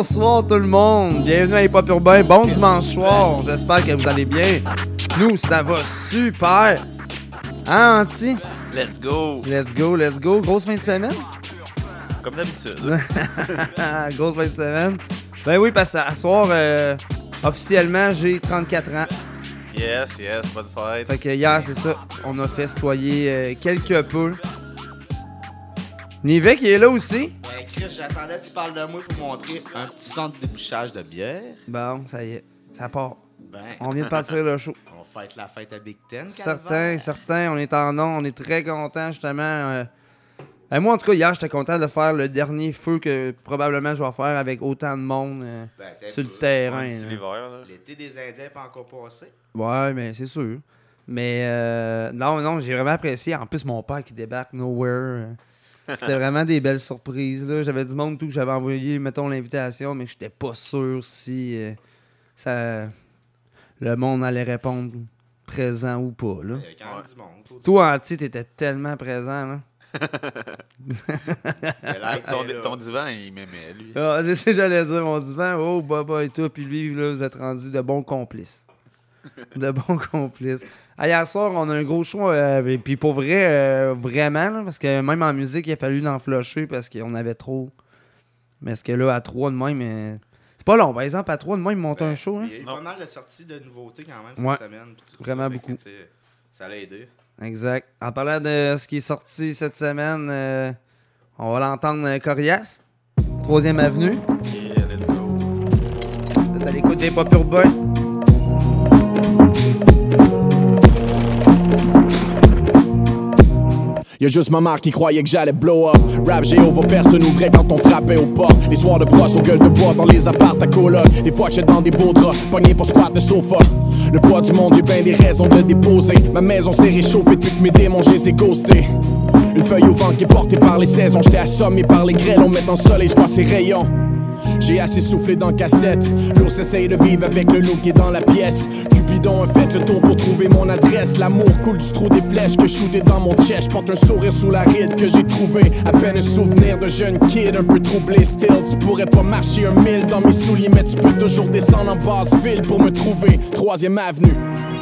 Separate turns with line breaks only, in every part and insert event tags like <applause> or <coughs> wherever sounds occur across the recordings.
Bonsoir tout le monde, bienvenue à Hip Hop Urbain, bon dimanche soir, j'espère que vous allez bien. Nous, ça va super. Hein, Anti?
Let's go!
Let's go, let's go. Grosse fin de semaine?
Comme d'habitude. <laughs>
Grosse fin de semaine. Ben oui, parce qu'à soir, euh, officiellement, j'ai 34 ans.
yes, yes, bonne fête.
Fait que hier, c'est ça, on a festoyé euh, quelque peu. Nivek, il est là aussi.
Ben, Chris, j'attendais que tu parles de moi pour montrer un petit centre de débouchage de bière.
Bon, ça y est, ça part.
Ben,
On vient de partir le show. <laughs>
on fête la fête à Big Ten.
Certain,
Calvaire.
certain. On est en nom, on est très content justement. euh. Ben, moi, en tout cas, hier, j'étais content de faire le dernier feu que probablement je vais faire avec autant de monde euh,
Ben,
sur le
peu.
terrain.
L'été des Indiens n'est pas encore passé.
Ouais, mais c'est sûr. Mais euh, non, non, j'ai vraiment apprécié. En plus, mon père qui débarque nowhere. C'était vraiment des belles surprises. là. J'avais du monde tout que j'avais envoyé, mettons, l'invitation, mais j'étais pas sûr si euh, ça, le monde allait répondre présent ou pas. Là.
Il y quand même du monde. Toi,
Toi, Anti, t'étais tellement présent. Là. <laughs>
il a l'air
Ton, ton divan, il m'aimait, lui.
Ah, c'est ce que j'allais dire, mon divan. Oh, Baba et toi, puis lui, là, vous êtes rendus de bons complices. De bons <laughs> complices. Ah, hier soir, on a un gros show, euh, et puis pour vrai, euh, vraiment, là, parce que même en musique, il a fallu l'en parce qu'on avait trop. Mais est-ce que là, à trois de même, euh, c'est pas long. Par exemple, à trois de même, ils montent un show. hein.
Il y a eu pas mal de sorties de nouveautés quand même cette
Ouais.
semaine.
Vraiment
ça,
beaucoup.
que, Ça l'a aidé.
Exact. En parlant de ce qui est sorti cette semaine, euh, on va l'entendre Corias, Troisième Avenue.
Yeah, let's go.
Vous êtes à l'écoute des Pop Urbains.
Y'a juste ma mère qui croyait que j'allais blow up. Rap Jéhovah, personne ouvrait quand on frappait aux portes. Les soirs de brosse aux gueules de bois dans les appartes à coloc. Des fois que j'étais dans des beaux draps, pogné pour squat de sofa. Le poids du monde, j'ai bien des raisons de déposer. Ma maison s'est réchauffée depuis que mes démons, je les ai ghostés. Une feuille au vent qui est portée par les saisons. J'étais assommé par les grêles, on met en soleil, je vois ses rayons. J'ai assez soufflé dans cassette. L'ours essaye de vivre avec le loup qui est dans la pièce. Cupidon a fait le tour pour trouver mon adresse. L'amour coule du trou des flèches que shooté dans mon chest. Porte un sourire sous la ride que j'ai trouvé. À peine un souvenir de jeune kid un peu troublé. Still, tu pourrais pas marcher un mille dans mes souliers, mais tu peux toujours descendre en basse ville pour me trouver. Troisième avenue.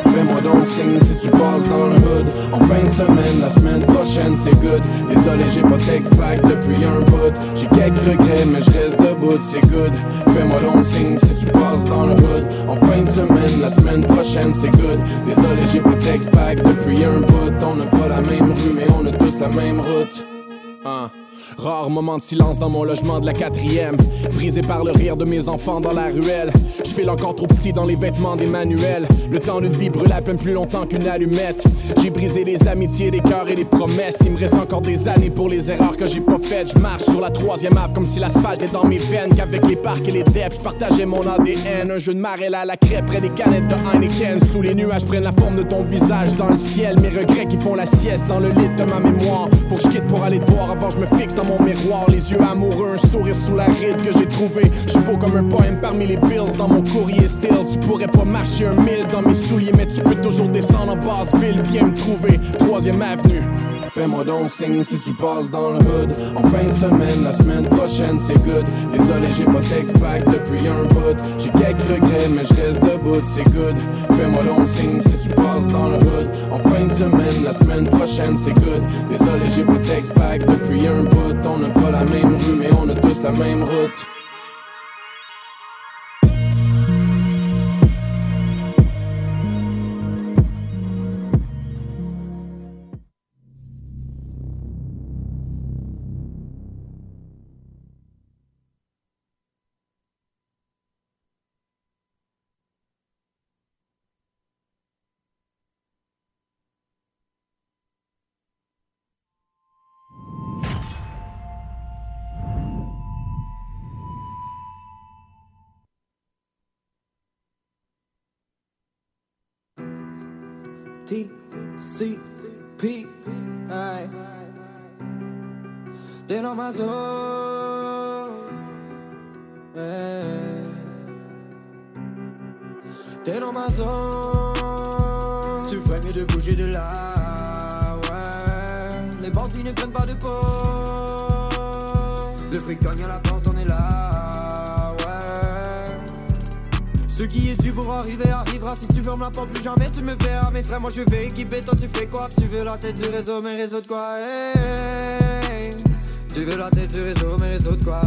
Fais-moi donc signe si tu passes dans le hood En fin de semaine, la semaine prochaine c'est good Désolé j'ai pas d'ex-pack depuis un bout J'ai quelques regrets mais je reste debout, c'est good. Fais-moi donc signe si tu passes dans le hood. En fin de semaine, la semaine prochaine c'est good. Désolé j'ai pas d'ex-pack depuis un bout. On n'a pas la même rue mais on a tous la même route. Hein. Rare moment de silence dans mon logement de la quatrième. Brisé par le rire de mes enfants dans la ruelle. Je file encore trop petit dans les vêtements d'Emmanuel. Le temps d'une vie brûle à peine plus longtemps qu'une allumette. J'ai brisé les amitiés, les cœurs et les promesses. Il me reste encore des années pour les erreurs que j'ai pas faites. Je marche sur la troisième ave comme si l'asphalte est dans mes veines. Qu'avec les parcs et les depths, je partageais mon ADN. Un jeu de marelle à la crêpe près des canettes de Heineken. Sous les nuages prennent la forme de ton visage dans le ciel. Mes regrets qui font la sieste dans le lit de ma mémoire. Faut que je quitte pour aller te voir avant je me fixe dans mon miroir. Les yeux amoureux, un sourire sous la ride que j'ai trouvé. Je suis beau comme un poème parmi les bills dans mon courrier still. Tu pourrais pas marcher un mille dans mes souliers, mais tu peux toujours descendre en basse ville. Viens me trouver, troisième avenue. Fais-moi donc signe si tu passes dans le hood. En fin de semaine, la semaine prochaine c'est good. Désolé j'ai pas d'ex-pack depuis un bout. J'ai quelques regrets mais je reste debout, c'est good. Fais-moi donc signe si tu passes dans le hood. En fin de semaine, la semaine prochaine c'est good. Désolé j'ai pas d'ex-pack depuis un bout. On n'a pas la même rue mais on a tous la même route
Hey. T'es dans ma zone, tu ferais mieux de bouger de là, ouais. Les bandits ne prennent pas de peau, le fric cogne à la porte, on est là. Ce qui est dû pour arriver arrivera. Si tu fermes la porte plus jamais tu me verras. Mes frères moi je vais équiper. Toi tu fais quoi? Tu veux la tête du réseau mais réseau de quoi? Hey, Tu veux la tête du réseau mais réseau de quoi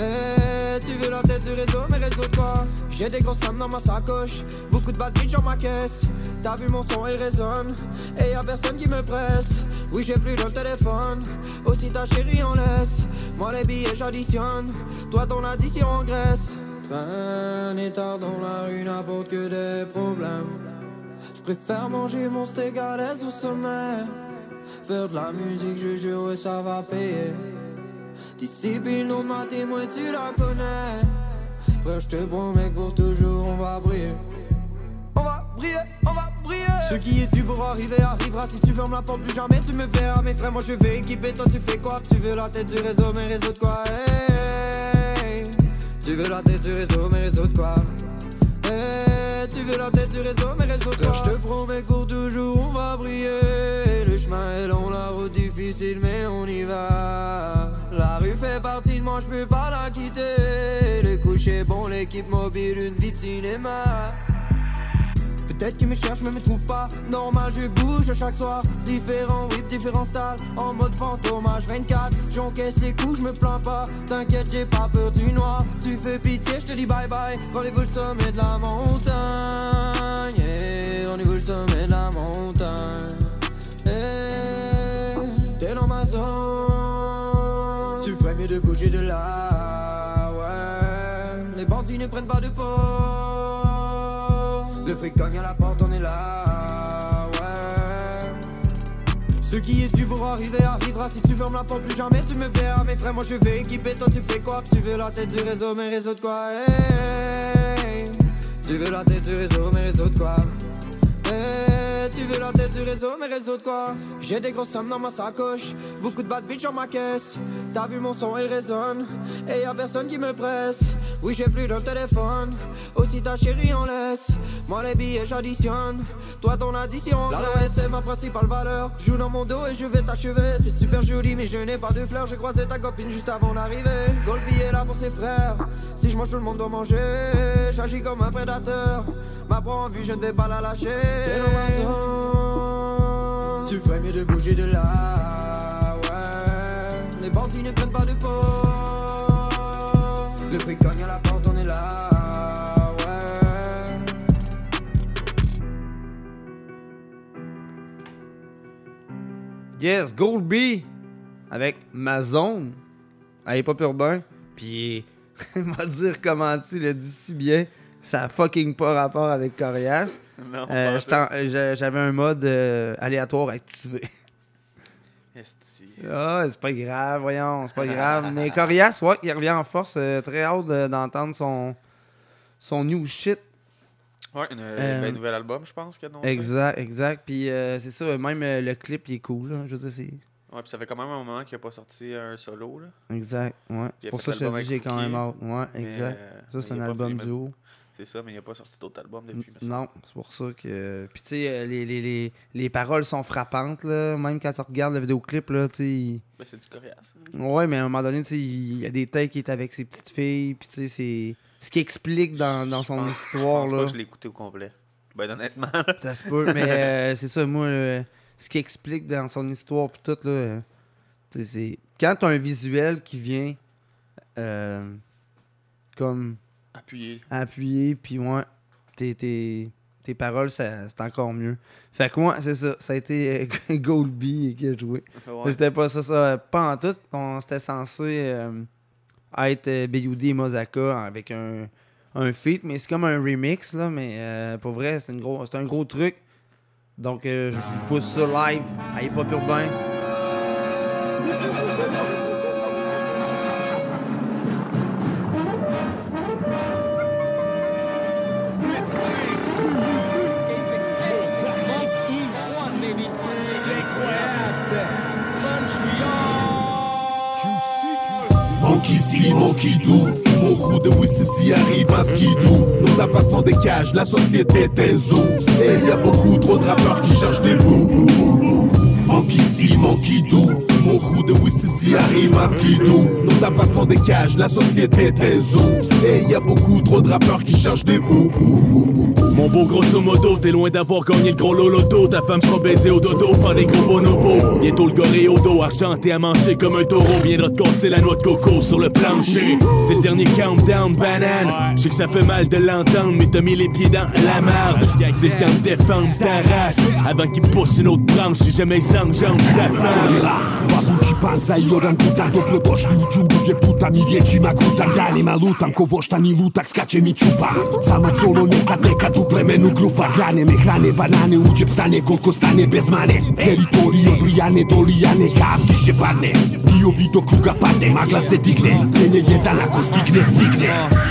Hey, Tu veux la tête du réseau mais réseau de quoi J'ai des grosses sommes dans ma sacoche Beaucoup de bad dans ma caisse T'as vu mon son il résonne Et y'a personne qui me presse Oui j'ai plus le téléphone Aussi ta chérie en laisse Moi les billets j'additionne Toi ton addition en graisse Train et tard dans la rue n'apporte que des problèmes. Je préfère manger mon steak l'aise au sommet. Faire de la musique, je jure, ça va payer. Discipline, de ma témoin, tu la connais. Frère, je te promets que pour toujours, on va briller. On va briller, on va briller. Ce qui est dû pour arriver arrivera. Si tu fermes la porte, plus jamais tu me verras. Mes frères, moi je vais équiper. Toi, tu fais quoi? Tu veux la tête du réseau, mais réseau de quoi? Tu veux la tête du réseau, mais réseau de quoi? Tu veux la tête du réseau, mais réseau Je te promets que pour toujours, on va briller. Le chemin est long, la route difficile, mais on y va. La rue fait partie de moi, je peux pas la quitter. Le coucher bon, l'équipe mobile, une vie de cinéma. Peut-être qu'ils me cherchent mais me trouvent pas. Normal je bouge à chaque soir. Différents whips, différents styles En mode fantôme H24 J'encaisse les coups, je me plains pas. T'inquiète j'ai pas peur du noir. Tu fais pitié, je te dis bye bye. Rendez-vous le sommet de la montagne. Yeah. Rendez-vous le sommet de la montagne. Yeah. T'es dans ma zone. Tu ferais mieux de bouger de là Ouais. Les bandits ne prennent pas de peau le fric cogne à la porte, on est là, ouais. Ce qui est dû pour arriver arrivera. Si tu fermes la porte, plus jamais tu me verras. Mes frères, moi je vais équiper. Toi, tu fais quoi? Tu veux la tête du réseau, mais réseau de quoi? Tu veux la tête du réseau, mais réseau de quoi? Tu veux la tête du réseau, mais réseau de quoi? J'ai des grosses sommes dans ma sacoche. Beaucoup de bad bitch dans ma caisse. T'as vu mon son, il résonne. Et y'a personne qui me presse. Oui, j'ai plus de téléphone. Aussi ta chérie en laisse. Moi, les billets, j'additionne. Toi, ton addition, La loi, c'est ma principale valeur. Joue dans mon dos et je vais t'achever. T'es super jolie, mais je n'ai pas de fleurs. J'ai croisé ta copine juste avant d'arriver. Goldby est là pour ses frères. Si je mange, tout le monde doit manger. J'agis comme un prédateur. Ma proie en vue, je ne vais pas la lâcher. T'es dans ma zone. Tu ferais mieux de bouger de là. Ouais. Les bandits ne prennent pas de peau. Le fric cogne à la porte, on est là, ouais.
Yes, Goldby avec ma zone. Elle est pas urbain. Puis, <laughs> il m'a dire comment tu le dit si bien. Ça a fucking pas rapport avec Corias.
Non,
Euh, euh, J'avais un mode euh, aléatoire activé. Ah, c'est pas grave, voyons, c'est pas grave. Mais Corias, ouais, il revient en force. euh, très hâte de- d'entendre son, son new shit.
Ouais, une,
Euh,
ben, nouvel album, je pense, qu'il a annoncé.
Exact, exact. Puis euh, c'est ça, même euh, le clip, il est cool. Là. Je veux dire.
Ouais, puis ça fait quand même un moment qu'il a pas sorti un solo, là.
Exact, ouais. Pour ça, je te
l'album
dis, j'ai quand même hâte. Ouais, exact. Ça, c'est un album duo.
C'est ça, mais il a pas sorti d'autres albums depuis.
Non, c'est pour ça que. Puis tu sais, euh, les, les, les, les paroles sont frappantes, là. Même quand tu regardes le vidéoclip, là, tu sais.
Ben, c'est du coriace.
Ouais, mais à un moment donné, tu sais, il y a des takes qui est avec ses petites filles, puis tu sais, c'est. Ce qui explique dans, dans son
pense-
histoire,
Je pense
là.
pas que je l'ai écouté au complet. Ben, honnêtement. <laughs>
Ça se peut, mais euh, c'est ça, moi, euh, ce qui explique dans son histoire, puis tout, là. tu sais, c'est. Quand t'as un visuel qui vient. euh, comme.
Appuyé.
appuyer, puis ouais, tes, tes, tes paroles, c'est encore mieux. Fait que moi, c'est ça. Ça a été euh, <laughs> Goldby qui a joué.
Ouais.
C'était pas ça, ça. Pas en tout. On C'était censé euh, être euh, B.U.D. et Mozaka avec un, un feat, mais c'est comme un remix, là. Mais euh, pour vrai, c'est un gros truc. Donc, euh, je vous pousse ça live à Hip Hop Urbain.
Monkey si, monkey do Mon crew de Wistiti arrive en skidoo Nos apparts sont des cages, la société est un zoo. Et il y a beaucoup trop de rappeurs qui cherchent des bouts Monkey si, monkey do Mon crew de Wistiti arrive en skidoo Nos apparts sont des cages, la société est un zoo Et y a beaucoup trop de rappeurs qui cherchent des bouts
Mon beau grosso modo, t'es loin d'avoir gagné le gros loloto. Ta femme sera baisée au dodo par des gros bonobos. Bientôt le goré au dos, à chanter, à manger comme un taureau. Viendra te casser la noix de coco sur le plancher. C'est le dernier countdown, banane. Je sais que ça fait mal de l'entendre, mais t'as mis les pieds dans la merde. C'est le temps de défendre ta race. Avant qu'il pousse une autre branche, si jamais ils s'enjambent ta femme.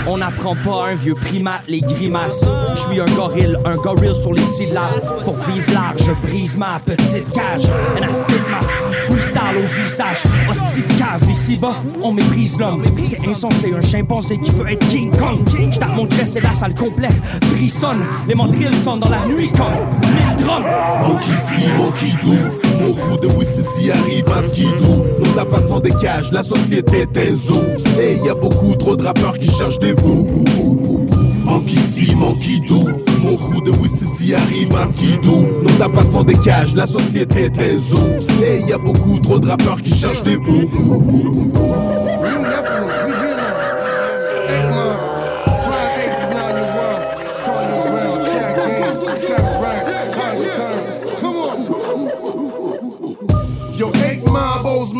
On n'apprend pas un vieux primate les grimaces. Je suis un gorille, un gorille sur les syllabes. Pour vivre large, je brise ma petite cage. And I ma freestyle au visage. Hostie cave ici-bas, on méprise l'homme. C'est insensé, un chimpanzé qui veut être King Kong. Je tape mon chest la salle complète frissonne. Les mandrilles sonnent dans la nuit comme mille drums.
Monkey do Mon crew de Wistiti arrive en skidoo Nos apparts sont des cages, la société est un zoo Et y a beaucoup trop de rappeurs qui cherchent des bouts monkey do Mon crew de Wistiti arrive en skidoo Nos apparts sont des cages, la société est un zoo Et y a beaucoup trop de rappeurs qui cherchent des bouts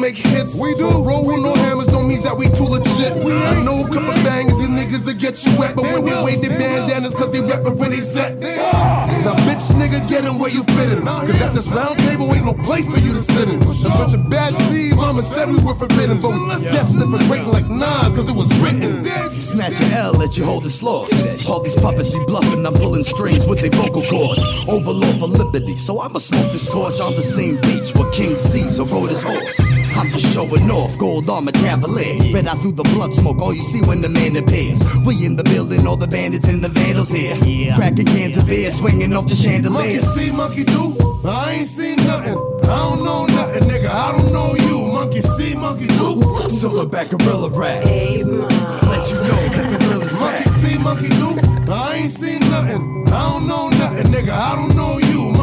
make hits. We do. Roll with no hammers don't mean that we too legit. We I know a couple bangers and niggas get you wet, but when they wave their bandanas cause they reppin' for they set. Now, bitch, nigga, get in where you fit in. Cause at this round table ain't no place for you to sit in. A bunch of bad seeds, mama said we were forbidden, but we destined for great like Nas cause it was written.
Snatch your L, let you hold the sloth. All these puppets be bluffing, I'm pulling strings with their vocal cords. Overlord for liberty, so I'ma smoke this torch on the same beach where King Caesar rode his horse. I'm just showing off, gold armor cavalier. Red out through the blood smoke, all you see when the man appears. We in the building, all the bandits and the vandals here. Yeah. Cracking cans of beer, swinging off the
chandelier.
Monkey
see, monkey do. I ain't seen nothing. I don't know nothing, nigga. I don't know you. Monkey see, monkey do.
Silverback gorilla rap. Let you know that the drill is
Monkey see, monkey do. I ain't seen nothing. I don't know nothing, nigga. I don't know you.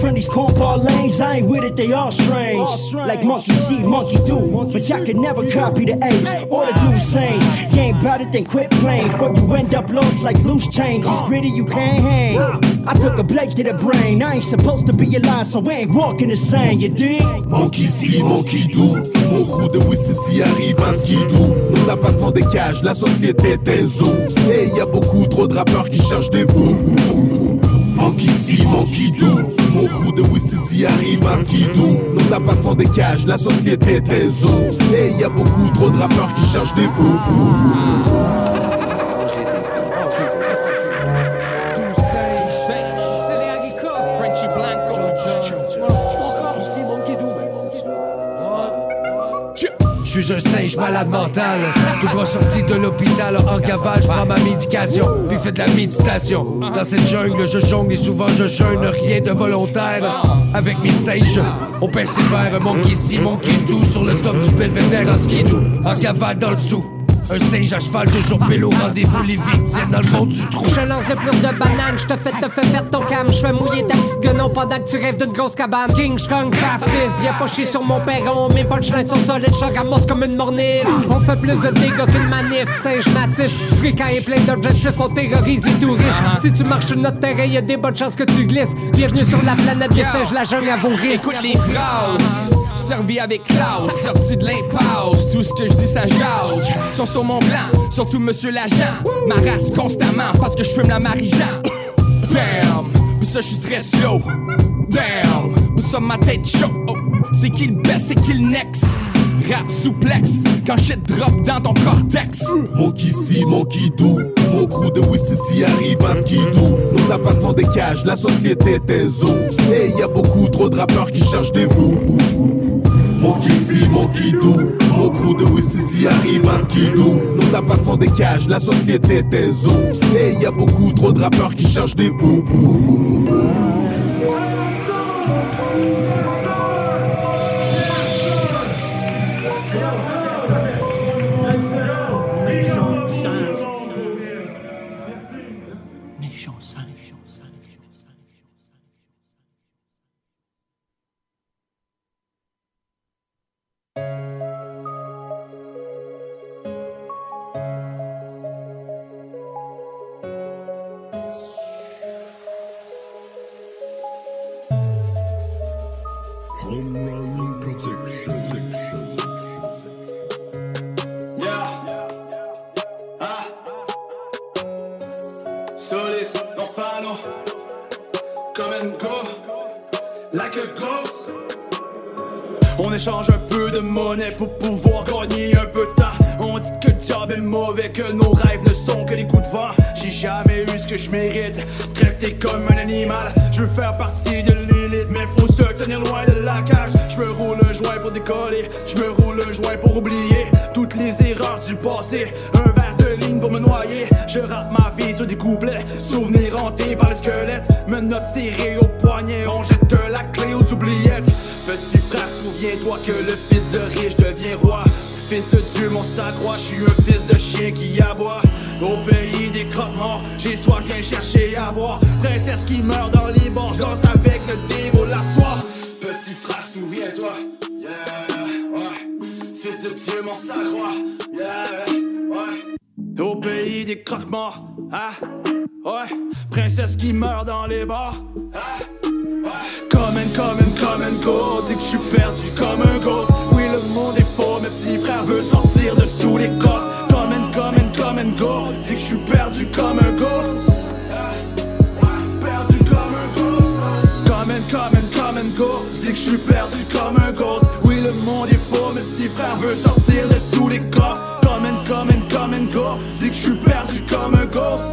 from
these cornball lanes. I ain't with it, they all strange. Like monkey see, monkey do. But y'all can never copy the apes or the do same. You ain't bout it, then quit playing. Fuck you end up lost like loose change. It's gritty, you can't hang. I took a blade to the brain. I ain't supposed to be alive, so we ain't walking the same, you dig?
Monkey see, monkey do Mon crew de Wistiti arrive en skidoo Nos apparts sont des cages, la société est un zoo Et y a beaucoup trop de rappeurs qui cherchent des bouts Monkey see, monkey do Mon crew de Wistiti arrive en skidoo Nos apparts sont des cages, la société est un zoo Et y a beaucoup trop de rappeurs qui cherchent des bouts
Je suis un singe malade mental, tout droit sorti de l'hôpital en cavale, je prends ma médication, puis fais de la méditation. Dans cette jungle, je jongle et souvent je jeûne, rien de volontaire. Avec mes singes, on persévère, monkey ici, monkey tout, sur le top du belvédère en skidoo, en cavale dans le sous. Un singe à cheval, toujours pélo, rendez-vous les victimes dans le fond du trou.
Je lance des pleurs de banane, je te fais te fais perdre ton cam, je fais mouiller ta petite guenon pendant que tu rêves d'une grosse cabane. King Kong, Craft viens pas chier sur mon perron, mes punchlines sont solides, je ramasse comme une mornille. On fait plus de dégâts qu'une manif, singe massif, fréquent et plein d'objectifs, on terrorise les touristes. Si tu marches sur notre terrain, y a des bonnes chances que tu glisses. Bienvenue sur la planète des singes, la jungle à vos risques.
Écoute les phrases.
Servi avec classe, sorti de l'impasse. Tout ce que je dis, ça jase. Sont sur mon plan, surtout monsieur l'agent. Ma race constamment parce que je fume la marie-jean. Damn, pour ça, je suis très slow. Damn, pour ça, ma tête chaud. Oh, C'est qui le best, c'est qui le next? Rap souplex, quand shit drop dans ton cortex.
Mon si, mon doux Mon crew de Wistiti arrive à skidoo Nos apparts sont des cages, la société est zoo Et y a beaucoup trop de rappeurs qui cherchent des bouts Mon si, mon doux Mon crew de Wistiti arrive à skidoo Nos apparts sont des cages, la société un zoo. Et y a beaucoup trop de rappeurs qui cherchent des bouts
pays des croque-morts, j'ai soif, viens chercher à boire. Princesse qui meurt dans les bords, je danse avec le démon la soie. Petit frère, souviens-toi, yeah, ouais. Fils de Dieu, mon sacroix, yeah, ouais. Au pays des croque-morts, ah, ouais. Princesse qui meurt dans les bars, ah, ouais. Come go, dis que je suis perdu comme un ghost. Oui, le monde est faux, mes petits frères veulent sortir de sous les cosses. Come and come and come and go, dis que je suis perdu comme un ghost. Perdu comme un ghost. Come and come and come and go, dis que je suis perdu comme un ghost. Oui, le monde est faux, mes petits frères veulent sortir de sous les cosses. Come and come and come and go, dis que je suis perdu comme un ghost.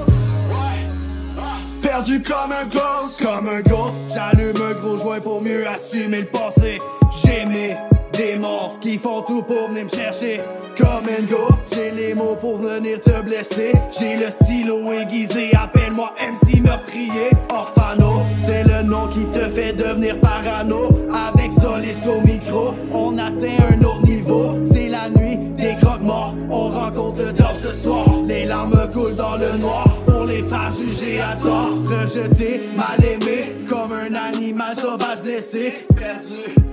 Perdu comme un ghost
Comme un ghost, j'allume un gros joint pour mieux assumer le passé J'aimais des morts qui font tout pour venir me chercher. Comme un go, j'ai les mots pour venir te blesser. J'ai le stylo aiguisé, appelle-moi MC meurtrier. Orphano, c'est le nom qui te fait devenir parano. Avec Solis au micro, on atteint un autre niveau. C'est la nuit des croque-morts, on rencontre le ce soir. Les larmes coulent dans le noir pour les faire juger à tort. Rejeté, mal aimé, comme un animal sauvage blessé. Perdu,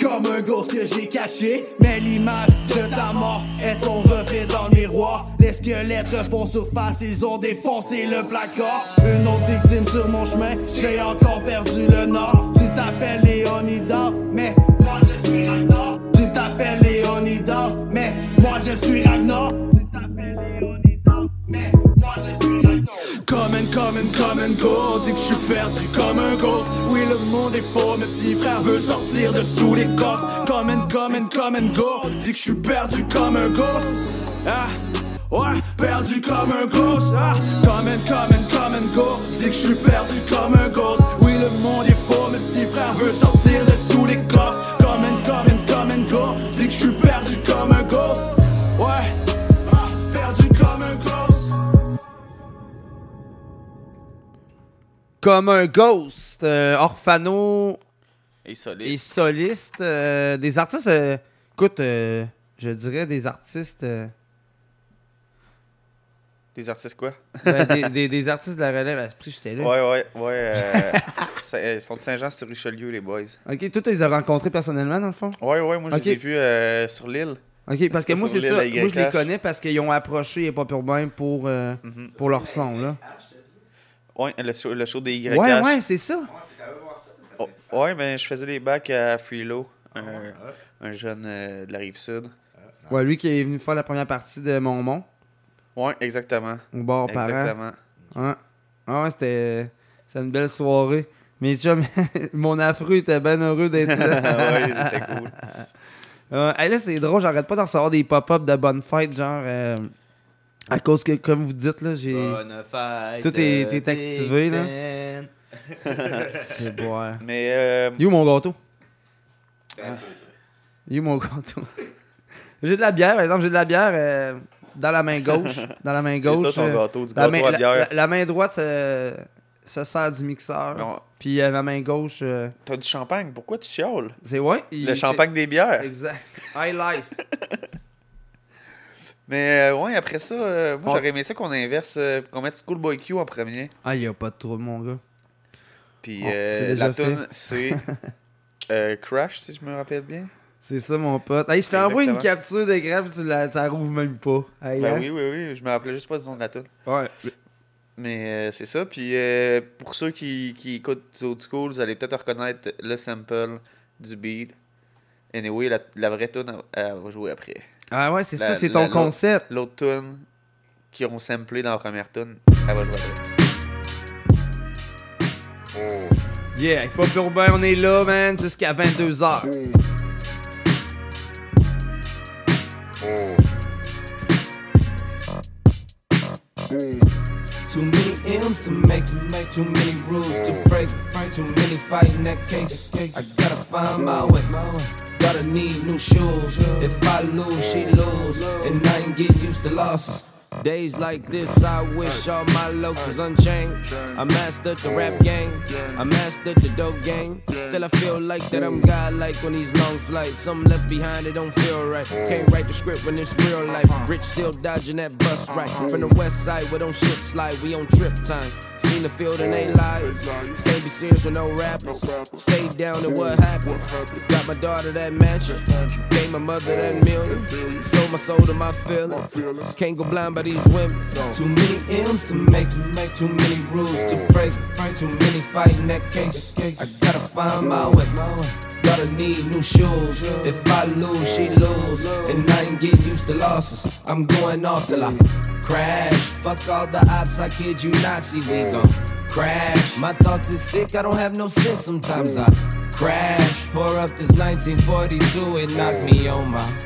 comme un ghost que j'ai caché. Mais l'image de ta mort est ton reflet dans le miroir. Les squelettes refont surface, ils ont défoncé le placard. Une autre victime sur mon chemin, j'ai encore perdu le nord. Tu t'appelles Léonidas, mais moi je suis Ragnar. Tu t'appelles Léonidas, mais moi je suis Ragnar. Tu t'appelles Léonidas,
Come and come and come and go. Dis que je suis perdu comme un ghost. Oui le monde est faux. Mes petits frères veulent sortir de sous les cosses Come and come and come and go. Dis que je suis perdu comme un ghost. Ah Ouais, perdu comme un ghost. Ah. Come and come and come and go. Dis que je suis perdu comme un ghost. Oui le monde est faux. Mes petits frères veulent sortir de sous les cosses Come and come and come and go. Dis que je suis perdu comme un ghost. Ouais ah, Perdu comme
Comme un ghost, euh, Orphano
Et soliste.
et soliste. euh, des artistes, euh, écoute, euh, je dirais des artistes. euh,
Des artistes quoi?
ben, des, des- des artistes de la relève à esprit, j'étais là.
Ouais, ouais, ouais. euh, <laughs> ils sont de Saint-Jean-sur-Richelieu, les boys.
Ok, toi, tu les as rencontrés personnellement, dans le fond?
Ouais, ouais, moi, je
Ok.
les ai vus euh, sur l'île.
Ok, parce que moi,
sur
c'est
l'île
ça.
à
Moi, je les
YH.
connais parce qu'ils ont approché et pas pour même pour, euh,
Mhm.
pour leur son, là.
Ouais, le show, le show des YH.
Ouais, ouais, c'est ça.
Oh, ouais, mais je faisais des bacs à Freelo un, un jeune euh, de la rive sud.
Ouais, lui qui est venu faire la première partie de Mon
Ouais, exactement.
Au bar parent.
Exactement.
Ouais. Ah ouais, c'était c'était une belle soirée. Mais chum, <laughs> mon affreux était bien heureux d'être là. <laughs>
Ouais, c'était cool.
Là, c'est drôle, j'arrête pas de recevoir des pop-up de bonne fête, genre. euh, à cause que, comme vous dites, là, j'ai. Tout est, est activé, là. <laughs> C'est boire.
Mais. Euh...
You, mon gâteau? You, mon gâteau? <laughs> j'ai de la bière, par exemple, j'ai de la bière euh, dans la main gauche. Dans la main <laughs>
C'est ça,
gauche.
ton
euh,
gâteau, du
la
gâteau
main,
à
la-
bière.
La, la main droite, ça, ça sert du mixeur.
Non.
Puis euh, ma main gauche. euh,
T'as du champagne, pourquoi tu chiales?
c'est ouais. il-
Le champagne des bières.
Exact. High life.
Mais euh, ouais, après ça, euh, moi j'aurais aimé ça qu'on inverse, euh, qu'on mette Schoolboy Q en premier.
Ah, y a pas de trouble, mon gars.
Puis
Oh,
euh, la tune c'est <laughs> euh, Crash, si je me rappelle bien.
C'est ça, mon pote. Hey, je t'envoie une capture d'écran, tu la rouvres même pas. Hey,
Ben
hein?
oui, oui, oui, je me rappelais juste pas du nom de la tune.
Ouais.
Mais euh, c'est ça. Puis euh, pour ceux qui, qui écoutent du old school, vous allez peut-être reconnaître le sample du beat. Anyway, la, la vraie tune, elle, elle va jouer après.
Ah ouais, c'est ça, c'est ton concept.
L'autre tune qui ont samplé dans la première tune, elle va jouer après.
Yeah, avec Pop Urbain, on est là, man, jusqu'à 22h.
Too many M's to make, to make too many rules to break, too many fighting that case. I gotta find my way. Gotta need new shoes. If I lose, she lose, and I ain't get used to losses. Days like this, I wish all my locs was unchained. I mastered the rap game, I mastered the dope game. Still, I feel like that I'm godlike on these long flights. Something left behind, it don't feel right. Can't write the script when it's real life. Rich still dodging that bus right. From the west side where don't shit slide, we on trip time. Seen the field and they lies. Can't be serious with no rappers. Stay down and what happened. Got my daughter that mansion. Gave my mother that million. Sold my soul to my feelings. Can't go blind by these women. Too many M's to make, to make too many rules to break. Too many fighting that case. I gotta find my way. Gotta need new shoes. If I lose, she lose. And I ain't get used to losses. I'm going off till I crash. Fuck all the ops, I kid you not. See, we gon' crash. My thoughts is sick, I don't have no sense. Sometimes I crash. Pour up this 1942, it knocked me on my.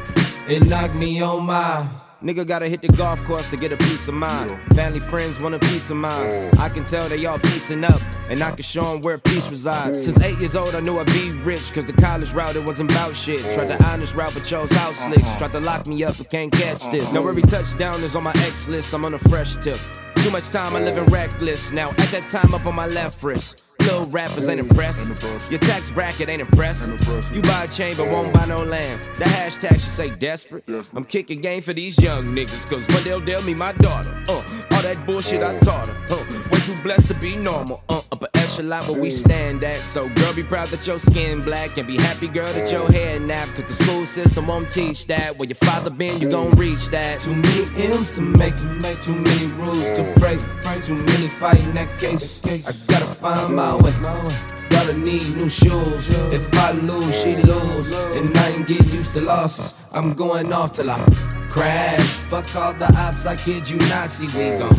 It knocked me on my. Nigga gotta hit the golf course to get a piece of mind. Family friends want a piece of mind. I can tell they all piecing up, and I can show 'em where peace resides. Since eight years old, I knew I'd be rich, cause the college route, it wasn't about shit. Tried the honest route, but chose house uh-huh. slicks. Tried to lock me up, but can't catch this. Now uh-huh. every touchdown is on my X list, I'm on a fresh tip. Too much time, I live in reckless. Now at that time, up on my left wrist. Little rappers ain't impressed. Your tax bracket ain't impressive. You buy a chain but won't buy no land. The hashtag should say desperate. I'm kicking game for these young niggas, cause one they'll deal me my daughter. Uh, all that bullshit I taught her. Uh, too blessed to be normal. Uh, upper echelon where we stand at. So girl, be proud that your skin black and be happy, girl, that your hair nap. Cause the school system won't teach that. Where your father been, you gon' reach that. Too many M's to make, to make too many rules to break. Too many fighting that case. I gotta find my way. Gotta need new shoes. If I lose, she lose. And I ain't get used to losses. I'm going off till I crash. Fuck all the ops, I kid you not. See, we gon'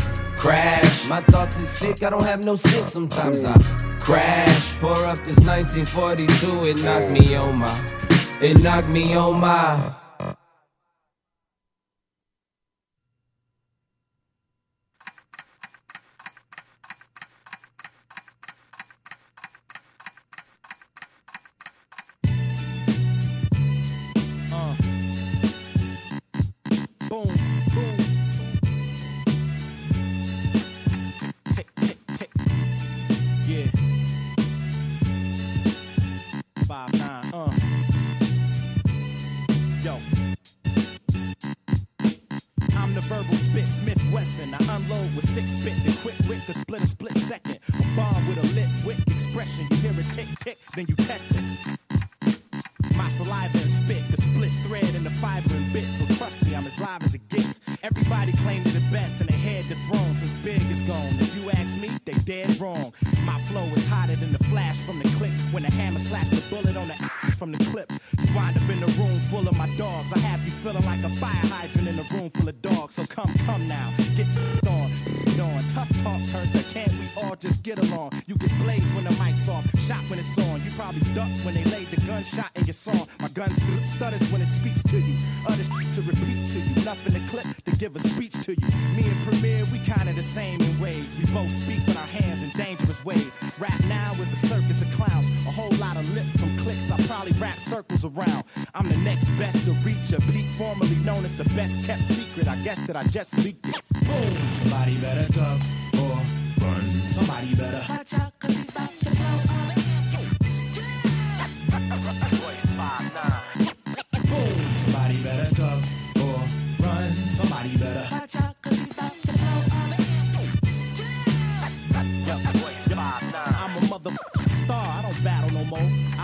crash. My thoughts is sick, I don't have no sense. Sometimes I crash. Pour up this 1942, it knocked me on my. It knocked me on my.
Verbal spit Smith Wesson. I unload with six spit, the quick wit, the split a split second. A bomb with a lit wick expression. You hear it tick tick, then you test it. My saliva and spit, the split thread and the fiber and bit. So trust me, I'm as live as it gets. Everybody claim they're the best and they head the throne since Big is gone. If you ask me, they dead wrong. My flow is hotter than the flash from the click when the hammer slaps the bullet on the from the clip. You wind up in a room full of my dogs. I have you feeling like a fire hydrant in a room full of dogs. So come, come now, get <laughs> on, get on. Tough talk turns to can't we all just get along? You get blazed when the mic's off, shot when it's on. You probably ducked when they laid the gunshot in your song. My gun st- stutters when it speaks to you. Other shit to repeat to you. Nothing to clip to give a speech to you. Me and Premier, we kinda the same in ways. We both speak with our hands in dangerous ways. Rap now is a circus of clowns. A whole clicks. rap circles around. I'm the next best to reach a peak, formerly known as the best kept secret. I guess that I just leaked it. Boom!
Somebody better duck or run. Somebody better. Watch out, cause about to Boom! Somebody better duck or run. Somebody better. Watch out,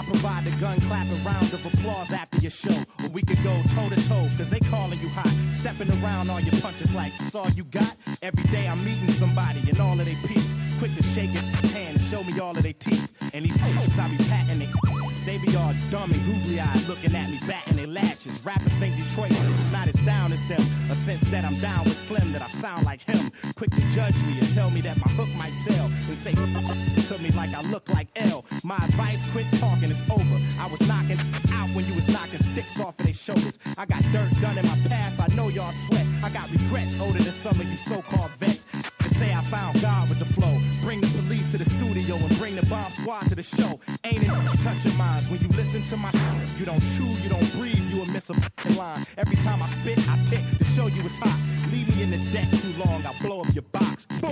provide the gun clap a round of applause after your show. Where we could go toe to toe, cause they calling you hot. Stepping around on your punches like it's all you got. Every day I'm meeting somebody and all of they peeps. Quick to shake it hand and show me all of their teeth. And these folks I be patting they they be all dumb and googly eyed looking at me batting their lashes. Rappers think Detroit is not as down as them. A sense that I'm down with Slim, that I sound like him. Quick to judge me and tell me that my hook might sell. And say to me like I look like L. My advice, quit talking, it's over. I was knocking out when you was knocking sticks off of their shoulders. I got dirt done in my past, I know y'all sweat. I got regrets older than some of you so-called vets. To say I found God with the flow. Bring the police to the studio and bring the bomb squad to the show. Ain't it touch your minds when you listen to my shit? You don't chew, you don't breathe, you will miss a fucking line. Every time I spit, I tick to show you it's hot. Leave me in the deck too long, I'll blow up your box. Boom!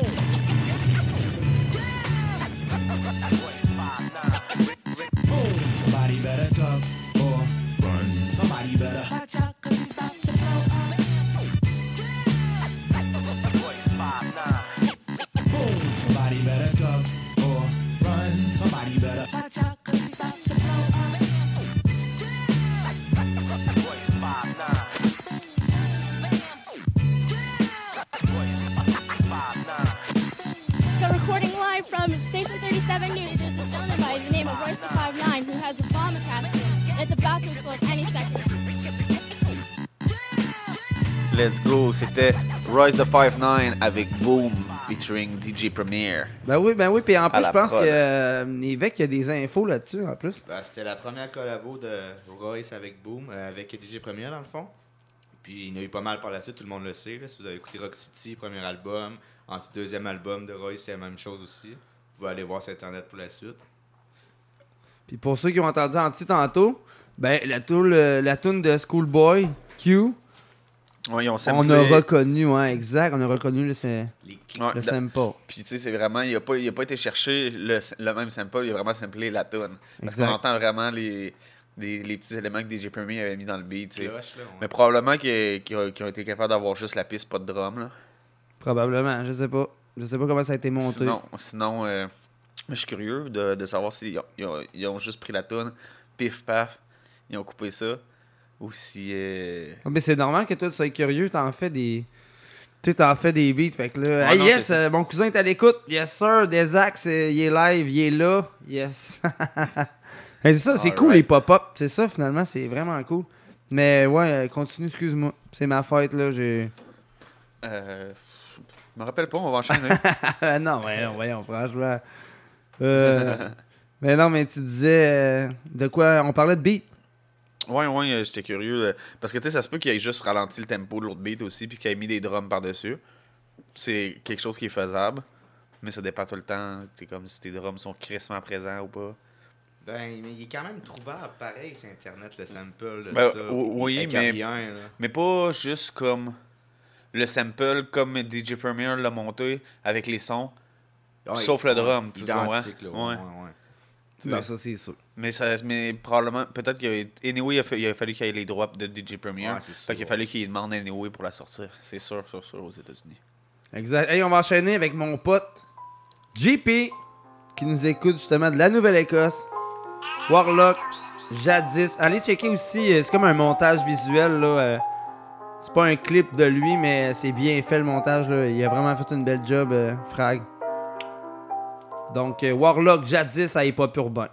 Boom! Somebody better duck or run. Somebody better. Better. Watch out, cause he's about to
So recording live from Station 37 News, there's a gentleman by the name of Royce the 59 who has a bomb attached to him. It's about to explode any second.
Let's go. C'était Royce the 5'9 avec Boom featuring DJ Premier.
Ben oui, ben oui, puis en plus, je pense
prod.
que euh, Évêque, il y a des infos là-dessus, en plus.
Ben, C'était la première collabo de Royce avec Boom, euh, avec DJ Premier dans le fond. Puis il y en a eu pas mal par la suite, tout le monde le sait. là. Si vous avez écouté Rock City, premier album, ensuite deuxième album de Royce, c'est la même chose aussi. Vous pouvez aller voir sur Internet pour la suite.
Puis pour ceux qui ont entendu Anti tantôt, ben la toune, la toune de Schoolboy, Q, On a reconnu, ouais, exact, on a reconnu le,
Ouais,
le sample.
Puis tu sais, c'est vraiment, il a, pas, il a pas été chercher le, le même sample, il a vraiment samplé la tune. Parce qu'on entend vraiment les, les, les petits éléments que DJ Premier avait mis dans le beat. tu sais.
Cloche, là, ouais.
Mais probablement qu'ils ont, été capables d'avoir juste la piste, pas de drum. Là.
Probablement, je sais pas. Je sais pas comment ça a été monté.
Sinon, sinon euh, mais je suis curieux de, de savoir s'ils ont, ils ont, ils ont juste pris la tune, pif paf, ils ont coupé ça. Ou si. euh,
Ah, Mais c'est normal que toi, tu sois curieux, t'en fais des. Tu sais, t'en fais des beats. Fait que là, hey,
non,
yes, euh, mon cousin est à l'écoute. Yes, sir. Desax, euh, il est live, il est là. Yes. <laughs> Hey, c'est ça, c'est cool les pop-up. C'est ça, finalement, c'est vraiment cool. Mais ouais, euh, continue, excuse-moi. C'est ma fête, là. J'ai.
euh, je me rappelle pas, on va enchaîner. <laughs>
non, voyons, voyons, franchement. Euh, <laughs> mais non, mais tu disais. euh, de quoi On parlait de beat.
Ouais, ouais, euh, j'étais curieux. euh, Parce que tu sais, ça se peut qu'il ait juste ralenti le tempo de l'autre beat aussi, puis qu'il ait mis des drums par-dessus. C'est quelque chose qui est faisable. Mais ça dépend tout le temps. C'est comme si tes drums sont crissement présents ou pas.
Ben, mais il est quand même trouvable pareil sur Internet, le sample
Ben,
ça.
oui, mais,
rien, là.
mais pas juste comme le sample, comme DJ Premier l'a monté avec les sons,
Ouais,
sauf le drum. Tu
là, ouais, ouais, ouais.
Non,
sais.
ça, c'est sûr.
Mais, ça, mais probablement, peut-être qu'il y a, anyway, il a, il a fallu qu'il y ait les droits de DJ Premier.
Ouais, c'est
fait qu'il a fallu qu'il demande anyway pour la sortir. C'est sûr, sûr, sûr aux États-Unis.
Exact. Hey, on va enchaîner avec mon pote JP qui nous écoute justement de la Nouvelle-Écosse. Warlock, jadis. Allez checker aussi, euh, c'est comme un montage visuel là. euh, c'est pas un clip de lui, mais c'est bien fait le montage là. Il a vraiment fait une belle job, euh, Frag. Donc, euh, Warlock, jadis à hip-hop urbain.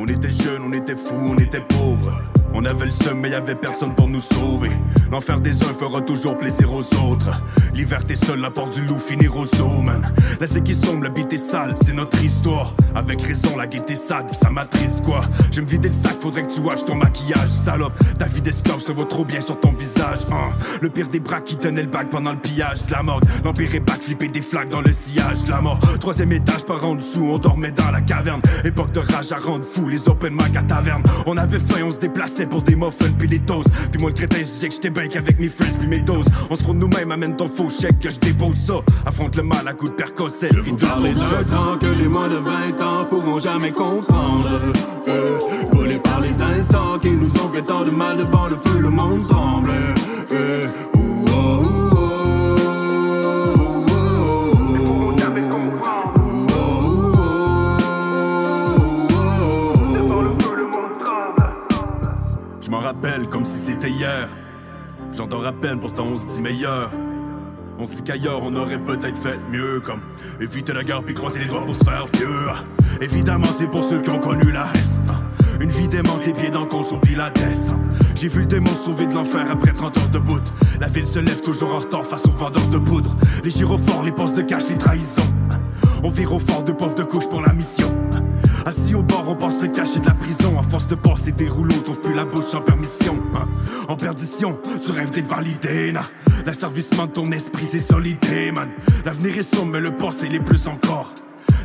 On était jeunes, on était fous, on était pauvres. On avait le seum, mais y avait personne pour nous sauver. L'enfer des uns fera toujours plaisir aux autres. L'hiver, t'es seul, la porte du loup finir au zoo, man. C'est qui sombre, la bite est sale, c'est notre histoire. Avec raison, la gaieté sale, ça m'attriste, quoi. Je me vider le sac, faudrait que tu watches ton maquillage, salope. Ta vie d'esclave se vaut trop bien sur ton visage, hein. Le pire des bras qui tenait le bac pendant le pillage de la mort. L'empire est back, flipper des flaques dans le sillage de la mort. Troisième étage par en dessous, on dormait dans la caverne. Époque de rage à rendre fou, les open mic à taverne. On avait faim, on se déplaçait pour des muffins puis des toasts. Puis moi le crétin, je disais que j'étais qu'avec mes friends puis mes doses. On se fraude nous-mêmes, amène ton faux chèque que je dépose ça. Affronte le mal à coups de percocet. Je
Vous parlez d'un temps que les moins de 20 ans pourront jamais comprendre. Euh, volés par les instants qui nous ont fait tant de mal devant le feu, le monde tremble. Euh,
Je m'en rappelle comme si c'était hier. J'entends à peine, pourtant on se dit meilleur. On se dit qu'ailleurs on aurait peut-être fait mieux, comme éviter la guerre puis croiser les doigts pour se faire vieux. Évidemment, c'est pour ceux qui ont connu la reste. Une vie d'aimant, tes pieds dans le conso pilates. J'ai vu le démon sauver de l'enfer après 30 heures de bout. La ville se lève toujours en retard face aux vendeurs de poudre. Les gyrophares, les postes de cash, les trahisons. On vire au fort de pauvres de couche pour la mission. Assis au bord, on pense se cacher de la prison. À force de passer des rouleaux, t'ouvres plus la bouche sans permission. En perdition, tu rêves d'être validé, na. L'asservissement de ton esprit, c'est solidé, man. L'avenir est sombre, mais le passé l'est plus encore.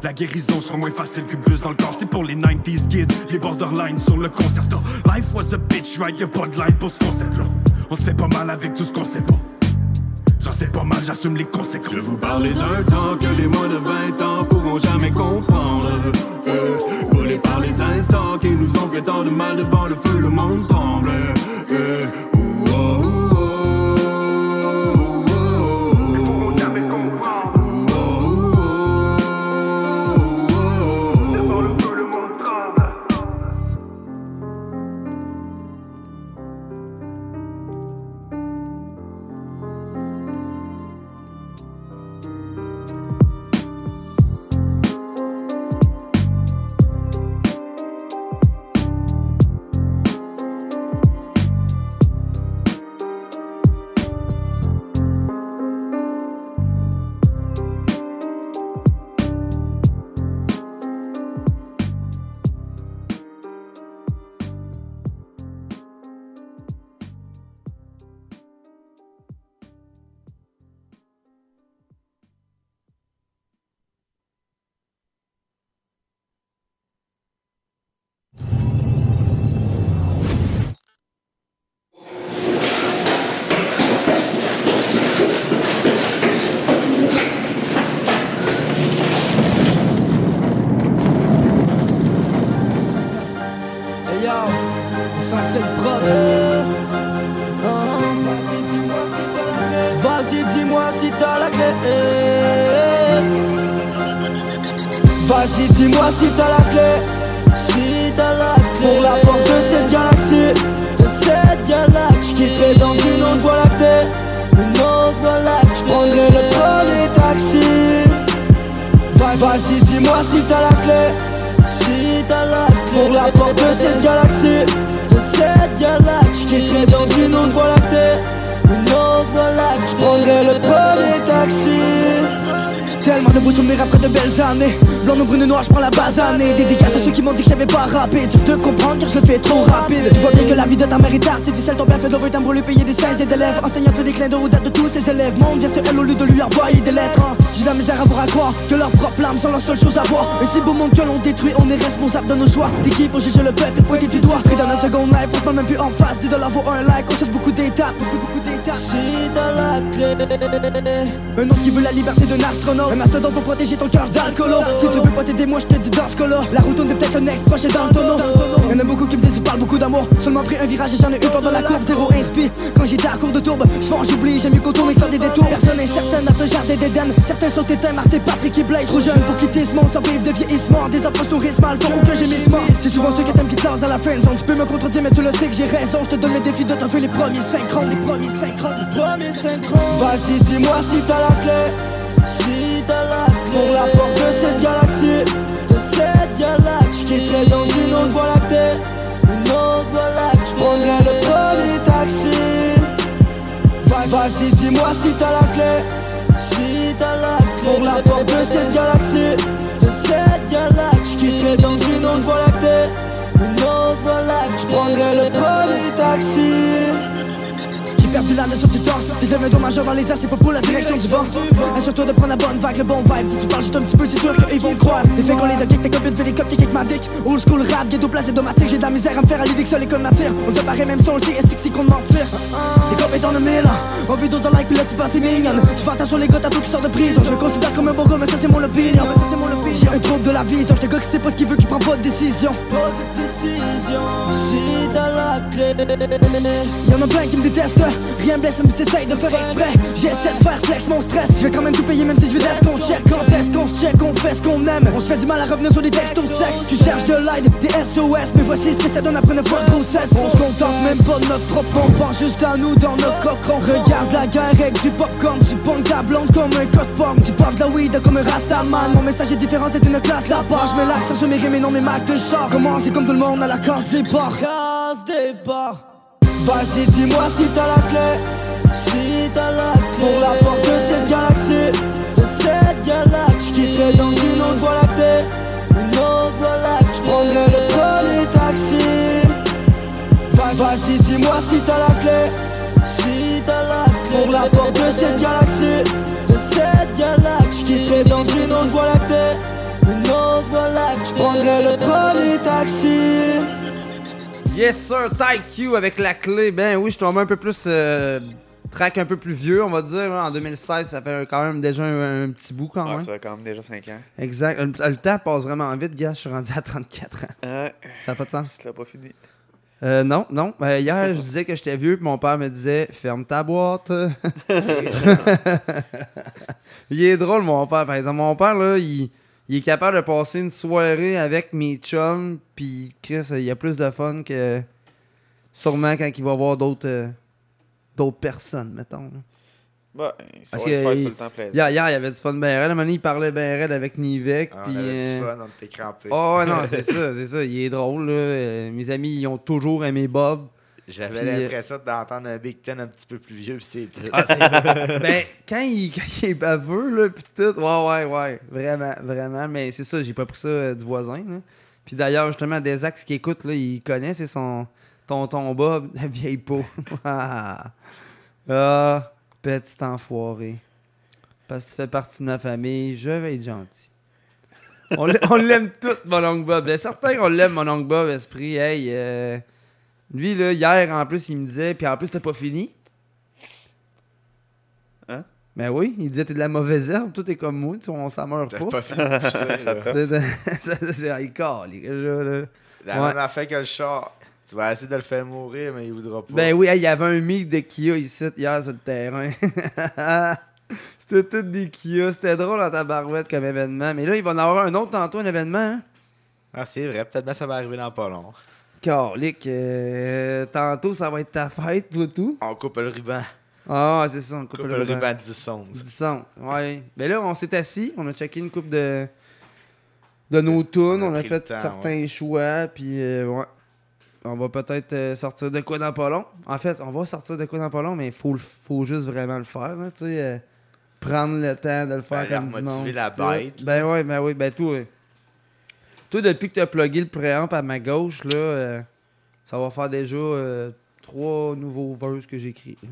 La guérison sera moins facile qu'une plus dans le corps. C'est pour les 90s kids, les borderlines sur le concerto. Life was a bitch, right? Y'a pas de pour ce concept-là. On se fait pas mal avec tout ce qu'on sait pas. J'en sais pas mal, j'assume les conséquences.
Je vous parlais d'un temps que les moins de 20 ans pourront jamais comprendre. Euh, volés par les instants qui nous ont fait tant de mal devant le feu, le monde tremble. Euh,
des 16 et d'élèves Enseignant d'eau aux dates de tous ses élèves. Monde vient sur elle au lieu de lui envoyer des lettres hein. J'ai la misère à voir à croire que leurs propres larmes sont leur seule chose à voir. Et si beau monde que l'on détruit, on est responsable de nos choix. T'es qui pour juger le peuple et pointer du doigt? Pris dans un second life, on se même plus en face. Dis de leur vaut un like, on saute beaucoup d'étapes Beaucoup, beaucoup d'étapes. Si t'as la clé. Un autre qui veut la liberté d'un astronaute. Un mastodonte pour protéger ton cœur d'alcoolo. Si tu veux pas t'aider moi je te dis dans ce cas-là. La route on est peut-être le next proche dans le tonneau Y'en a beaucoup qui me disent tu parles beaucoup d'amour. Seulement pris un virage et j'en ai eu pendant la courbe Zéro inspi Quand quand j'ai cours de tourbe, je vends, j'oublie, j'aime mieux qu'on tourne et faire des détours. Personne n'est certaine à ce jardin d'Éden. Certains sont éteints, Marthe et Patrick qui blaze Trop jeune pour quitter ce monde sans vivre de vieillissement. Des approches nourrissent mal, font aucun gémissement. C'est souvent ceux qui t'aiment qui te à la fin zone. Tu peux me contredire mais tu le sais que j'ai raison. Je te donne le défi de t'en faire les premiers synchrons Les premiers synchrons, les premiers synchrons Vas-y dis-moi si t'as la clé. Si t'as la clé. Pour la porte de cette galaxie.
De cette galaxie. Qui dans une autre voie lactée. Une autre voie lactée.
Vas-y, dis-moi si t'as la clé. Si t'as la clé. Pour la porte de cette galaxie. De cette galaxie. J'quitterai dans une autre voie lactée. Une autre voie lactée. J'prendrai le premier taxi.
J'ai perdu la notion je me dommage dans les airs c'est pas pour la direction du vent. Assure-toi de prendre la bonne vague, le bon vibe. Si tu parles juste un petit peu c'est sûr qu'ils vont croire. Les faits qu'on les a kick, tes copines fait les copes qui kick ma dick. Old school rap, ghetto place automatique J'ai de la misère à me faire à l'idée que ça l'école m'attire. On se paraît même on le sait, est-ce que c'est qu'on mentir? Les copes est dans le mille On vit dans un like puis là tu passes c'est mignonne Tu fais attention les gars t'as tout qui sort de prison. Je me considère comme un bon gars mais ça c'est mon opinion. Mais ça c'est mon opinion. J'ai un trouble de la vision. J'te gars qui sait pas ce qu'il veut qui prend pas de décision
la clé.
Y'en a plein qui me détestent. Rien blesse même si t'essayes de faire exprès J'essaie de faire flex mon stress. Je vais quand même tout payer même si je veux d'est qu'on check. Quand est-ce qu'on se check, on fait ce qu'on aime. On se fait du mal à revenir sur des textos de sexe Tu cherches de l'aide, des SOS Mais voici ce que ça donne après neuf mois de grossesse. On se contente même pas de notre propre On pense juste à nous dans nos cocons Regarde la guerre avec du popcorn. Tu ponges ta blonde comme un code pomme Tu puffes de la weed comme un rastaman. Mon message est différent, c'est une classe à part. Je mets l'accent sur mes rimes et non mes marques de char. Comment c'est comme tout le monde à la case des
Casse départ. Vas-y, dis-moi si t'as la clé. Si t'as la clé. Pour la porte de cette galaxie. De cette galaxie. J'quitterai dans une autre voie lactée. Une autre voie lactée. J'prendrai le premier taxi. Va- Vas-y, dis-moi si t'as la clé. Si t'as la clé. Pour la porte de cette galaxie. De cette galaxie. J'quitterai dans une autre voie lactée. Une autre voie lactée. J'prendrai le premier taxi.
Yes sir, Type Q avec la clé. Ben oui, je tombe un peu plus. euh, track un peu plus vieux, on va dire. En 2016, ça fait quand même déjà un, un petit bout quand même.
ça fait quand même déjà 5 ans.
Exact. Le, le temps passe vraiment vite, gars. Je suis rendu à 34 ans.
Ouais.
Ça n'a pas de sens.
Tu l'as pas fini.
Euh, non, non. Ben, hier, je disais que j'étais vieux, puis mon père me disait Ferme ta boîte. <laughs> il est drôle, mon père, par exemple. Mon père, là, il, il est capable de passer une soirée avec mes chums, puis Chris, il y a plus de fun que sûrement quand il va voir d'autres euh, d'autres personnes, mettons. là.
Bah, ça
Parce
va te
que
faire
il-
sur le temps plaisir.
hier, hier, il y avait du fun ben raide. À un moment donné, il parlait ben raide avec Nivek.
Ah, on
puis,
avait du
euh,
fun, on était crampés.
Oh, ouais, non, c'est <laughs> ça, c'est ça. Il est drôle, là. Euh, mes amis, ils ont toujours aimé Bob.
J'avais
Puis, euh,
l'impression d'entendre un Big Ten un petit peu plus vieux, puis c'est tout.
Ah, ben, quand il, quand il est baveux, là, pis tout, ouais, ouais, ouais, vraiment, vraiment, mais c'est ça, j'ai pas pris ça euh, du voisin, là. Puis d'ailleurs, justement, des axes qui écoute, là, il connaît, c'est son tonton Bob, la vieille peau. <laughs> ah, Ah, petit enfoiré. Parce que tu fais partie de ma famille, je vais être gentil. On l'a- on l'aime tout, mon oncle Bob. Ben, certains, on l'aime, mon oncle Bob, esprit. Hey, euh, lui, là, hier, en plus, il me disait, puis en plus, t'as pas fini.
Hein?
Ben oui, il disait, t'es de la mauvaise herbe, tout est comme moi, tu sais, on s'en meurt
T'as
pas.
pas fini pousser, <laughs> là.
Ça t'a-
C'est- là.
La
Ouais.
même affaire que le char. Tu vas essayer de le faire mourir, mais il voudra pas.
Ben oui, il y avait un mic de Kia ici, hier, sur le terrain. <laughs> c'était tout des Kia, c'était drôle dans ta barouette comme événement. Mais là, il va en avoir un autre tantôt, un événement, hein?
Ah, c'est vrai. Peut-être bien ça va arriver dans pas long.
Carlic, euh, tantôt, ça va être ta fête, tout, tout.
On coupe le ruban.
Ah, c'est ça, on coupe,
Coupe
le
le
ruban.
ruban 10 11.
10 ans, ouais. Ben là, on s'est assis, on a checké une coupe de, de nos tunes, on a, fait certains choix, puis euh, ouais. On va peut-être euh, sortir de quoi dans pas long. En fait, on va sortir de quoi dans pas long, mais il faut, faut juste vraiment le faire, là, euh, prendre le temps de le faire
Ben,
comme du monde.
la
tout.
bête,
Ben ouais, ben oui, ben toi. euh, Toi, depuis que tu as plugué le préamp à ma gauche, là, euh, ça va faire déjà euh, trois nouveaux verses que j'écris. là.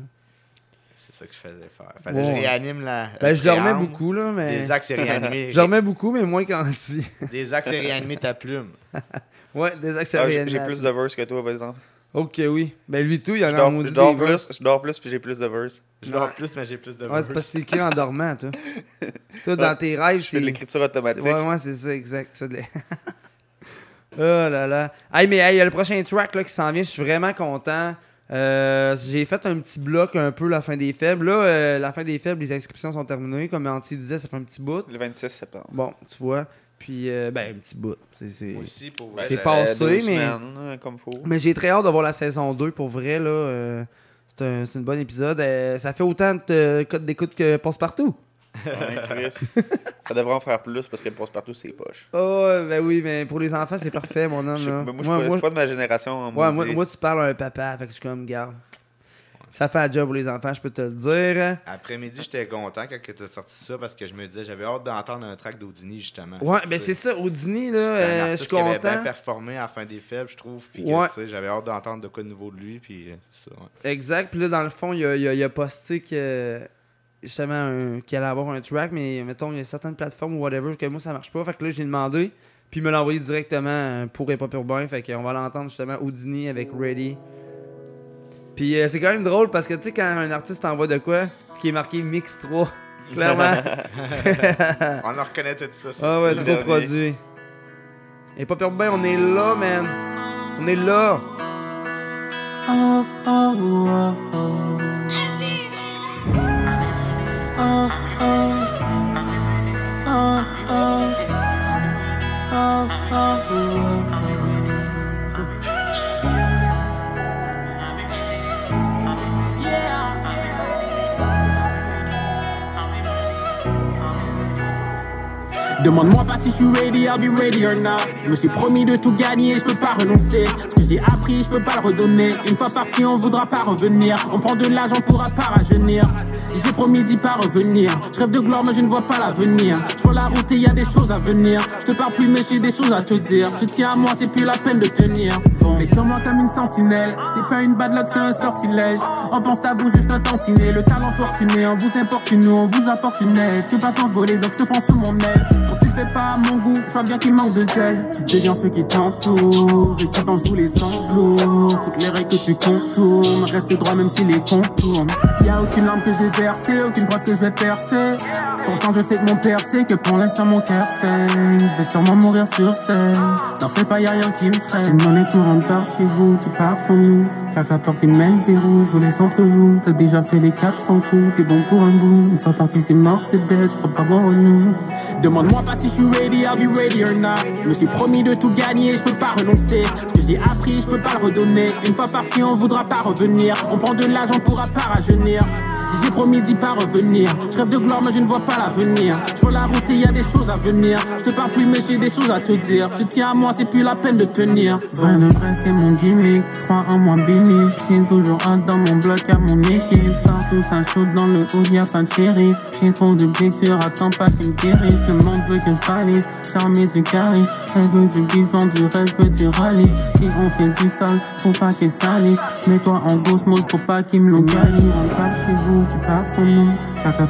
C'est ça que je faisais faire. Fallait que je réanime la.
Ben, je dormais beaucoup, là, mais.
Des axes et <laughs> réanimés.
je dormais beaucoup, mais moins qu'anti. <laughs>
Des axes et réanimés ta plume. <laughs>
ouais, des axes
Ah, j'ai- plus de verse que toi, par exemple.
Ok, oui. Ben, lui, tout, il y en
Je
a
dors,
maudit
je dors plus, je dors plus, puis j'ai plus de verse.
Je dors plus, mais j'ai plus de
Ouais, c'est parce que c'est écrit en dormant, toi. <laughs> toi, dans tes rêves,
Je fais de l'écriture automatique.
Ouais, ouais, c'est ça, exact. De l'é- <laughs> oh là là. Hey, mais hey, il y a le prochain track là, qui s'en vient, je suis vraiment content. Euh, j'ai fait un petit bloc un peu la fin des faibles. Là, euh, la fin des faibles, les inscriptions sont terminées. Comme Anti disait, ça fait un petit bout.
Le 26 septembre.
Bon, tu vois. Puis, euh, ben, un petit bout. C'est, c'est...
Aussi, pour
c'est
ça
passé, mais.
semaines, hein, comme faut.
Mais j'ai très hâte de voir la saison 2 pour vrai. là. euh, c'est, un, c'est une bonne épisode. Euh, ça fait autant de codes d'écoute que Passe-Partout.
Ouais, Chris. <laughs> ça devrait en faire plus parce qu'elle passe partout ses poches.
Oh, ouais, ben oui, mais pour les enfants, c'est parfait, mon homme. Là.
ben, moi, je suis pas- je suis pas de ma génération.
Ouais, moi, moi, tu parles à un papa, fait que je suis comme, garde. Ça fait un job pour les enfants, je peux te le dire.
Après-midi, j'étais content quand tu as sorti ça parce que je me disais, j'avais hâte d'entendre un track d'Audini, justement.
Ouais, ben c'est ça, Audini, là,
C'est un
euh, je suis
qui avait bien
content.
performé à la fin des faibles, je trouve. Puis
Ouais.
tu sais, j'avais hâte d'entendre de quoi de nouveau de lui. Puis euh, c'est ça, ouais.
Exact. Puis là, dans le fond, il a, il a- il a posté que justement un- qu'il allait avoir un track, mais mettons, il y a certaines plateformes ou whatever que moi ça marche pas. Fait que là, j'ai demandé. Puis il me l'a envoyé directement euh, pour Hip Hop Urbain. Fait qu'on va l'entendre justement Houdini avec Ready. Puis euh, c'est quand même drôle parce que tu sais, quand un artiste envoie de quoi, puis qui est marqué Mix 3, clairement. <laughs>
On en reconnaît tout ça. c'est-
Ah ouais,
dernier.
produit. Et pas Urbain, on est là, man. On est là.
Oh, oh, oh, oh. Oh, oh. Oh, oh. Oh, oh,
Demande-moi pas si je suis ready, I'll be ready or not. Je me suis promis de tout gagner, je peux pas renoncer. Ce que j'ai appris, je peux pas le redonner. Une fois parti, on voudra pas revenir. On prend de l'âge, on pourra pas rajeunir. J'ai promis d'y pas revenir. Je rêve de gloire, mais je ne vois pas l'avenir. Je la route et y a des choses à venir. Je te parle plus, mais j'ai des choses à te dire. Je tiens à moi, c'est plus la peine de tenir. Mais sur comme une sentinelle? C'est pas une bad luck, c'est un sortilège. On pense tabou, juste un tantinet. Le talent fortuné, on vous importune, on vous aide. Tu pas t'envoler, donc je te prends sous mon aile. Tu fais pas mon goût, je vois bien qu'il manque de zèle. Tu deviens ceux qui t'entourent et tu penses tous les 100 jours. Toutes les règles que tu contournes, reste droit même si les contournes. Y a aucune lampe que j'ai versée, aucune preuve que je vais percer. Pourtant je sais que mon père que pour l'instant mon cœur saigne. Je vais sûrement mourir sur scène. N'en fais pas, y a rien qui me freine. Une monnaie courante par chez vous, tu pars sans nous. Caca porte une main verrou, je vous laisse entre vous. T'as déjà fait les 400 coups, t'es bon pour un bout. Une fois parti, c'est mort, c'est dead, je crois pas voir au nous. Demande-moi pas si je suis ready, I'll be ready or not. Je me suis promis de tout gagner, je peux pas renoncer. Ce que j'ai appris, je peux pas le redonner. Une fois parti, on voudra pas revenir. On prend de l'âge, on pourra pas rajeunir. J'ai promis d'y pas revenir. Je rêve de gloire, mais je ne vois pas l'avenir. Je vois la route et y a des choses à venir. Je te parle plus, mais j'ai des choses à te dire. Tu tiens à moi, c'est plus la peine de tenir. Vrai de vrai, c'est mon gimmick. Crois en moi, béni. J'ai toujours un dans mon bloc à mon équipe. Partout, ça saute dans le haut, y a pas de shérif. J'ai trop de blessures, attends pas qu'ils me guérissent. Le monde veut que je. Charmé du charisme. Elle veut du vivant, du rêve, veut du ralice. Si on fait du sale, faut pas qu'elle salisse. Mets-toi en grosse mode pour pas qu'ils me localisent. Tu pars sans nous.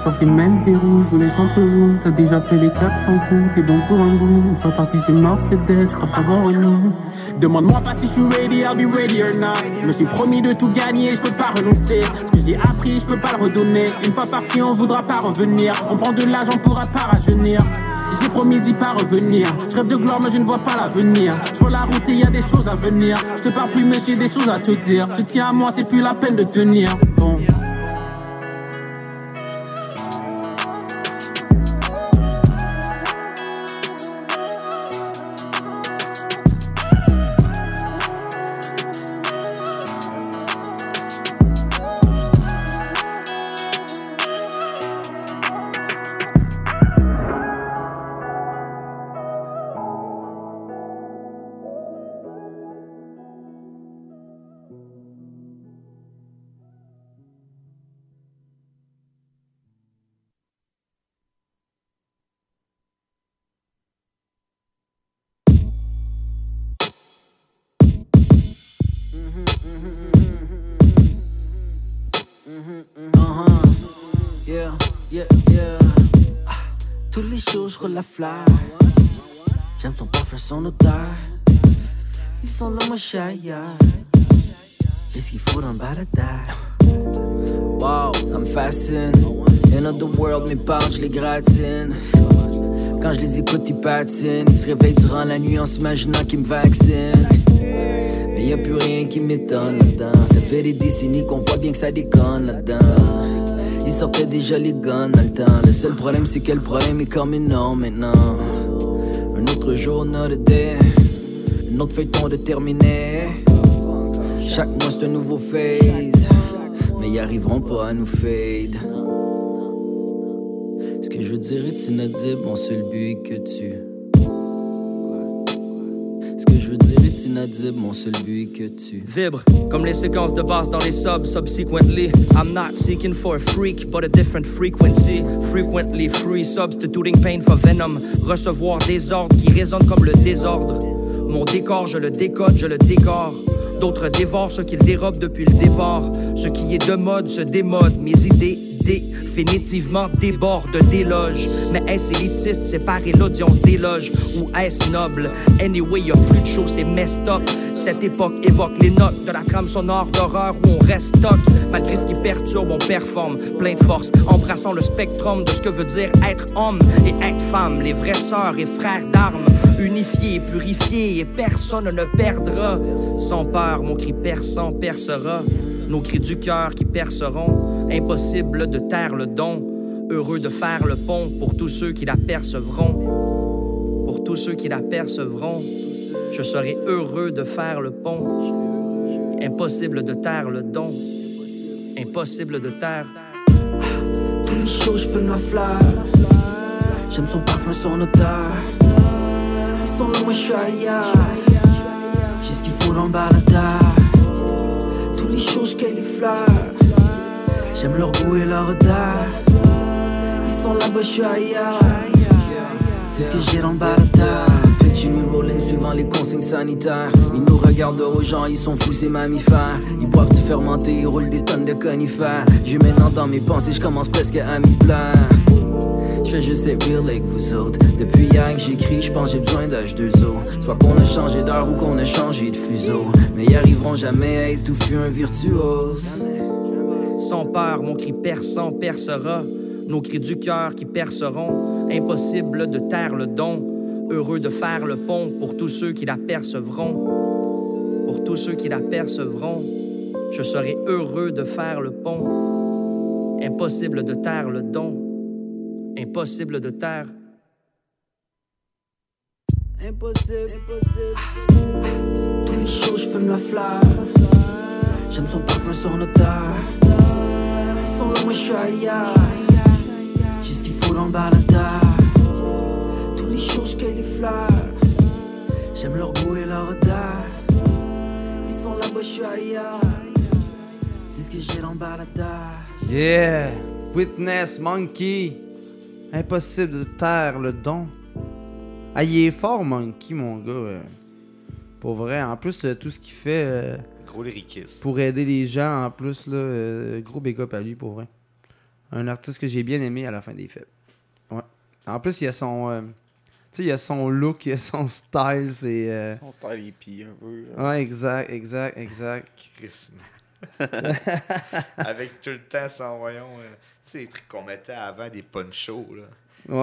Porte une main verrou, je vous laisse entre vous. T'as déjà fait les 400 coups, t'es bon pour un bout. Une fois parti, c'est mort, c'est dead, je crois pas voir nous. Demande-moi pas si je suis ready, I'll be ready or not. Je me suis promis de tout gagner, je peux pas renoncer. Ce que j'ai appris, je peux pas le redonner. Une fois parti, on voudra pas revenir. On prend de l'âge, on pourra pas rajeunir. J'ai promis d'y pas revenir. Je rêve de gloire, mais je ne vois pas l'avenir. Je la route et y a des choses à venir. Je te parle plus, mais j'ai des choses à te dire. Tu tiens à moi, c'est plus la peine de tenir.
La. J'aime son parfum, son odeur. Ils sont là, moi, chaya. J'ai ce qu'il faut dans le baladeur. Wow, ça me fascine. Another world, mes parents, je les gratine. Quand je les écoute, ils patinent. Ils se réveillent durant la nuit en s'imaginant qu'ils me vaccinent. Mais y a plus rien qui m'étonne là-dedans. Ça fait des décennies qu'on voit bien que ça déconne là-dedans. Ils sortaient déjà les guns dans le. Le seul problème, c'est que le problème est comme énorme maintenant. Un autre jour, another day. Un autre feuilleton de terminé. Chaque mois, c'est un nouveau phase. Mais ils arriveront pas à nous fade. Ce que je veux dire est inaudible, mon seul but est que tu. Ce que je veux dire mon seul but que tu
Vibre, comme les séquences de basse dans les subs subsequently. I'm not seeking for a freak, but a different frequency. Frequently free, substituting pain for venom. Recevoir des ordres qui résonnent comme le désordre. Mon décor, je le décode, je le décore. D'autres dévorent ce qu'ils dérobent depuis le départ. Ce qui est de mode se démode. Mes idées définitivement débordent d'éloges. Mais est-ce élitiste, séparer l'audience d'éloges ou est-ce noble? Anyway, y a plus de show, c'est messed up. Cette époque évoque les notes de la trame sonore d'horreur où on reste stock. Malgré ce qui perturbe, on performe, plein de force, embrassant le spectrum de ce que veut dire être homme et être femme, les vraies sœurs et frères d'armes, unifiés, purifiés, et personne ne perdra. Sans peur, mon cri perçant percera. Nos cris du cœur qui perceront, impossible de taire le don, heureux de faire le pont pour tous ceux qui l'apercevront. Pour tous ceux qui l'apercevront, je serai heureux de faire le pont. Impossible de taire le don, impossible de taire.
Tous les jours je la fleur J'aime son parfum, son odeur là, moi je suis J'ai ce qu'il faut dans le les fleurs J'aime leur goût et leur odeur Ils sont là, moi je suis ailleurs. C'est ce que j'ai dans le Petit nous rolling suivant les consignes sanitaires. Ils nous regardent aux gens, ils sont fous, ces mammifères Ils boivent du fermenté, ils roulent des tonnes de conifères. Je maintenant dans mes pensées, je commence presque à m'y plaire je fais juste être real avec vous autres. Depuis hier que j'écris, je pense j'ai besoin d'H2O. Soit qu'on a changé d'heure ou qu'on a changé de fuseau. Mais ils arriveront jamais à étouffer un virtuose.
Sans peur, mon cri perçant percera. Nos cris du cœur qui perceront. Impossible de taire le don. Heureux de faire le pont pour tous ceux qui l'apercevront. Pour tous ceux qui l'apercevront, je serai heureux de faire le pont. Impossible de taire le don. Impossible de taire.
Impossible, Tous les jours je fume la fleur. J'aime son parfum, son odeur. Ils sont là, moi je suis ailleurs. J'ai ce qu'il faut dans le baladeur Tous les jours je cueille les fleurs. J'aime leur goût et leur odeur. Ils sont là, moi je suis ailleurs. C'est ce que j'ai dans le baladeur
Yeah! Witness, Monkey! Impossible de taire le don. Ah, il est fort, Monkey, mon gars. euh. Pour vrai. En plus, euh, tout ce qu'il fait euh,
Gros lyriciste.
pour aider les gens, en plus, là, euh, gros big up à lui, pour vrai. Un artiste que j'ai bien aimé à la fin des fêtes. Ouais. En plus, il a son. euh, tu sais, il a son look, il a son style, c'est. euh,
Son style hippie, un peu. genre.
Ouais, exact, exact, exact.
Chris. <laughs> Avec tout le temps son, voyons, euh, sais, les trucs qu'on mettait avant des ponchos, là.
Ouais,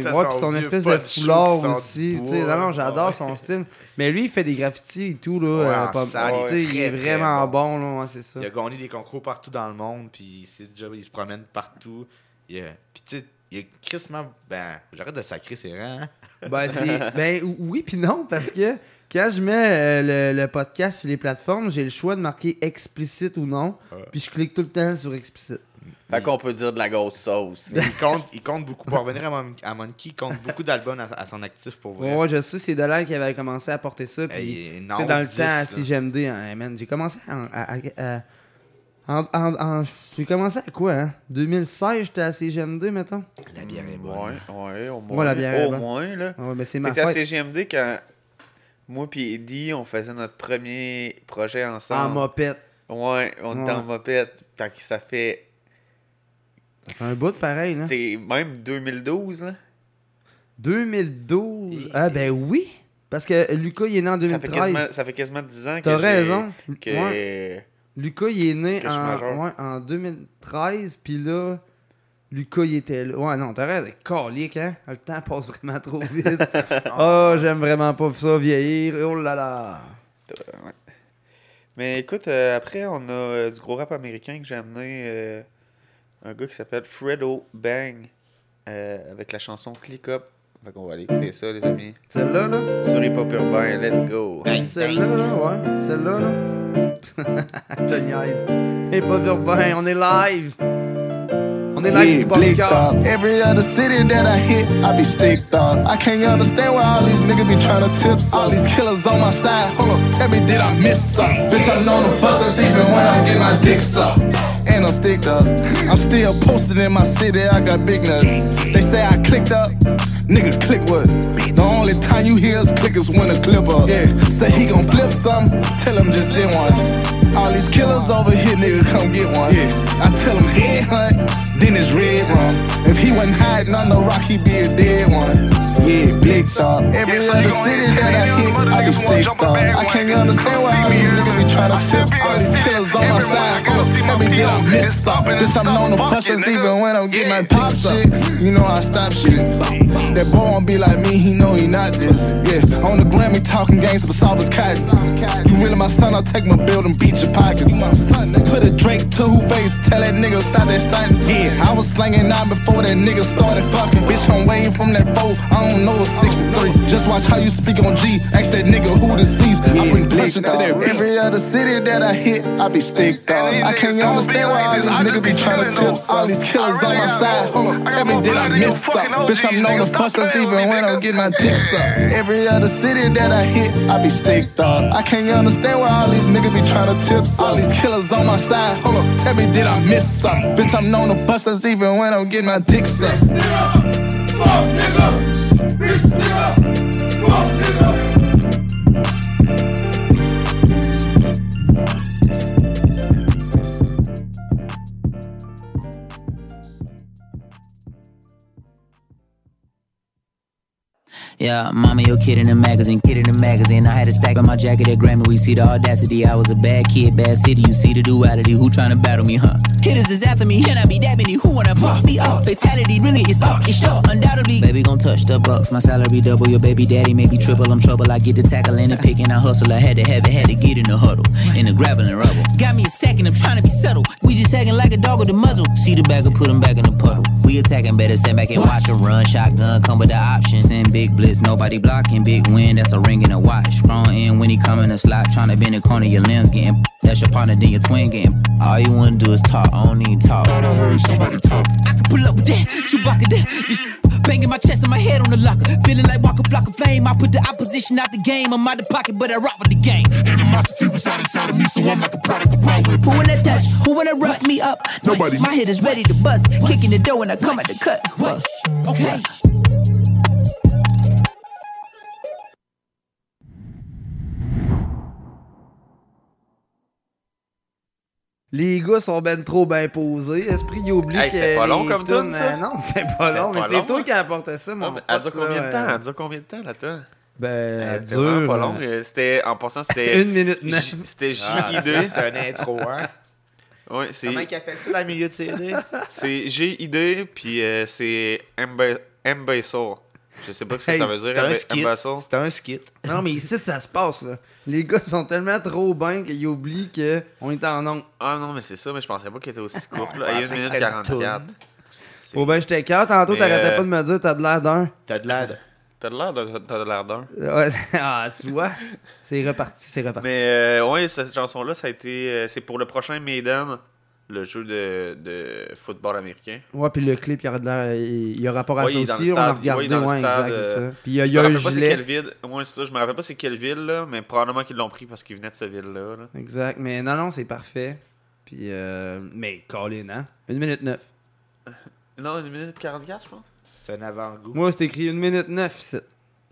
ouais, ouais, puis son espèce de foulard aussi.
bois,
Non, non, j'adore
ouais.
son style. Mais lui, il fait des graffitis et tout, là.
Ouais,
euh,
salle,
il est
très,
vraiment bon, là, c'est ça.
Il a gagné des concours partout dans le monde, puis il se promène partout. Puis tu sais, il est crissement. Ben, j'arrête de sacrer, c'est rare, hein? <laughs>
Ben, c'est- ben ou- oui puis non, parce que quand je mets euh, le, le podcast sur les plateformes, j'ai le choix de marquer explicite ou non. Puis je clique tout le temps sur explicite.
Fait qu'on peut dire de la grosse sauce.
Il compte, il compte beaucoup. Pour revenir à, Mon- à Monkey, il compte beaucoup d'albums à, à son actif pour vrai.
Ouais, je sais, c'est Dollar qui avait commencé à porter ça. Puis c'est dans le
10,
temps à
là.
CGMD, hein, man. J'ai commencé en- à. à- à- en- en- en- j'ai commencé à quoi, hein? 2016, j'étais à CGMD, mettons.
La bière est bonne.
Ouais, ouais, au moins.
Ouais, la bière est
Au
bonne.
moins, là.
Ouais, mais c'est ma
à. CGMD quand moi puis Eddie, on faisait notre premier projet ensemble.
En mopette.
Ouais, on était en mopette. Fait que ça fait.
Ça fait un bout de pareil, là.
C'est même 2012, là.
2012. Ah, ben oui! Parce que Lucas, il est né en
Ça fait,
2013.
quasiment, ça fait quasiment 10 ans que
T'as raison.
Que...
Ouais. Lucas, il est né en, ouais, en 2013, puis là, Lucas, il était là. Ouais, non, t'as raison, calique, hein? Le temps passe vraiment trop vite. oh, <laughs> j'aime vraiment pas ça vieillir. Oh là là.
Ouais. Mais écoute, euh, après, on a euh, du gros rap américain que j'ai amené. euh, un gars qui s'appelle Fredo Bang. euh, avec la chanson Click Up. Fait qu'on va aller écouter ça, les amis.
Celle-là, là?
Sur les pop urbains, let's go.
Celle-là, là, ouais. Celle-là, là. <laughs> Je niaise. Et pas urbain, on est live. On On est
blicked
cœur.
up. Every other city that I hit, I be sticked up. I can't understand why all these niggas be trying to tip some. All these killers on my side, hold up, tell me did I miss something? Bitch, I'm known to bust us even when I'm getting my dick sucked. And I'm sticked up. I'm still posted in my city, I got big nuts. They say I clicked up. Nigga, click what? The only time you hear us click is when a clip up. Yeah, say he gon' flip something, tell him just send one. All these killers over here, nigga, come get one. Yeah, I tell him head hunt, then it's red rum. If he wasn't hiding on the rock, he'd be a dead one. Yeah, blicked up. Every other city that I hit, I be sticked up. I can't understand why all these niggas be trying to tip. All these killers on my side, tell me did I miss something? Bitch, I'm known to bust us even when I'm getting my dick sucked. You know I stop shit. That boy won't be like me, he know he not this. Yeah, on the Grammy talking games, but solve his cats. You really my son, I'll take my build and beat your pockets. Put a Drake to who face, tell that nigga stop that stunt. Yeah, I was slanging nine before that nigga started fucking. Bitch, I'm waiting from that foe, I don't know a 63. Just watch how you speak on G, ask that nigga who deceased. I bring pressure to that beat. Every other city that I hit, I be sticked up. I can't understand why all these niggas be trying to tip all these killers on my side. Hold up, tell me did I miss something? Bitch, I'm known to bust us even when I'm getting my dick sucked. Every other city that I hit, I be sticked up. I can't understand why all these niggas be trying to tip all these killers on my side. Hold up, tell me did I miss something? Bitch, I'm known to bust us even when I'm getting my dick sucked.
Yeah, mama, your kid in the magazine, kid in the magazine. I had a stack on my jacket at Grammy. We see the audacity. I was a bad kid, bad city. You see the duality. Who tryna battle me, huh? Hitters is after me, and I be that many. Who wanna fuck me up? Fatality really is up. It's sure, undoubtedly. Baby gon' touch the bucks. My salary double. Your baby daddy maybe triple. I'm trouble. I get the tackle and picking. I hustle. I had to have it. Had to get in the huddle. In the gravel and rubble. Got me a second. I'm trying to be subtle. We just acting like a dog with a muzzle. See the bagger, put him back in the puddle. We attacking. Better stand back and watch him run. Shotgun come with the option. Send big blitz. Nobody blocking. Big win. That's a ring and a watch. Strong in when he come in a slot. Trying to bend the corner. Your limbs getting. That's your partner. Then your twin getting. All you wanna do is talk. I don't need talk. I heard somebody talk. I can pull up with that. Chewbacca that. Just banging my chest and my head on the locker. Feeling like walking flock of flame. I put the opposition out the game. I'm out the pocket, but I rock with the game.
Animosity reside inside of me, so I'm like a product of power.
Who wanna touch? Who wanna rough me up?
Nobody.
My head is ready to bust. Kicking the door when I come at the cut. What? Okay.
Les gars sont ben trop bien posés. Esprit, il oublie
Hey, c'était pas long comme tune, ça?
euh, Non, c'était pas
C'était
long, mais c'est
long,
toi
hein?
qui as apporté ça, mon
mais Elle dure combien
là,
de temps?
euh,
Elle dure combien de temps, la tonne?
Ben,
Elle
dure.
pas
euh,
euh, C'était, en passant, c'était. <laughs>
Une minute neuf.
C'était
Ah,
J-I-D.
c'est un intro, hein?
Ouais, c'est.
Comment ils appellent ça dans le milieu de CD? <laughs>
C'est G-I-D, puis euh, c'est Emba- Embasor. Je sais pas ce que
Hey,
ça veut dire.
un skit.
C'était un skit.
Non, mais ici, ça se passe, là. Les gars sont tellement trop bien qu'ils oublient qu'on est en ongle.
Ah non, mais c'est ça, mais je pensais pas qu'elle était aussi courte. Là.
Je
Il y a
pensais
1 minute
que c'était une
44.
Oh, ben, j'étais cœur. Tantôt, t'arrêtais
euh,
pas de me dire, t'as de l'air d'un.
T'as de l'air.
T'as de l'air d'un. T'as de l'air d'un.
Ouais, <laughs> ah, tu vois. C'est reparti, c'est reparti.
Mais euh, ouais, cette chanson-là, ça a été. euh, c'est pour le prochain Maiden, le jeu de, de football américain.
Ouais, puis le clip, il y aura, de il y a rapport à
Ouais,
ça aussi. on a regardé,
Ouais,
ouais,
stade,
exact, c'est
euh,
ça. Puis il y a, y a
me
un
rappelle pas c'est
gilet.
quelle ville. Moi, c'est ça. Je me rappelle pas c'est quelle ville, là, mais probablement qu'ils l'ont pris parce qu'ils venaient de cette ville-là. là.
Exact. Mais non, non, c'est parfait. Puis, euh, mais Colin, hein? Une minute neuf.
Non, 1 minute 44, je pense.
C'est un avant-goût.
Moi, c'est écrit une minute neuf ici.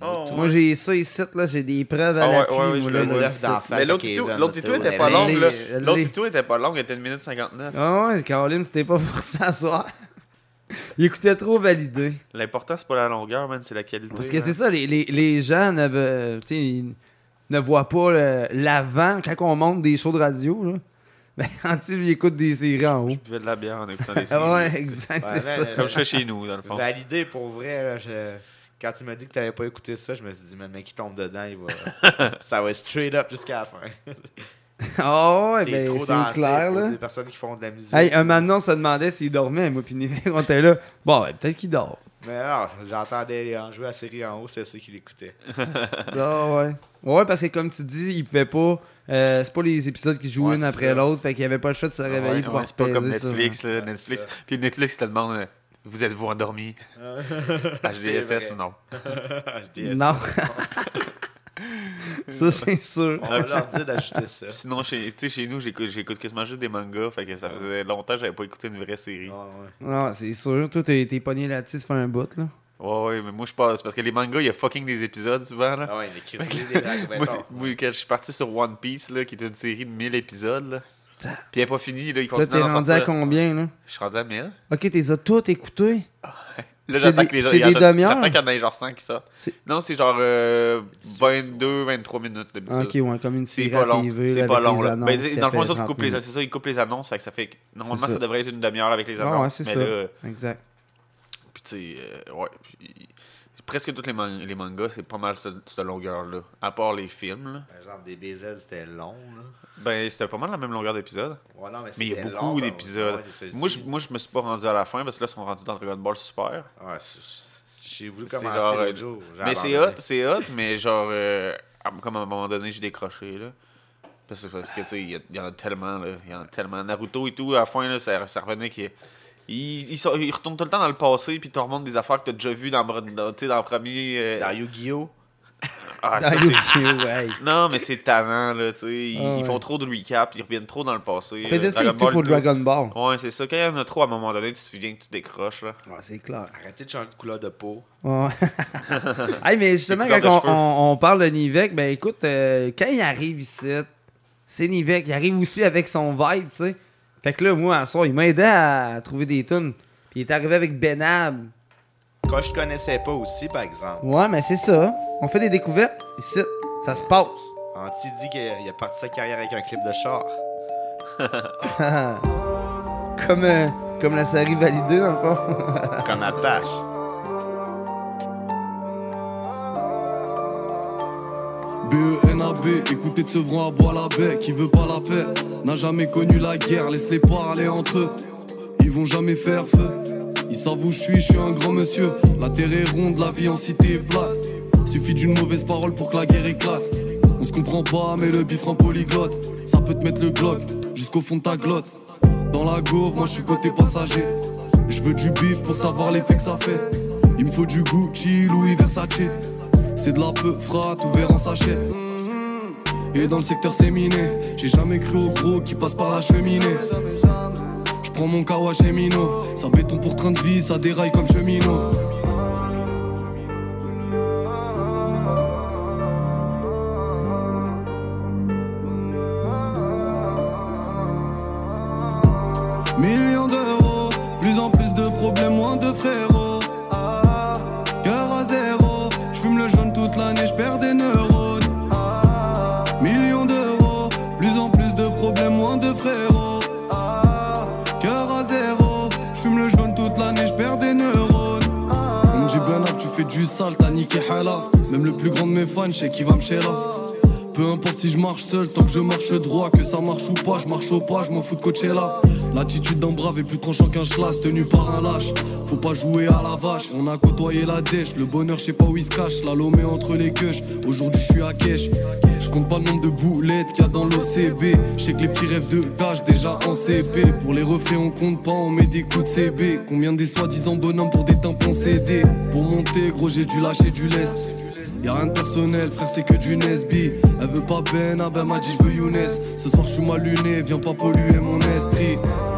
Oh,
Moi,
ouais.
j'ai ça ici, là, j'ai des preuves à
Ah ouais,
l'appui.
ouais, ouais, je le
d'en face.
Mais l'autre
à
tuto, était pas longue, là. L'autre tuto était pas longue, elle était 1 minute 59.
Ah ouais, Colin, c'était pas <laughs> pour s'asseoir. Il écoutait trop validé.
L'important, c'est pas la longueur, man, c'est la qualité.
Parce que c'est ça, les, les, les gens ne, tu ils voient pas l'avant quand on monte des shows de radio. Là. <laughs> Ben, quand ils écoutent des séries en haut.
Je buvais de la bière en écoutant des <laughs> séries.
Ah ouais, exact, c'est ça.
Comme je fais chez nous, dans le fond.
Validé pour vrai. Là, je- Quand tu m'as dit que t'avais pas écouté ça, je me suis dit, mais le mec qui tombe dedans, il va. <laughs> ça va être straight up jusqu'à la fin.
Ah ouais,
C'est
ben,
trop
c'est clair, là.
des personnes qui font de la musique.
Hey, un maintenant, on se demandait s'il dormait, moi, puis on était là. Bon, ben, peut-être qu'il dort.
Mais alors, j'entendais en jouer à la série en haut, c'est ceux qui l'écoutaient. <laughs>
Ah ouais. Ouais, parce que comme tu dis, il pouvait pas Euh, c'est pas les épisodes qui jouent
Ouais,
une après
ça.
l'autre, fait qu'il y avait pas le choix de se réveiller
Ouais,
pour
ouais, c'est pas comme
ça.
Netflix. là, Netflix. Puis Netflix te demande euh, Vous êtes-vous endormi? HDSS, non.
HDSS,
Non. <laughs> ça, c'est sûr.
On va leur dire d'ajouter ça.
Puis Sinon, chez, tu sais, chez nous, j'écoute, j'écoute quasiment juste des mangas. Fait que ça faisait longtemps que j'avais pas écouté une vraie série.
Non, c'est sûr. Toi, t'es t'es pogné là-dessus, ça fait un bout, là.
Ouais, ouais, mais moi, je passe. Parce que les mangas, il y a fucking des épisodes souvent. Là.
Ah ouais, il
que-
des dragues, ben
moi, quand je suis parti sur One Piece, là, qui est une série de 1000 épisodes, là. Puis elle est pas finie, là. Il
Là,
continue
t'es
à en
rendu à
sortir.
combien, là?
Je suis rendu à 1000.
Ok, t'es as toutes écoutées? <laughs>
Là,
C'est
j'attends
des-
que les
c'est
il y a-
des demi-heures?
J'attends qu'il y en ait genre 100 qui sortent. Non, c'est genre euh, 22, 23 minutes d'habitude.
Ok, ouais, comme une
C'est
série
pas
à
long.
TV,
C'est
là,
pas long, là.
annonces
Ben, dans le fond,
fait
ça, ils
30
coupent les,
minutes.
c'est ça, ils coupent les annonces. Fait que ça fait. Normalement, ça.
ça.
devrait être une demi-heure avec les
Ah
annonces.
ouais, c'est
mais
ça.
là,
Exact.
Puis, tu sais, euh, ouais. Puis, presque tous les, man- les mangas, c'est pas mal cette, cette longueur-là. À part les films, là.
Genre des BZ, c'était long, là.
Ben, c'était pas mal la même longueur d'épisode.
Ouais, mais
mais il y a beaucoup
ben,
d'épisodes.
ouais,
moi,
je
moi, je me suis pas rendu à la fin parce que là, ils sont rendus dans Dragon Ball Super.
Ouais, j'ai voulu
C'est
commencer
genre,
l'autre
euh,
jour,
Mais c'est hot, c'est hot, mais genre, euh, comme à un moment donné, j'ai décroché, là. Parce que, parce que tu sais, il y, en a tellement. Il y en a tellement. Naruto et tout, à la fin, là, ça, ça revenait qu'il. Il, il, sort- il retourne tout le temps dans le passé, puis il te remonte des affaires que t'as déjà vues dans, le premier. euh,
Dans Yu-Gi-Oh!
Ah,
Dans
ça,
Yu-Gi-Oh, <laughs> ouais.
Non, mais c'est tannant, là, tu sais. Ils,
Ah,
ils font trop de recap, ils reviennent trop dans le passé.
Ils faisaient ça tout pour. Dragon Ball.
Ouais, c'est ça. Quand il y en a trop, à un moment donné, tu te souviens que tu décroches, là.
Ouais, c'est clair.
Arrêtez de changer de couleur de peau.
Ouais. <laughs> hey, mais justement, quand on parle de Nivek, ben écoute, euh, quand il arrive ici, c'est Nivek. Il arrive aussi avec son vibe, tu sais. Fait que là, moi, à soir, il m'a aidé à trouver des tunes. Puis il est arrivé avec Benab.
Quand je connaissais pas aussi, par exemple.
Ouais, mais c'est ça. On fait des découvertes ici. Ça se passe.
Anti dit qu'il a, parti sa carrière avec un clip de char. <laughs>
comme, euh, comme la série validée, dans le fond.
Comme Apache.
B-E-N-A-B, écoutez de ce à bois la baie, qui veut pas la paix, n'a jamais connu la guerre, laisse-les parler entre eux, ils vont jamais faire feu, ils savent où je suis, je suis un grand monsieur, la terre est ronde, la vie en cité est plate, suffit d'une mauvaise parole pour que la guerre éclate, on se comprend pas mais le bif rend polyglotte, ça peut te mettre le glock, jusqu'au fond de ta glotte, dans la gauve, moi je suis côté passager, je veux du bif pour savoir l'effet que ça fait, il me faut du Gucci, Louis Versace, c'est de la peu frat ouvert en sachet. Et dans le secteur c'est miné. J'ai jamais cru au gros qui passe par la cheminée. Je prends mon kawa chez Mino. Ça béton pour train de vie, ça déraille comme cheminot. Même le plus grand de mes fans, je sais qui va me là. Peu importe si je marche seul, tant que je marche droit, que ça marche ou pas, je marche au pas, je m'en fous de Coachella. L'attitude d'un brave est plus tranchant qu'un schlass tenu par un lâche. Faut pas jouer à la vache, on a côtoyé la dèche, le bonheur je sais pas où il se cache, la lomé entre les queues. Aujourd'hui je suis à Kesh. Je compte pas le nombre de boulettes qu'il y a dans l'OCB. Je sais que les petits rêves de tâche déjà en CP. Pour les reflets on compte pas, on met des coups de CB. Combien des soi-disant bonhommes pour des tampons CD Pour monter gros j'ai dû lâcher du lest. Y'a rien de personnel, frère, c'est que du Nesby. Elle veut pas Ben, ah ben m'a dit je veux Younes. Ce soir je suis mal luné, viens pas polluer mon esprit. Millions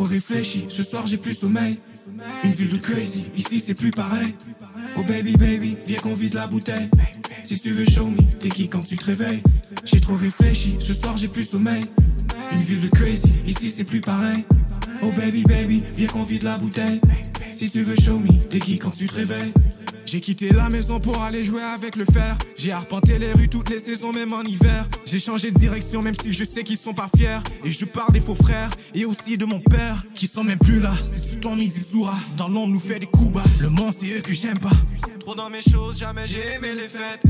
trop réfléchi, ce soir j'ai plus sommeil. Une ville de crazy, ici c'est plus pareil. Oh baby baby, viens qu'on vide la bouteille. Si tu veux show me, t'es qui quand tu te réveilles? J'ai trop réfléchi, ce soir j'ai plus sommeil. Une ville de crazy, ici c'est plus pareil. Oh baby baby, viens qu'on vide la bouteille. Si tu veux show me, t'es qui quand tu te réveilles? J'ai quitté la maison pour aller jouer avec le fer. J'ai arpenté les rues toutes les saisons, même en hiver. J'ai changé de direction, même si je sais qu'ils sont pas fiers. Et je parle des faux frères et aussi de mon père, qui sont même plus là. C'est du temps Mizizura. Dans l'ombre, nous fait des coups bas. Le monde, c'est eux que j'aime pas. Trop dans mes choses, jamais j'ai aimé les fêtes.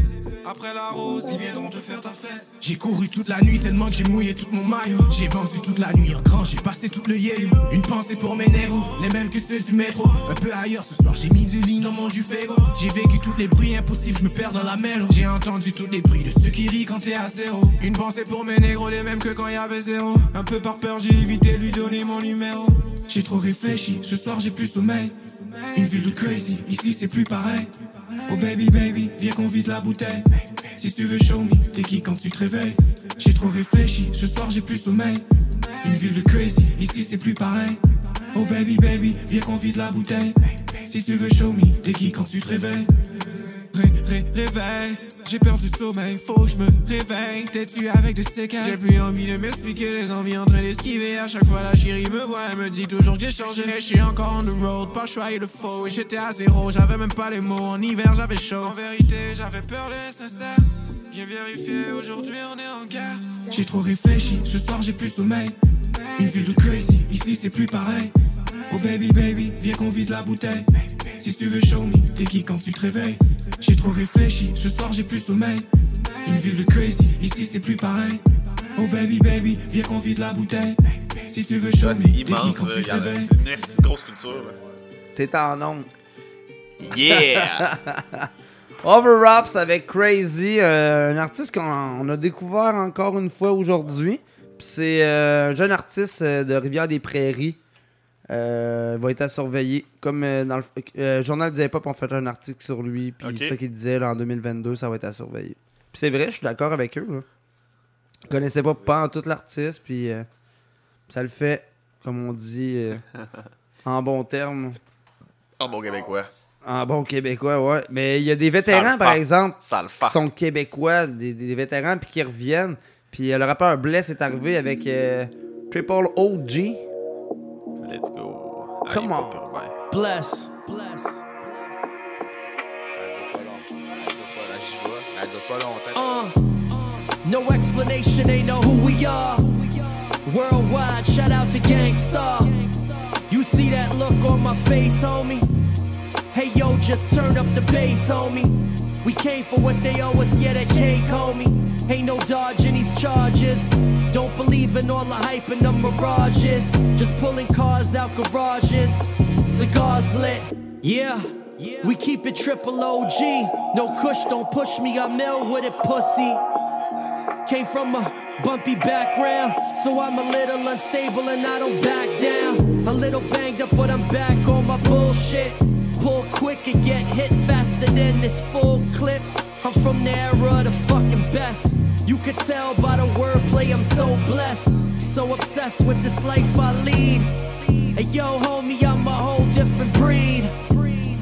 Après la rose, ils viendront te faire ta fête. J'ai couru toute la nuit tellement que j'ai mouillé tout mon maillot. J'ai vendu toute la nuit en grand, j'ai passé tout le yéyo. Une pensée pour mes néros, les mêmes que ceux du métro. Un peu ailleurs ce soir, j'ai mis du ligne dans mon jus fégo. J'ai vécu tous les bruits impossibles, je me perds dans la mêle. J'ai entendu tous les bruits de ceux qui rient quand t'es à zéro. Une pensée pour mes négros, les mêmes que quand y avait zéro. Un peu par peur, j'ai évité de lui donner mon numéro. J'ai trop réfléchi, ce soir j'ai plus sommeil. Une ville de crazy, ici c'est plus pareil. Oh baby baby, viens qu'on vide la bouteille. Si tu veux show me, t'es qui quand tu te réveilles? J'ai trop réfléchi, ce soir j'ai plus sommeil. Une ville de crazy, ici c'est plus pareil. Oh baby baby, viens qu'on vide la bouteille. Si tu veux show me, t'es qui quand tu te réveilles Ré, ré, réveil, j'ai perdu le sommeil, faut que je me réveille. T'es-tu avec des séquelles? J'ai plus envie de m'expliquer, les envies en train d'esquiver. À chaque fois la chérie me voit, elle me dit toujours que j'ai changé. Et je suis encore on the road, pas choix et le faux. Et j'étais à zéro, j'avais même pas les mots. En hiver j'avais chaud. En vérité, j'avais peur de sincère. Bien vérifié, aujourd'hui on est en guerre. J'ai trop réfléchi, ce soir j'ai plus sommeil. Une ville de crazy, ici c'est plus pareil. Oh baby baby, viens qu'on vide la bouteille. Si tu veux show me, t'es qui quand tu te réveilles? J'ai trop réfléchi, ce soir j'ai plus sommeil. Une ville de crazy, ici c'est plus pareil. Oh baby baby, viens qu'on vide la bouteille. Si tu veux show me, t'es qui quand tu te
en a-
réveilles?
C'est une grosse culture.
T'es en onde.
Yeah! <laughs>
Overwraps avec Crazy, euh, un artiste qu'on on a découvert encore une fois aujourd'hui. Puis C'est euh, un jeune artiste euh, de Rivière-des-Prairies. Euh, va être à surveiller. Comme euh, dans le euh, Journal du Hip-Hop, on fait un article sur lui. Puis
Ok.
c'est ça qu'il disait là, en 2022, ça va être à surveiller. Puis c'est vrai, je suis d'accord avec eux. Là. Je connaissais pas pas en tout l'artiste. Puis euh, ça le fait, comme on dit, en bon terme.
En bon québécois.
En bon québécois, ouais. Mais il y a des vétérans, par exemple, qui sont québécois, des, des vétérans, puis qui reviennent. Puis le rappeur Bless est arrivé avec euh, Triple OG.
Let's go.
Come on.
Bless.
Elle dure pas longtemps.
Uh, no explanation, they know who we are. Worldwide, shout out to Gangstar. You see that look on my face, homie? Hey yo, just turn up the bass, homie. We came for what they owe us, yeah, that cake, homie. Ain't no dodging these charges. Don't believe in all the hype and the mirages. Just pulling cars out garages. Cigars lit, yeah. We keep it triple OG. No kush, don't push me, I'm ill with it, pussy. Came from a bumpy background, so I'm a little unstable and I don't back down. A little banged up, but I'm back on my bullshit. Pull quick and get hit faster than this full clip. I'm from the era the fucking best. You could tell by the wordplay I'm so blessed. So obsessed with this life I lead. Hey yo, homie, I'm a whole different breed.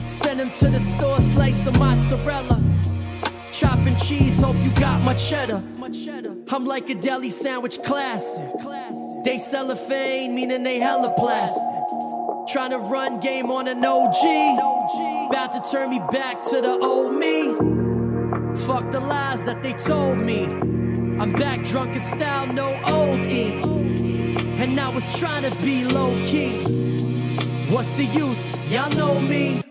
Send him to the store, slice of mozzarella. Chopping cheese, hope you got my cheddar. I'm like a deli sandwich classic. They cellophane, meaning they hella plastic. Trying to run game on an OG. About to turn me back to the old me. Fuck the lies that they told me. I'm back drunk in style, no old E. And I was trying to be low key. What's the use? Y'all know me.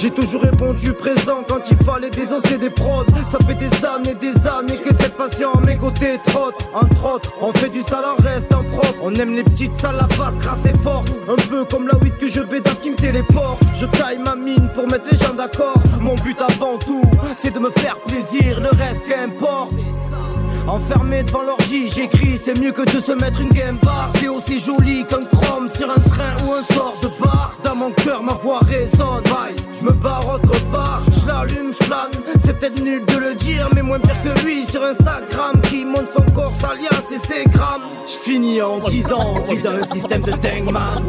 J'ai toujours répondu présent quand il fallait désosser des prods. Ça fait des années, des années que cette passion à mes côtés trotte. Entre autres, on fait du sale, on reste en propre. On aime les petites salles à basse, grâce et forte. Un peu comme la weed que je bédave qui me téléporte. Je taille ma mine pour mettre les gens d'accord. Mon but avant tout, c'est de me faire plaisir, le reste qu'importe.
Enfermé devant l'ordi, j'écris, c'est mieux que de se mettre une game bar. C'est aussi joli qu'un chrome sur un train ou un sport de bar. Dans mon cœur, ma voix résonne. Bye, je me barre autre part. Je l'allume, je plane. C'est peut-être nul de le dire, mais moins pire que lui sur Instagram qui monte son corps, sa liasse et ses grammes. Je finis en 10 ans, au vie d'un système de dingue man.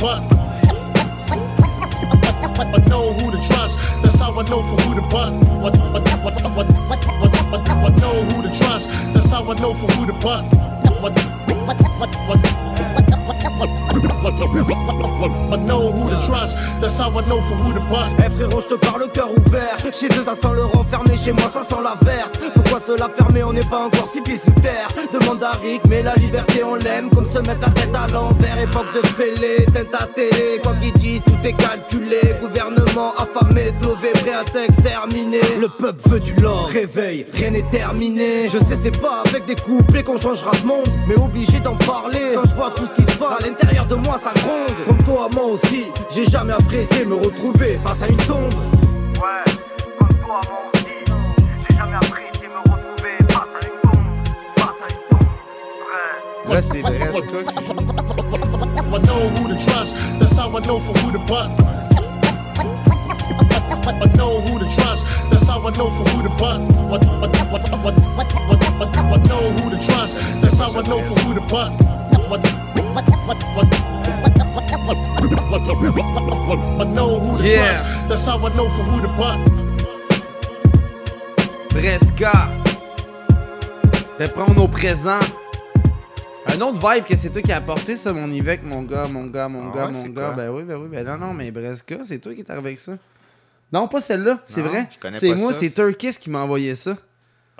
Who. I know who to trust, that's how I know for who to bust. I know who to trust, that's how I know for who to bust.
Frérot, je te parle le cœur ouvert. Chez eux, ça sent le renfermé, chez moi, ça sent la verte. Pourquoi se la fermer On n'est pas encore six pieds sous terre? Demande à Rick, mais la liberté, on l'aime. Comme se mettre la tête à l'envers. Époque de fêlée, teinte à télé. Quoi qu'ils disent, tout est calculé. Gouvernement affamé, lever, prêt à t'exterminer. Le peuple veut du lore. Réveil, rien n'est terminé. Je sais, c'est pas avec des couplets qu'on changera ce monde. Mais obligé d'en parler. Quand je vois tout ce qui se passe, à l'intérieur de moi, ça gronde. Comme toi, moi aussi. J'ai jamais apprécié me retrouver face à une tombe.
Ouais, comme toi, moi aussi. J'ai jamais apprécié me retrouver face à une tombe. Face à une tombe. Vrai.
Là, c'est vrai, c'est toi qui joue.
I know who to trust, that's how I know for who to bust. I know who to trust, that's how I know for who to bust. I know who to trust, that's how I know for who to bust. I know who to
Yeah.
trust, that's how I know for who to bust.
Bresca. Répondre au présent. Un autre vibe que c'est toi qui as apporté ça, mon Yvette, mon gars, mon gars, mon
Ah
gars,
ouais,
mon gars.
quoi?
Ben oui, ben oui, ben non, non, mais Bresca, c'est toi qui es arrivé avec ça. Non, pas celle-là, c'est
Non,
vrai.
je connais
C'est
pas
moi,
ça.
c'est Turkis qui m'a envoyé ça.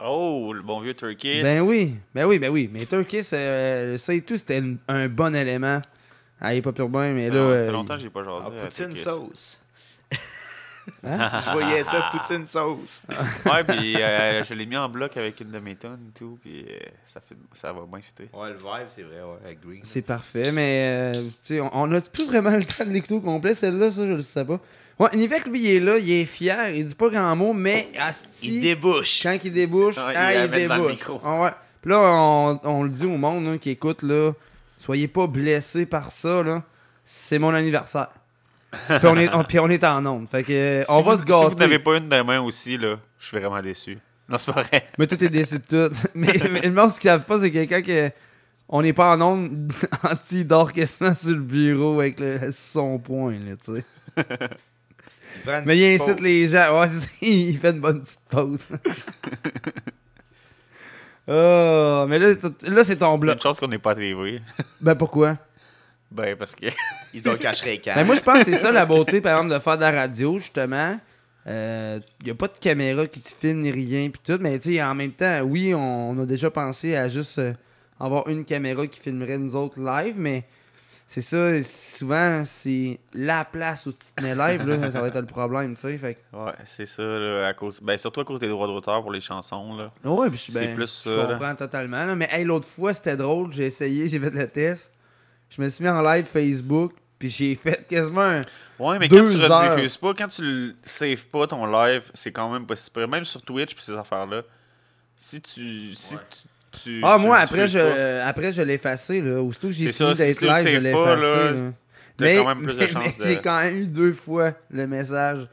Oh, le bon vieux Turkey.
Ben oui, ben oui, ben oui. Mais Turkis, euh, ça et tout, c'était une- un bon élément. Ah, il est pas pur bien, mais là.
Non, ça
euh,
fait longtemps que j'ai pas jasé.
Ah,
à
poutine sauce. <laughs>
Hein? <laughs>
Je voyais ça, poutine sauce. <laughs>
ouais, puis euh, je l'ai mis en bloc avec une de mes tonnes et tout, puis euh, ça, fait, ça va bien fitter.
Ouais, le vibe, c'est vrai, ouais, avec Green.
C'est parfait, mais euh, tu sais, on, on a plus vraiment le temps de l'écouter au complet, celle-là, ça, je le sais pas. Ouais, Nivek, lui, il est là, il est fier, il dit pas grand mot, mais asti,
Il débouche.
quand il débouche,
il
ah, il,
le
débouche.
micro.
Ah ouais. Puis là, on, on le dit au monde là, qui écoute, là, soyez pas blessés par ça, là. C'est mon anniversaire. puis, on est, on, puis on est en onde. Fait que,
Si
on va
vous-
se gâter.
Si vous n'avez pas une demain aussi, là, je suis vraiment déçu. Non, c'est pas vrai.
Mais tout est déçu de tout. <laughs> mais, mais le monde, ce qu'ils savent pas, c'est quelqu'un qui. On n'est pas en onde <laughs> anti dort quasiment sur le bureau avec le, son point, là, tu sais. <laughs>
une
Mais il incite
pause.
les gens. Ouais, c'est ça, <laughs> il fait une bonne petite pause. <laughs> oh, mais là, là c'est ton
Une
bloc.
chance qu'on n'est pas à TV.
Ben pourquoi?
Ben, parce que. <laughs>
Ils ont caché les
Ben moi, je pense que c'est ça la beauté, par exemple, de faire de la radio, justement. Il n'y a pas de caméra qui te filme ni rien, puis tout. Mais tu sais, en même temps, oui, on, on a déjà pensé à juste euh, avoir une caméra qui filmerait nous autres live, mais c'est ça, souvent, c'est la place où tu te tenais live, là, ça va être le problème, tu sais. Fait
Ouais, c'est ça, là, à cause... ben, surtout à cause des droits d'auteur pour les chansons. Là.
Ouais, puis ben,
plus.
Je
là.
comprends totalement. là. Mais hey, l'autre fois, c'était drôle. J'ai essayé, j'ai fait le test. Je me suis mis en live Facebook, puis j'ai fait quasiment un.
Ouais, mais
deux
quand tu
heures.
rediffuses pas, quand tu le saves pas ton live, c'est quand même pas si. Même sur Twitch puis ces affaires-là. Si tu. Si tu, tu-
Ah,
tu
moi,
le
après, je, après, je l'ai effacé. Là. Aussitôt que j'ai fini d'être live, je l'ai effacé.
là,
là.
t'as
Mais,
quand même plus de <laughs>
mais-
chances
mais
de-
j'ai quand même eu deux fois le message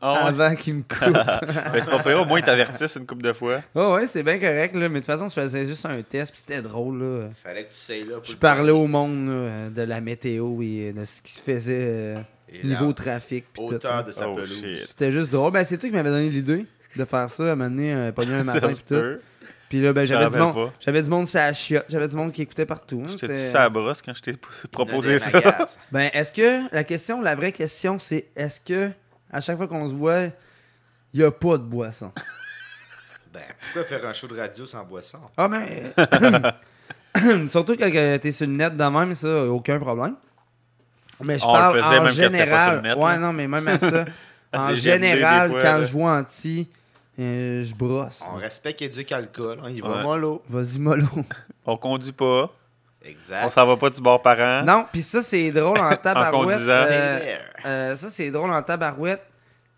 Ah ouais?
avant qu'il me coupe. <laughs>
C'est pas pire, au moins ils t'avertissent une couple de fois.
Oh, ouais, c'est bien correct. Là. Mais de toute façon, je faisais juste un test, puis c'était drôle. Là.
Fallait que tu sais là. pour
Je parlais au monde là, de la météo et de ce qui se faisait euh, niveau trafic. puis tout,
hauteur de sa
Oh,
pelouse.
C'était juste drôle. Ben, c'est toi qui m'avais donné l'idée de faire ça à un moment donné, euh, un <laughs> matin
se
tout. Puis là, ben, j'avais du, monde, j'avais du monde sur la chiotte. J'avais du monde qui écoutait partout. hein,
J'étais-tu
c'est-
sur la brosse quand je t'ai proposé ça? <laughs>
Ben, est-ce que, la question, la vraie question, c'est est-ce que, à chaque fois qu'on se voit, il n'y a pas de boisson? <laughs>
Ben, pourquoi faire un show de radio sans boisson?
Ah, mais. <coughs> <coughs> Surtout quand t'es sur le net de même, ça, aucun problème. Mais je
On le
parle
faisait
en
même c'était pas
général.
sur le net,
ouais,
là.
non, mais même à ça. <laughs> En général,
fois,
quand
là.
je joue anti, euh, je brosse.
On respecte éduque alcool, on y va
Ouais.
mollo.
Vas-y, mollo.
On conduit pas.
Exact.
On s'en va pas du bord parent.
Non, puis ça, c'est drôle en <laughs> tabarouette.
conduisant.
euh, euh, ça, c'est drôle en tabarouette.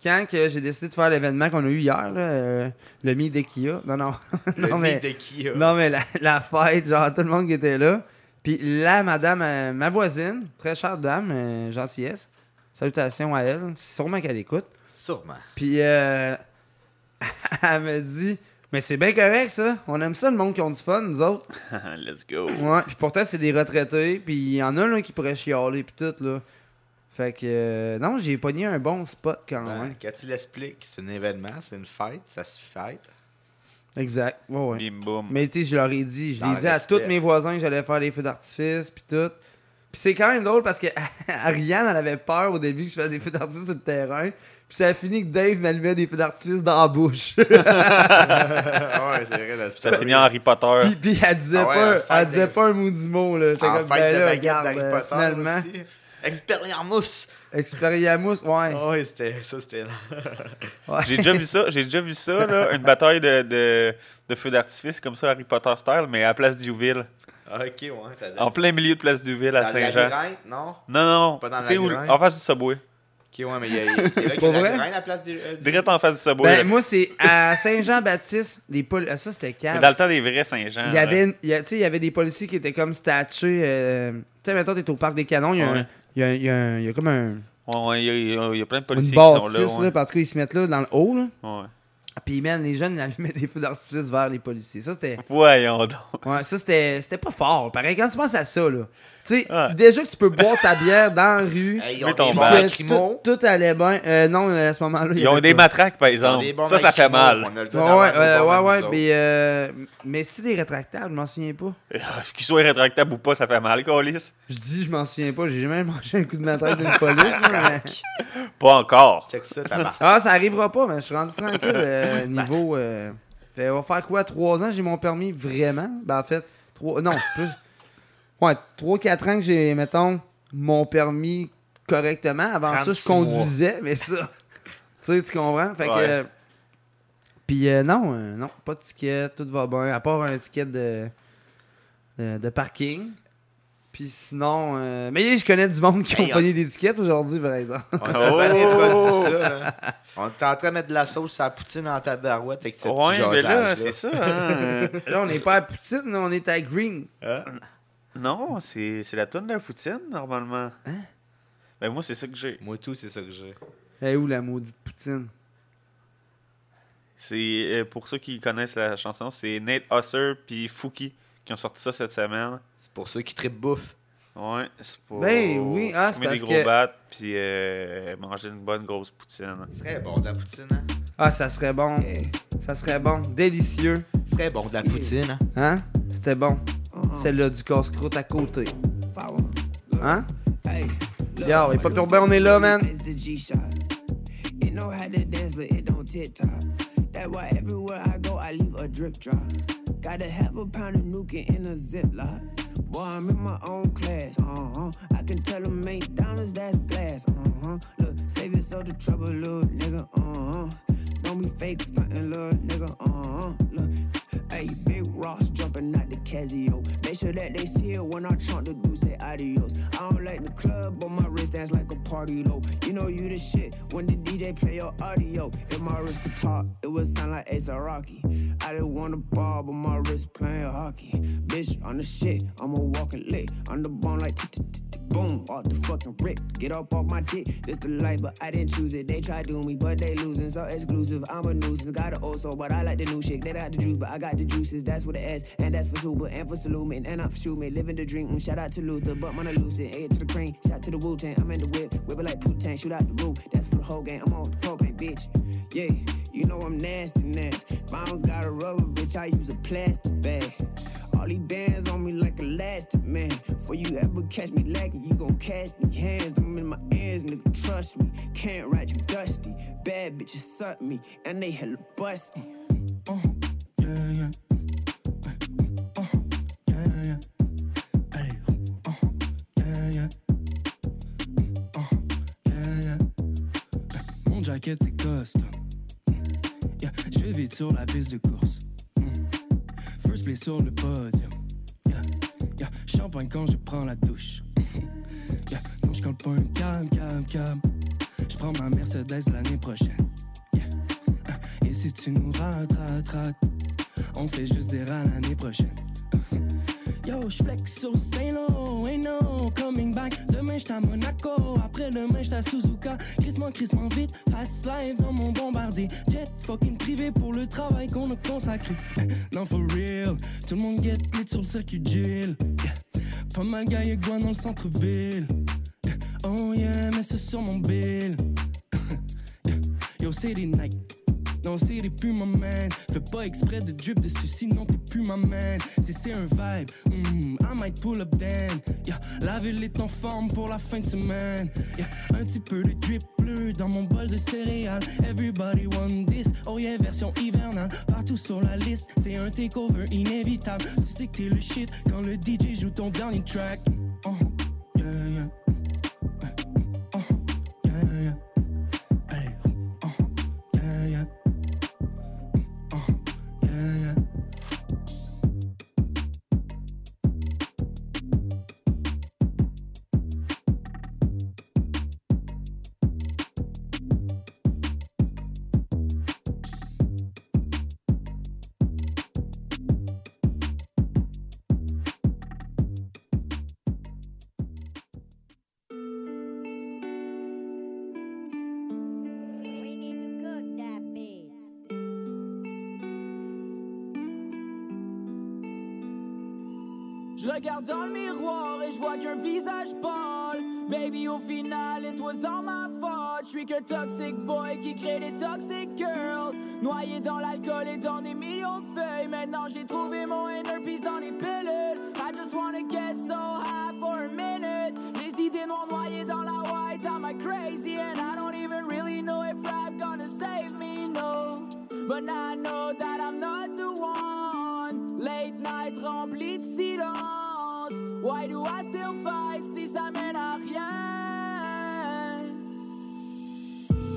quand que j'ai décidé de faire l'événement qu'on a eu hier, là, euh, le Meet de Kia. Non, non. <laughs>
Le
non, mais,
de Kia.
Non, mais la, la fête, genre, tout le monde qui était là. Puis là, madame, euh, ma voisine, très chère dame, euh, gentillesse. Salutations à elle. Sûrement qu'elle écoute.
Sûrement.
Puis euh, <laughs> elle me dit Mais c'est bien correct, ça. On aime ça, le monde qui ont du fun, nous autres. <laughs>
Let's go.
Ouais, puis pourtant, c'est des retraités, puis il y en a là qui pourraient chialer, puis tout, là. Fait que, euh, non, j'ai pogné un bon spot quand
Ben,
même.
quand tu l'expliques, c'est un événement, c'est une fête, ça se fête.
Exact, ouais, ouais.
Bim boum.
Mais tu sais, je leur ai dit, je l'ai dit à tous mes voisins que j'allais faire des feux d'artifice, puis tout. Puis c'est quand même drôle parce que <laughs> Ariane, elle avait peur au début que je fasse des feux d'artifice sur le terrain. Puis ça a fini que Dave m'allumait des feux d'artifice dans la bouche. <laughs>
ouais, c'est vrai, la
Ça finit en Harry Potter.
Puis, puis elle disait,
Ah ouais,
pas, elle
de-
disait pas un mot du mot. Là. J'étais
En
comme,
fête
ben
de
là,
baguette
regarde,
d'Harry
euh,
Potter
finalement.
aussi.
Expériamous, ouais.
Ah ouais, c'était ça, c'était <laughs>
Ouais.
J'ai déjà vu ça, j'ai déjà vu ça, là, une bataille de, de, de feux d'artifice comme ça, Harry Potter style, mais à la place d'Youville.
Ah, ok, ouais. t'as-
En plein milieu de place d'Youville à Saint-Jean.
non?
Non, non,
Pas dans le
tu sais, où- en face du Subway.
Ok, ouais, mais il y a, il y a là qu'il y
Pour
a la
vrai?
labyrinthe à la place euh,
Direct en face du Subway. là.
Ben, moi, c'est à Saint-Jean-Baptiste, les pol... ah, ça c'était calme.
dans le temps des vrais Saint-Jean.
Il y avait, une- il y a- tu sais, il y avait des policiers qui étaient comme statchés. euh, Tu sais, mettons, t'es au parc des canons, il y a, un-
Ouais.
il y a, il y a un- il y a comme un,
Ouais, ouais, il y, a- il y a- il y a plein de
une
policiers qui sont
bâtisse,
là.
là,
ouais.
parce qu'ils se mettent là dans le haut. Là.
Ouais.
Puis, man, les jeunes, ils allumaient des feux d'artifice vers les policiers. Ça, c'était.
Voyons donc.
Ouais, ça, c'était c'était pas fort. Pareil, quand tu penses à ça, là. Tu sais,
Ouais.
déjà que tu peux boire ta bière dans la rue.
Hey, ils ont
ton
tout, tout allait bien. Euh, non, à ce moment-là.
Ils ont des matraques, par
Ils ont
exemple. Ça, ça fait mal.
On a le
Ouais, ouais, euh, ouais, mais, euh, mais si des rétractables, je m'en souviens pas.
Euh, Qu'ils soient rétractables ou pas, ça fait mal, Colis.
Je dis, je m'en souviens pas, j'ai jamais <laughs> mangé un coup de matraque d'une police. là, mais-
Pas encore.
Check ça.
Ah, ça arrivera pas, mais je suis rendu tranquille. euh, niveau. Euh... Fait, on va faire quoi 3 ans, j'ai mon permis vraiment? Ben, en fait, 3. Non, plus. Ouais, 3-4 ans que j'ai, mettons, mon permis correctement. Avant ça, je
36 mois.
conduisais, mais ça. <laughs> tu sais, tu comprends? Fait que.
Ouais.
euh, Puis euh, non, euh, non, pas de ticket, tout va bien, à part un ticket de, de, de parking. Puis sinon, euh, mais je connais du monde qui
Hey,
ont
on-
pogné des tickets aujourd'hui, par exemple. <laughs>
On a bien
Oh!
introduit ça. là. On était en train de mettre de la sauce à la poutine en tabarouette avec ce
Ouais, mais là, c'est ça. <laughs> hein.
Là, on n'est pas à Poutine, on est à Green.
Hein?
Non, c'est c'est la tonne de la poutine, normalement.
Hein?
Ben, moi, c'est ça que j'ai.
Moi, tout, c'est ça que j'ai.
Eh où la maudite Poutine?
C'est euh, pour ceux qui connaissent la chanson, c'est Nate Husser puis Fouki qui ont sorti ça cette semaine.
C'est pour ceux qui trippent bouffe.
Ouais, c'est pour
Ben oui, ah, c'est
fumer des
parce
gros
que-
battes puis euh, manger une bonne grosse poutine.
Ce serait bon de la poutine, hein?
Ah, ça serait bon. Ça serait bon. Délicieux.
Ce serait bon de la poutine, hein?
Hein? C'était bon. Celle-là du casse-croûte à côté. Hein? Yo, et pas Urbain, on est là, man.
It's the G-Shot. It know how to dance, but it don't TikTok. That's why everywhere I go, I leave a drip drop. Gotta have a pound of nuke in a ziploc. Boy, I'm in my own class, uh-huh. I can tell them ain't diamonds, that's glass, uh-huh. Look, save yourself the trouble, little nigga, uh-huh. Don't be fake stunting, little nigga, uh-huh. Look, big Ross jumping out the Casio. Make sure that they see it when I chant the do say adios. I don't like the club, but my wrist dance like a party though. You know you the shit when the DJ play your audio. If my wrist could talk, it would sound like Ace Rocky. I didn't want a ball, but my wrist playing hockey. Bitch, on the shit, I'm a walking lick. On the bone like boom, off the fucking rip. Get up off my dick, this the life, but I didn't choose it. They try do me, but they losing, so exclusive. I'm a nuisance, got an old soul, but I like the new shit. They got the juice, but I got the juices. That's what it is, and that's for super, and for salute and I'm. Living the dream, shout out to Luther, but Mona Lucid. A to the cream, shout to the Wu Tang. I'm in the whip, whip it like Putin, shoot out the roof. That's for the whole game. I'm on the propane, bitch. Yeah, you know I'm nasty, nasty. I don't got a rubber, bitch, I use a plastic bag. All these bands on me like elastic, man. For you ever catch me lacking, you gon' catch me hands. I'm in my ears, nigga, trust me. Can't ride you dusty. Bad bitches suck me, and they hella busty. Uh, Mon jacket est custom. Yeah, je vais vite sur la piste de course. Mm. First place sur le podium. Champagne quand je prends la douche. Yeah, non, je pas calme, calme, calme.
Je prends ma Mercedes l'année prochaine. Uh, Et si tu nous rates, rates, rates, on fait juste des rats l'année prochaine. Yo, j'flex sur Saint-Lô, ain't no coming back. Demain j'suis à Monaco, après-demain j'suis à Suzuka. Crissement, crissement vite, fast live dans mon bombardier. Jet fucking privé pour le travail qu'on a consacré. Non, for real, tout le monde get lit sur le circuit Jill. Pas mal guan dans le centre-ville. Oh yeah, mais c'est sur mon bill. <laughs> Yo, c'est des Nike. Non, c'est des plus ma man. Fais pas exprès de drip dessus, sinon t'es plus ma man. Si c'est un vibe, mm, I might pull up then. Yeah, la ville est en forme pour la fin de semaine. Yeah, un petit peu de drip bleu dans mon bol de céréales. Everybody want this. Oh yeah, version hivernale. Partout sur la liste, c'est un takeover inévitable. Tu sais que t'es le shit quand le DJ joue ton dernier track.
Visage pâle. Baby, au final, it was all my fault. Je suis que toxic boy qui crée des toxic girls. Noyé dans l'alcool et dans des millions de feuilles. Maintenant, j'ai trouvé mon inner peace dans les pilules. I just wanna get so high for a minute. Les idées noires noyées dans la white, am I crazy? And I don't even really know if rap gonna save me, no. But now I know that I'm not the one. Late night rempli de silence. Why do I still fight si ça mène à rien?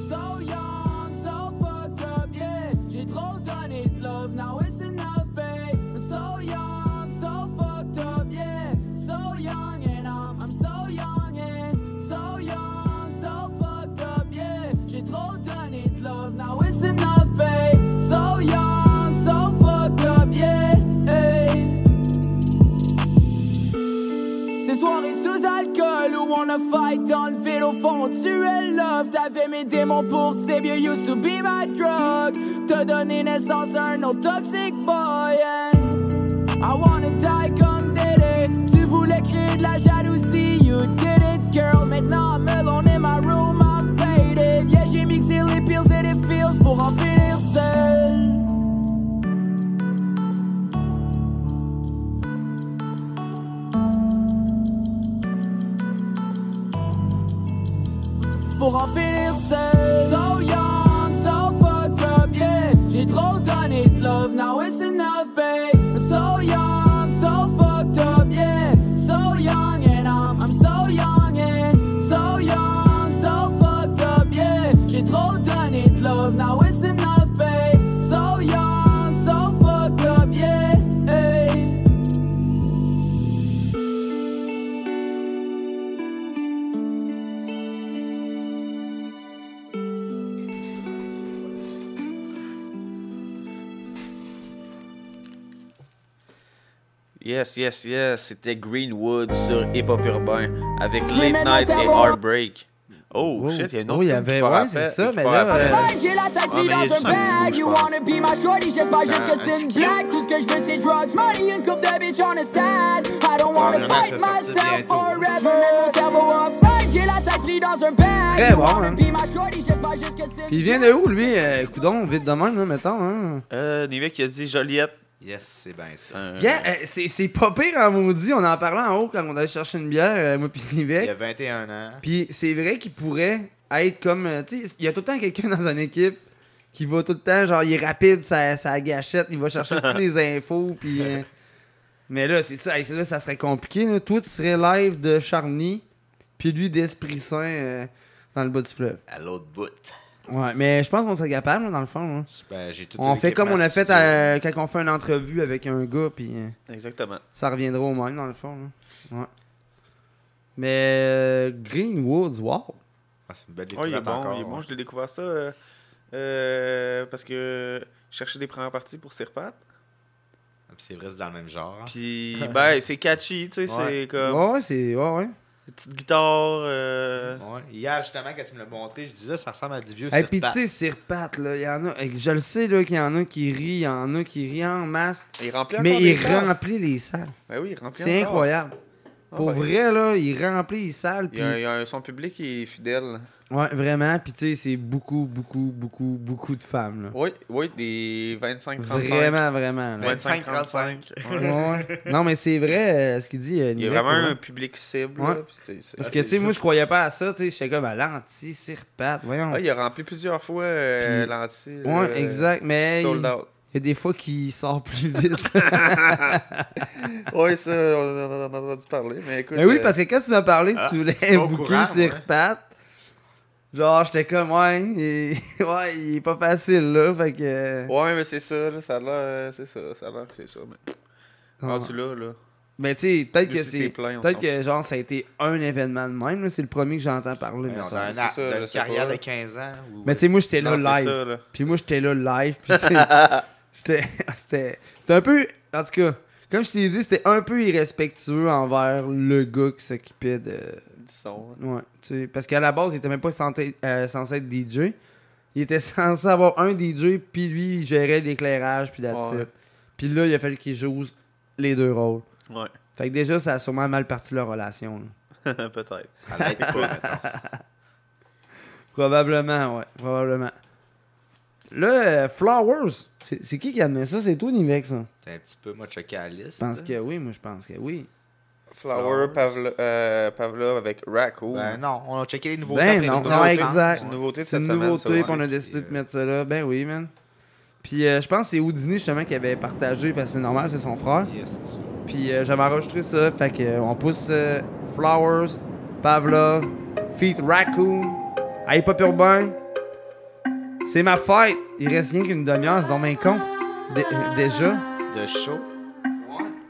So young, on a fight dans le vide au fond. Tu es love. T'avais mes démons pour ces vieux used to be my drug. T'as donné naissance à un autre toxic boy I wanna die comme Diddy Tu voulais créer de la jalousie, you did it girl. Maintenant in pour en finir seul. So young, so fucked up, yeah. J'ai trop donné de love, now it's enough, babe.
Yes, yes, yes. C'était Greenwood sur Hip Hop Urbain avec Late Night et. Heartbreak. Oh, shit, il y a une autre
Oh, il y avait- ouais, c'est ça, mais là,
après.
euh,
J'ai la tête prise
mais il y a
dans un
juste un petit
bag
bout,
You
je pense.
wanna be my shorty J'espère juste que
Un
c'est une
petit
blague Tout ce que je veux c'est drugs, money, une coupe de bitch on the side I don't wanna fight myself forever Je mets mon cerveau offline J'ai la tête prise dans un bag
Très
You
bon, hein. il vient de où, lui? Euh, coudon, vite de même, là, mettons. Hein?
Euh, Nivek qui a dit Joliette.
Yes, c'est bien ça.
Yeah, euh, c'est c'est pas pire en maudit. On en parlait en haut quand on allait chercher une bière, euh, moi pis
Il y a
Nivek.
21 ans.
Puis c'est vrai qu'il pourrait être comme. euh, Tu sais, il y a tout le temps quelqu'un dans une équipe qui va tout le temps, genre, il est rapide, sa, sa gâchette, il va chercher toutes les <laughs> infos, puis. euh, Mais là, c'est ça, là, ça serait compliqué. Là. Toi, tu serais live de Charny, puis lui d'Esprit Saint euh, dans le bas du fleuve.
À l'autre bout.
Ouais, mais je pense qu'on serait capable, là, dans le fond. là.
Ben, j'ai tout
On fait comme on a fait
à...
euh, quand on fait une entrevue avec un gars, puis euh,
Exactement.
ça reviendra au même, dans le fond. là. Ouais. Mais euh, Greenwoods, wow.
Ah, c'est une belle
il est
découverte
bon,
encore,
il est bon.
ouais.
Je l'ai découvert ça euh, euh, parce que je cherchais des premières parties pour Sirpat.
Puis c'est vrai, c'est dans le même genre. hein.
Puis, ben, c'est catchy, tu sais,
Ouais.
c'est comme.
Ouais, ouais, c'est. Ouais, ouais.
Une petite guitare. euh,
Ouais. Hier, justement, quand tu me l'as montré, je disais, ça ressemble à du vieux
Et puis, tu sais, Sirpat, là, il y en a. Je le sais, là, qu'il y en a qui rient, il y en a qui rient en masse.
Il remplit
Mais il
salles.
remplit les salles.
Ben oui, il remplit
C'est incroyable.
Ah,
Pour
ben,
vrai, là, il remplit les salles.
Il y a,
puis-
il y a un- son public qui est fidèle.
Ouais, vraiment. Puis, tu sais, c'est beaucoup, beaucoup, beaucoup, beaucoup de femmes, là.
Oui, oui, des 25-35.
Vraiment, vraiment. là.
25-35.
Ouais, ouais. Non, mais c'est vrai euh, ce qu'il dit. euh,
Il y a vraiment un public cible.
Ouais.
là,
Parce
ah,
que, tu sais, moi, je croyais pas à ça. Tu sais, j'étais comme à l'anti-Sirpat. Voyons.
Ah, il a rempli plusieurs fois euh, l'anti.
Ouais,
euh,
exact. Mais.
Sold
il...
out.
il y a des fois qu'il sort plus vite. <laughs>
oui, ça, on en a entendu parler. Mais écoute.
Mais oui,
euh,
parce que quand tu m'as parlé
ah,
tu voulais booker
courant,
Sirpat, genre, j'étais comme, ouais, il est... <laughs> ouais, il est pas facile, là. Fait que.
Ouais, mais c'est ça, là, ça a l'air. euh, C'est ça, ça a l'air que c'est ça. Mais. Rendu là, là.
Mais tu sais, peut-être que c'est. Peut-être que genre ça a été un événement de même, là. C'est le premier que j'entends parler. Mais
on
ça.
une
sais
carrière
pas.
de 15 ans. ou-
Mais tu sais, moi j'étais là live.
ça, là.
Puis moi j'étais là live. Puis <laughs> tu sais, c'était. <laughs> C'était c'était un peu. En tout cas, comme je t'ai dit, c'était un peu irrespectueux envers le gars qui s'occupait de.
Du son. hein.
Ouais, tu sais. Parce qu'à la base, il était même pas censé, euh, censé être DJ. Il était <laughs> censé avoir un DJ, puis lui, il gérait l'éclairage, puis la
Ouais.
Puis là, il a fallu qu'il joue les deux rôles.
Ouais.
Fait que déjà, ça a sûrement mal parti leur relation. <laughs>
Peut-être.
Ça l'aide pas, mettons. <laughs>
Probablement, ouais. Probablement. Là, euh, Flowers, c'est qui qui a amené ça? C'est toi, Nivex, ça?
T'es un petit peu moi checké à la liste.
Je pense que oui, moi je pense que oui.
Flower euh, Pavlov avec Raccoon.
Ben non, on a checké les nouveautés.
Ben non, exact.
C'est une nouveauté de
C'est
cette
une
semaine,
nouveauté, puis on a décidé de mettre ça là. Ben oui, man. Puis euh, je pense que c'est Houdini justement qui avait partagé, parce que c'est normal, c'est son frère.
Yes, c'est.
Puis euh, j'avais enregistré ça, fait que euh, on pousse euh, Flowers, Pavlov, Feet Raccoon, Hip Hop Urbain. C'est ma fête. Il reste rien qu'une demi-heure, c'est dans mes con. Dé- euh, déjà.
De show.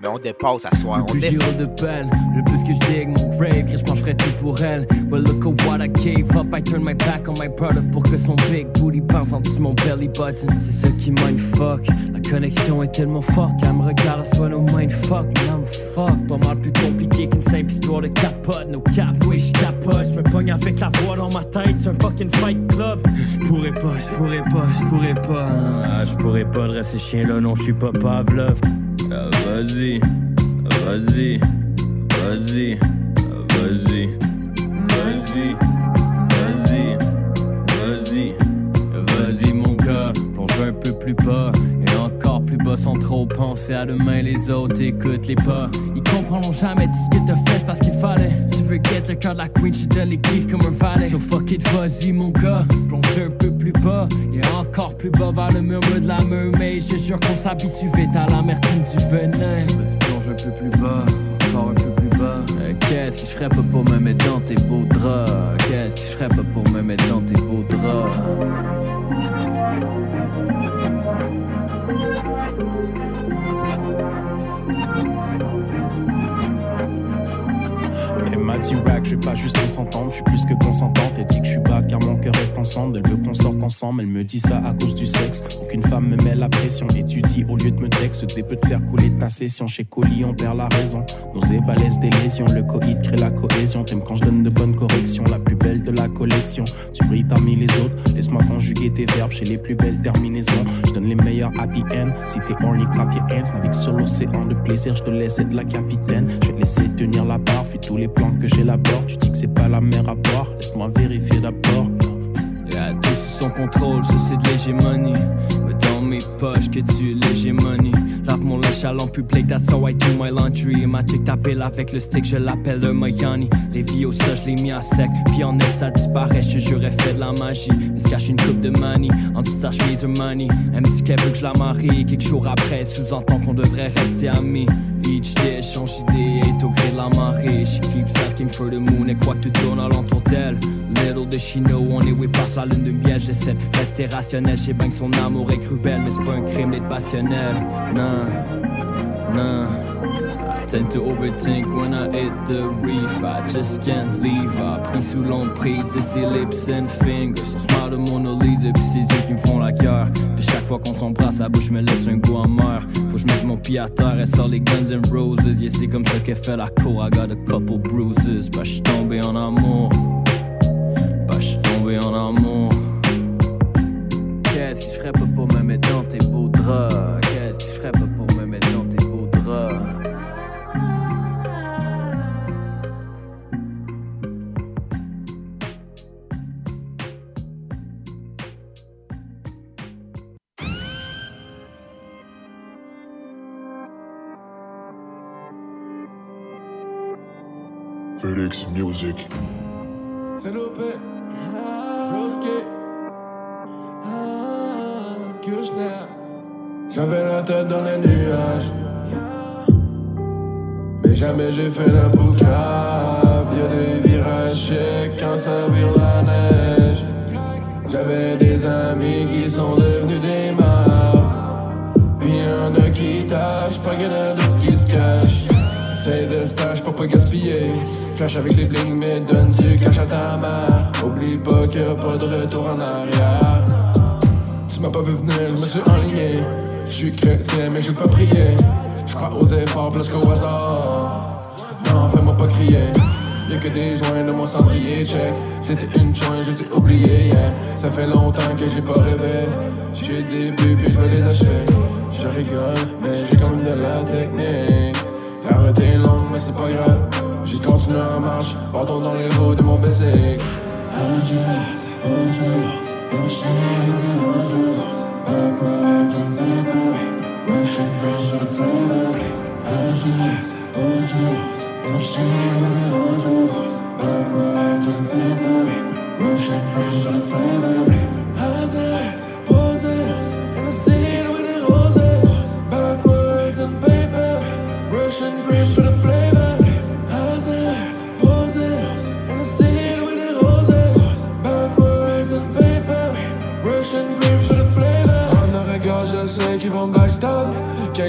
Mais on dépasse à soir.
Le
On
de peine, le plus que je dig mon grave, Chris, je ferais tout pour elle. Well, look at what I gave up, I turn my back on my brother pour que son big booty bounce en dessous de mon belly button. C'est ça qui mindfuck, la connexion est tellement forte qu'elle me regarde, elle soit no mindfuck, I'm fuck. Pas mal plus compliqué qu'une simple histoire de capote, no cap, oui, je capote, je me pogne avec la voix dans ma tête, c'est un fucking fight club. Je pourrais pas, je pourrais pas, je pourrais pas, non, je pourrais pas dresser ce chien là, non, je suis pas Pavlov. Vas-y, vas-y, vas-y, vas-y, vas-y, vas-y, vas-y, vas-y mon cœur, plonge un peu plus bas et encore plus bas sans trop penser à demain les autres, écoute les pas. Ils comprendront jamais tout ce que t'as fait parce qu'il fallait. Si tu veux guette le cœur de la queen, je suis de l'église comme un valet. So fuck it, vas-y mon gars, plonge un peu plus bas et encore plus bas vers le murmure de la mermaid. Je jure qu'on s'habitue vite à l'amertume du venin. Vas-y, plonge un peu plus bas, encore un peu plus bas. Euh, Qu'est-ce que je ferais pas pour me mettre dans tes beaux draps? Qu'est-ce que je ferais pas pour me mettre dans tes beaux draps?
Elle m'a dit rack, je vais pas juste s'entendre, je suis plus que consentante. Elle dit que je suis bas car mon cœur est ensemble. Elle veut qu'on sorte ensemble, elle me dit ça à cause du sexe. Aucune femme me met la pression. Étudie au lieu de me texte, des peut te faire couler ta session. Chez Colis, on perd la raison. Nos ébalaise des lésions, le coït crée la cohésion. T'aimes quand je donne de bonnes corrections, la plus belle de la collection. Tu brilles parmi les autres, laisse-moi conjuguer tes verbes chez les plus belles terminaisons. Je donne les meilleurs happy end. Si t'es horny, clap your hands. Avec sur l'océan de plaisir, je te laisse être la capitaine. Je vais te laisser tenir la barre, fais tous les plans que j'élabore. Tu dis que c'est pas la mer à boire, laisse-moi vérifier d'abord.
Yeah, tout sous son contrôle, ça c'est de l'hégémonie. Mais dans mes poches, que tu l'hégémonie. Lave mon linge à en public, that's how I do my laundry. Ma chick t'appelle avec le stick, je l'appelle un Mayani. Les vies au sol, je l'ai mis à sec. Puis en elle, ça disparaît, je elle fait de la magie. Elle se cache une coupe de manie, en dessous de sa chemise, money. Elle me dit qu'elle veut que je la marie. Quelques jours après, sous-entend qu'on devrait rester amis. Each day, change d'idée, est au gré de la marée. She keeps asking for the moon, et quoi que tout tourne alentour d'elle. Little she know, on est way passe la lune de miel. J'essaie de rester rationnel, je bien que son amour est cruel, mais c'est pas un crime d'être passionnel. Non, non.
Tend to overthink when I hit the reef. I just can't leave. I pris sous l'emprise de ses lips and fingers. Son smile de Mona Lisa, puis ses yeux qui me font la cœur. Puis chaque fois qu'on s'embrasse, sa bouche me laisse un goût amer. Faut que je mette mon pied à terre, elle sort les Guns and Roses. Yeah, c'est comme ça qu'elle fait la cour. I got a couple bruises. Bah, j'suis tombé en amour. Bah, j'suis tombé en amour. Qu'est-ce que je ferais pas pour me mettre
Felix Music.
C'est l'OP. Broski. Ah, Kushner. J'avais la tête dans les nuages. Mais jamais j'ai fait la boucave. Y'a des virages secs quand ça vire la neige. J'avais des amis qui sont devenus des marres. Puis y'en a qui tâchent, pas qu'il y en a d'autres qui se cachent. C'est de stage pour pas gaspiller. Flash avec les bling, mais donne du cash à ta mère. Oublie pas qu'il a pas de retour en arrière. Tu m'as pas vu venir, je me suis enligné. Je suis chrétien, mais je vais pas prier. Je crois aux efforts plus qu'au hasard. Non, fais-moi pas crier. Y'a que des joints de mon cendrier, check. C'était une joint, je t'ai oublié, yeah. Ça fait longtemps que j'ai pas rêvé. J'ai des buts, puis je vais les achever. Je rigole, mais j'ai quand même de la technique. La est longue, mais c'est pas grave. J'ai continué en marche, partons dans les roues de mon bicycle. Hazards,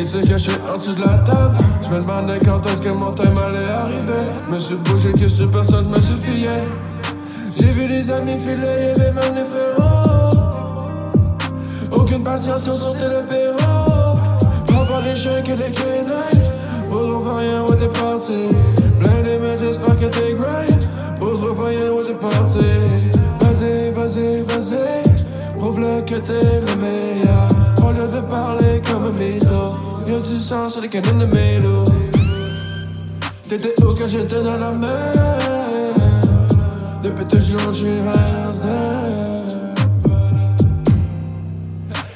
Je suis en dessous de la table? Je me demandais quand est-ce que mon time allait arriver. Me suis bougé que sur personne, me suis fié. J'ai vu des amis filer, y'avait même les frérots. Aucune patience, on sortait le perro. Pas par les chiens que les canines. Pour trouver rien où t'es parti. Blindé, mais j'espère que t'es grind. Pour trouver rien où t'es parti. Vas-y, vas-y, vas-y. Prouve-le que t'es le meilleur. Au lieu de parler comme un mytho. Y'a du sang sur les canines de mélo. T'étais où quand j'étais dans la mer? Depuis toujours, j'ai rasé.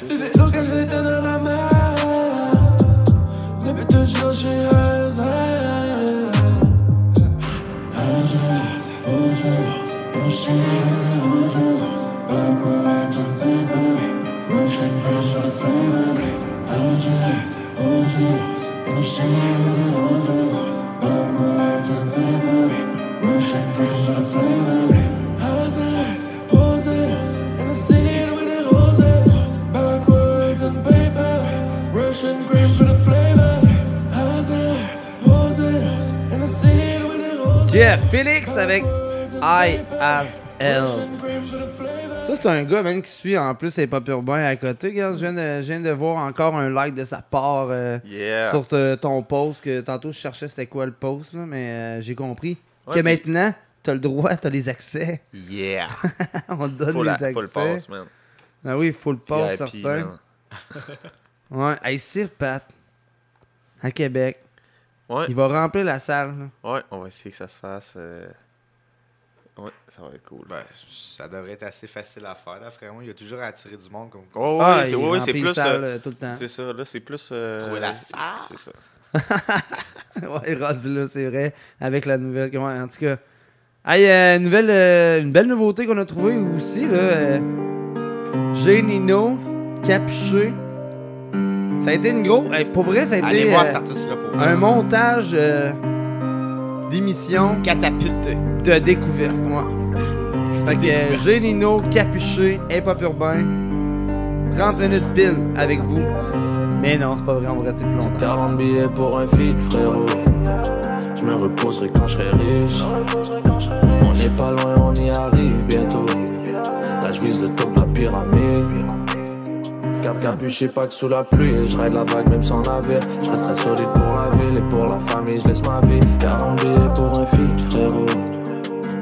T'étais où quand j'étais dans la mer? Depuis toujours, j'ai rasé.
Félix avec I as L. Ça, c'est un gars, même, qui suit en plus les pop urbains à côté. Regarde, je viens, de, je viens de voir encore un like de sa part euh,
Yeah.
sur te- ton post. Que tantôt, je cherchais c'était quoi le post, là, mais euh, j'ai compris
Ouais,
que maintenant, t'as le droit, t'as les accès.
Yeah. <laughs>
On te donne
Faut
les
la-
accès.
faut le pass, man.
Ah oui, il faut le pass, certain. ouais, hey, Sir Pat, à Québec.
Ouais.
Il va remplir la salle. là.
Ouais, on va essayer que ça se fasse. euh, Ouais, ça va être cool.
Ben, ça devrait être assez facile à faire, là, frérot. Il y a toujours à attirer du monde comme
Oh,
Ah,
oui, c'est oui, plus.
le salle,
euh,
euh, tout le temps.
C'est ça, là, c'est plus. euh,
Trouver la salle.
C'est ça. <laughs>
ouais, rendu là, c'est vrai. Avec la nouvelle. Ouais, en tout cas. Hey, euh, une, nouvelle, euh, une belle nouveauté qu'on a trouvée aussi, là. Euh, Génino, Capuché. Ça a été une grosse. hey, pour vrai, ça a été.
Allez voir
euh,
cet artiste-là pour vrai.
Un montage euh, d'émission.
Catapulté.
De découverte, ouais. Fait que euh, Génino, Capuché, Hip Hop Urbain. 30 minutes pile avec vous. Mais non, c'est pas vrai, on va rester plus longtemps.
40 billets pour un feed, frérot. Je me reposerai quand je serai riche. On n'est pas loin, on y arrive bientôt. Là, je vise le top de la pyramide. Cap capuché, pas que sous la pluie. Et je ride la vague même sans navire. Je resterai solide pour la ville et pour la famille, je laisse ma vie. 40 billets pour un feed, frérot.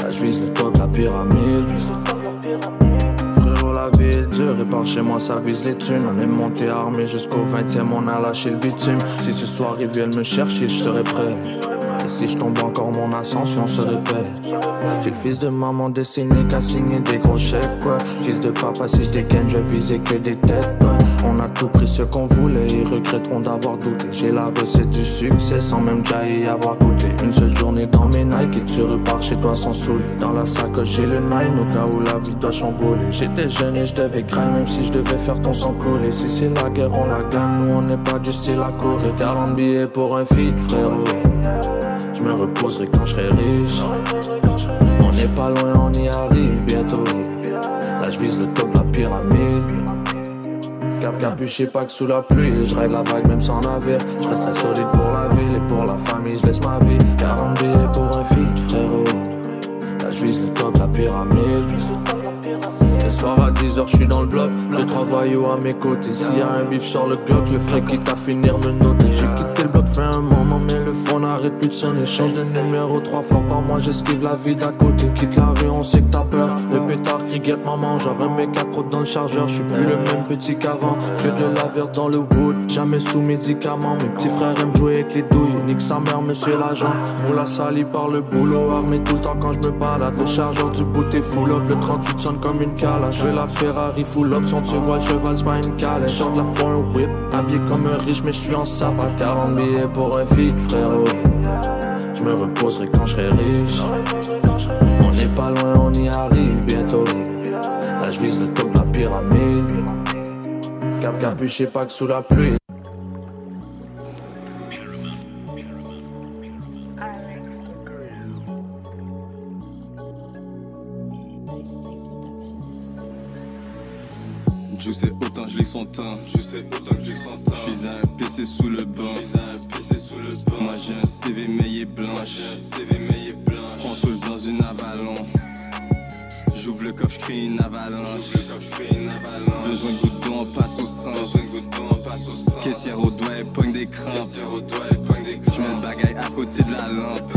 Là, je vise le top la pyramide. Frérot, la vie est dure et par chez moi ça vise les thunes. On est monté armé jusqu'au 20ème, on a lâché le bitume. Si ce soir ils viennent me chercher, je serai prêt. Si je tombe encore, mon ascension se répète. J'ai le fils de maman destiné qu'à signer des gros chèques, ouais. Fils de papa, si je dégaine, je vais viser que des têtes, ouais. On a tout pris ce qu'on voulait, ils regretteront d'avoir douté. J'ai la recette du succès sans même déjà y avoir goûté. Une seule journée dans mes Nike et tu repars chez toi sans soulier. Dans la sacoche, j'ai le nine au cas où la vie doit chambouler. J'étais jeune et je devais craindre, même si je devais faire ton sang couler. Si c'est la guerre, on la gagne, nous on n'est pas du style à courir. 40 billets pour un feed, frérot. Je me reposerai quand je serai riche. On n'est pas loin, on y arrive bientôt. Là, je vise le top de la pyramide. Cap capuché, pas que sous la pluie. Je règle la vague même sans navire. Je resterai solide pour la ville et pour la famille, je laisse ma vie. 40 billets pour un feed, frérot. Là, je vise le top de la pyramide. Soir à 10h, je suis dans le bloc. Deux, trois voyous à mes côtés. S'il y a un bif sur le Glock, je le ferai quitte à finir me noter. J'ai quitté le bloc, fait un moment, mais le fond n'arrête plus de sonner. Change de numéro trois fois par mois, j'esquive la vie d'à côté. Quitte la rue, on sait que t'as peur. Le pétard qui guette maman, j'aurais mes autres dans le chargeur. Je suis plus le même petit qu'avant. Que de la verte dans le wood, jamais sous médicaments. Mes petits frères aiment jouer avec les douilles. Nique sa mère, monsieur l'agent. Moula sali par le boulot, armé tout le temps quand je me balade. Le chargeur du bout est full up, le 38 sonne comme une Je veux la Ferrari full up, son tu vois le cheval, c'est pas une calèche. De la fois un whip, habillé comme un riche, mais je suis en à 40 billets pour un feed, frérot. Je me reposerai quand je serai riche. On n'est pas loin, on y arrive bientôt. Là, je vise le top de la pyramide. Cap capuché, pas que sous la pluie.
Son temps, je sais autant que j'ai son temps. Je suis un PC sous le banc, un PC sous le banc. Moi j'ai un CV maillé blanche, un CV maillé blanche. On saute dans une avalanche. J'ouvre le coffre, je crée une avalanche. Le coffre, je crée une avalanche. Besoin de gouttes d'eau, on passe au sang. Besoin de gouttes d'eau, on passe au sang. Caissière au doigt, pogne des crampes. Caissière au doigt, pogne des crampes. Je mets le bagaille à côté de la lampe.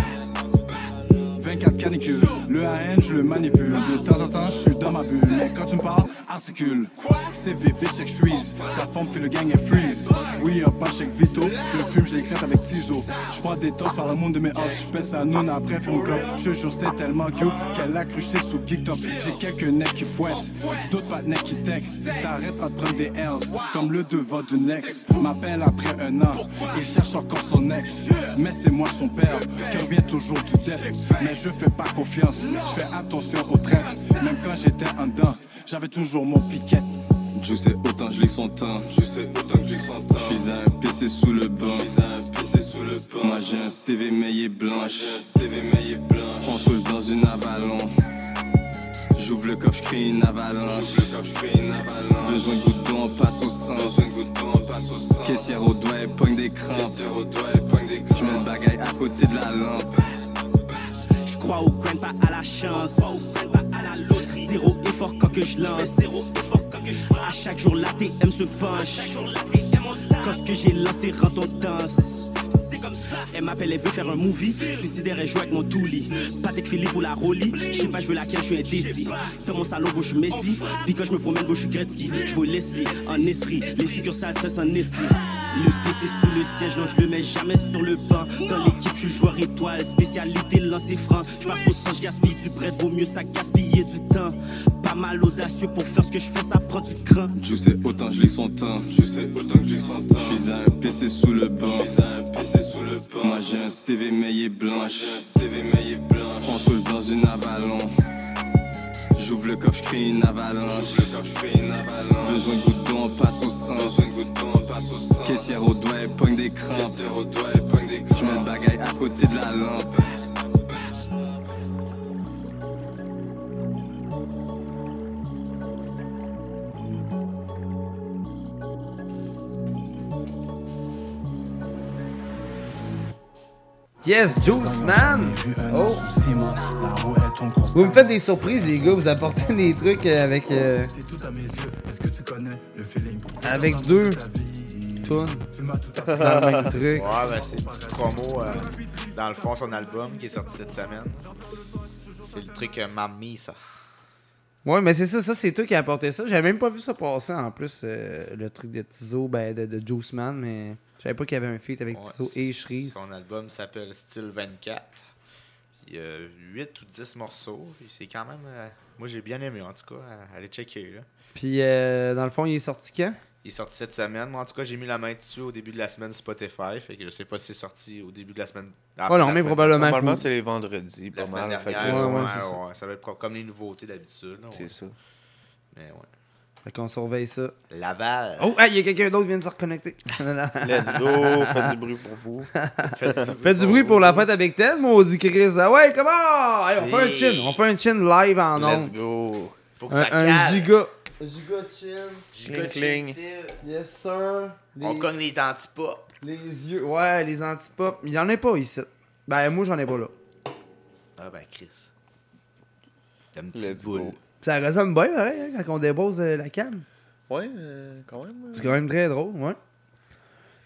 24 canicules, le AN je le manipule De temps en temps je suis dans ma bulle Mais quand tu me parles, articule. CVV check freeze, ta forme fait le gang est freeze. Oui un pas check Vito, je fume, je l'éclate avec ciseaux. Je prends des tosses par le monde de mes hops Je pète sa nonne après clope. Je jure c'était tellement gueux qu'elle a cruché sous Geek Top J'ai quelques necks qui fouettent, d'autres pas de necks qui textent. T'arrêtes à te prendre des airs, comme le devant d'une ex. M'appelle après un an, il cherche encore son ex. Mais c'est moi son père, qui revient toujours du dep Mais je fais pas confiance, je fais attention aux traits Même quand j'étais en dedans, j'avais toujours mon piquet
Je sais autant je lis son temps, je sais autant que j'ai son temps. Je suis un PC sous le banc, je suis un PC sous le banc. Moi j'ai un CV maillé blanche, un CV maillé blanche. On saute dans une avalanche. J'ouvre le coffre, je crée une avalanche. Besoin de gouttes d'eau, on passe au sang. Caissière au doigt, elle pogne des crampes. Caissière au doigt, elle pogne des crampes. Je mets le bagaille à côté de la lampe.
Crois au grind, pas à la chance. Zéro effort quand que je lance. Zéro effort quand que je À chaque jour, l'ATM se penche. Quand ce que j'ai lancé rend on danse. Elle m'appelle, elle veut faire un movie. Suicidaire, elle joue avec mon toulis. Patek Philippe ou la Rolly. Je sais pas, je veux laquelle, je suis indécis. Dans mon salon, je suis Messi. Puis quand je me promène, je suis Gretzky. Je veux Leslie en Estrie. Les succursales stress en Estrie. Le PC sous le siège, non, je le mets jamais sur le banc. Dans l'équipe, je suis joueur étoile. Spécialité, lancer franc. Je passe au sang, je gaspille du prêtre. Vaut mieux ça gaspiller du temps. Pas mal audacieux pour faire ce que je fais, ça prend du cran.
Je sais autant je lis son temps, je sais autant que j'ai son temps. Je suis un PC sous le banc, je suis un PC sous le banc. Moi j'ai un CV maillé blanche, CV maillé blanche. On saute dans une avalanche. J'ouvre le coffre, je crée une avalanche. Le coffre, une avalanche. Besoin de gouttes d'eau, on passe au sang. Besoin de gouttes d'eau, on passe au sang. Caissière au doigt, elle pogne des crampes. Caissière au doigt, pogne des crampes. Je mets le bagaille à côté de la lampe.
Yes, Juice Man! Oh! Vous me faites des surprises, les gars. Vous apportez <laughs> des trucs euh, avec. euh, Avec deux tunes. Dans le même truc.
Ouais, ben c'est une petite promo euh, dans le fond son album qui est sorti cette semaine. C'est le truc euh, Mamie, ça.
Ouais, mais c'est ça, ça c'est toi qui as apporté ça. J'avais même pas vu ça passer en plus, euh, le truc de Tizo, ben, de, de Juice Man, mais je savais pas qu'il y avait un feat avec
Ouais,
Tizo et Shreeze.
Son album s'appelle Style 24. Il y a 8 ou 10 morceaux. C'est quand même. euh, moi j'ai bien aimé en tout cas. Allez checker là.
Puis euh, dans le fond, il est sorti quand?
Il est sorti cette semaine. Moi en tout cas j'ai mis la main dessus au début de la semaine Spotify. Fait que je sais pas si c'est sorti au début de la semaine. après
non,
la
mais probablement
Normalement, c'est les vendredis,
La
pas
semaine
mal. fait que-
dernière,
Ouais,
ouais,
ouais,
ouais,
c'est ça.
doit être comme les nouveautés d'habitude.
C'est
ouais.
ça.
Mais ouais.
Fait qu'on surveille ça.
Laval.
Oh, il y a quelqu'un d'autre qui vient de se reconnecter. <laughs>
Let's go, faites du bruit pour vous. <laughs>
Faites du bruit pour la fête avec Ted, maudit Chris. Ah ouais, comment? Hey, on fait un chin. On fait un chin live en
Let's
ondes.
go.
Faut que
Un,
ça
un
cale.
giga. Giga chin.
Giga
Cling,
chin.
Yes, sir. Les,
On cogne les antipop.
les yeux. Ouais, les antipop. Il y en a pas ici. Ben, moi, j'en ai pas là.
Ah ben Chris. T'as une
Let's
petite boule.
go.
Ça résonne bien, hein, quand on dépose euh, la canne.
Ouais, euh, quand même.
C'est quand même très drôle, ouais.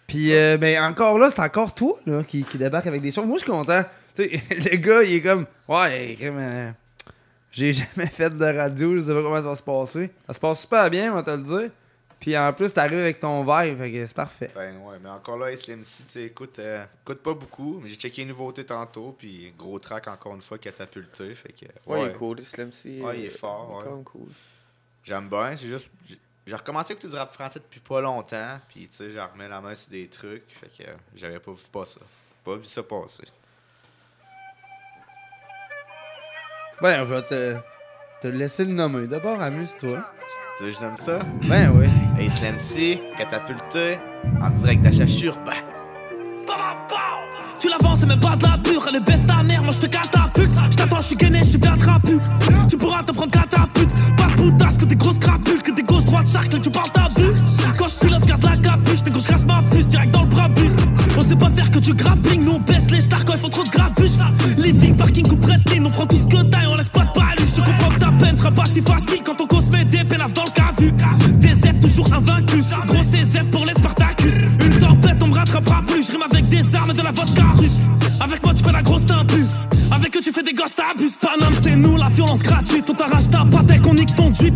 Puis, euh, ben, encore là, c'est encore toi, là, qui, qui débarque avec des choses. Moi, je suis content. Tu sais, <laughs> le gars, il est comme, ouais, euh, j'ai <laughs> jamais fait de radio, je sais pas comment ça va se passer. Ça se passe super bien, on va te le dire. Puis, en plus, t'arrives avec ton vibe, fait que c'est parfait.
Ben ouais, mais encore là, Slim C, tu sais, écoute, euh, écoute pas beaucoup, mais j'ai checké les nouveautés tantôt, puis gros track encore une fois catapulté, fait que...
Ouais, il est cool, Slim C.
Ouais, il est
euh,
fort,
il est
ouais.
quand cool.
J'aime bien, c'est juste... j'ai- recommencé à écouter du rap français depuis pas longtemps, puis tu sais, j'ai remis la main sur des trucs, fait que euh, j'avais pas vu pas ça. Pas vu ça passer.
Ben, je vais te, te laisser le nommer. D'abord, amuse-toi.
Tu sais, je nomme ça?
Ben oui.
Slim C, catapulté, en direct d'Achachur, ben...
Tu l'avances, même pas de la pure. Elle est baisse ta mère, moi je te catapulte. Je t'attends, je suis gainé, je suis bien trapu. Tu pourras te prendre catapulte. Pas de poutasse, que des grosses crapules, que des gauches droites, charcles, tu parles ta vue. Quand je pilote, garde la capuche. Des gauches casse ma puce, direct dans le brabus. On sait pas faire que du grappling, nous on baisse les stars quand ils font trop de grabuche. Living, parking ou brettling, on prend tout ce que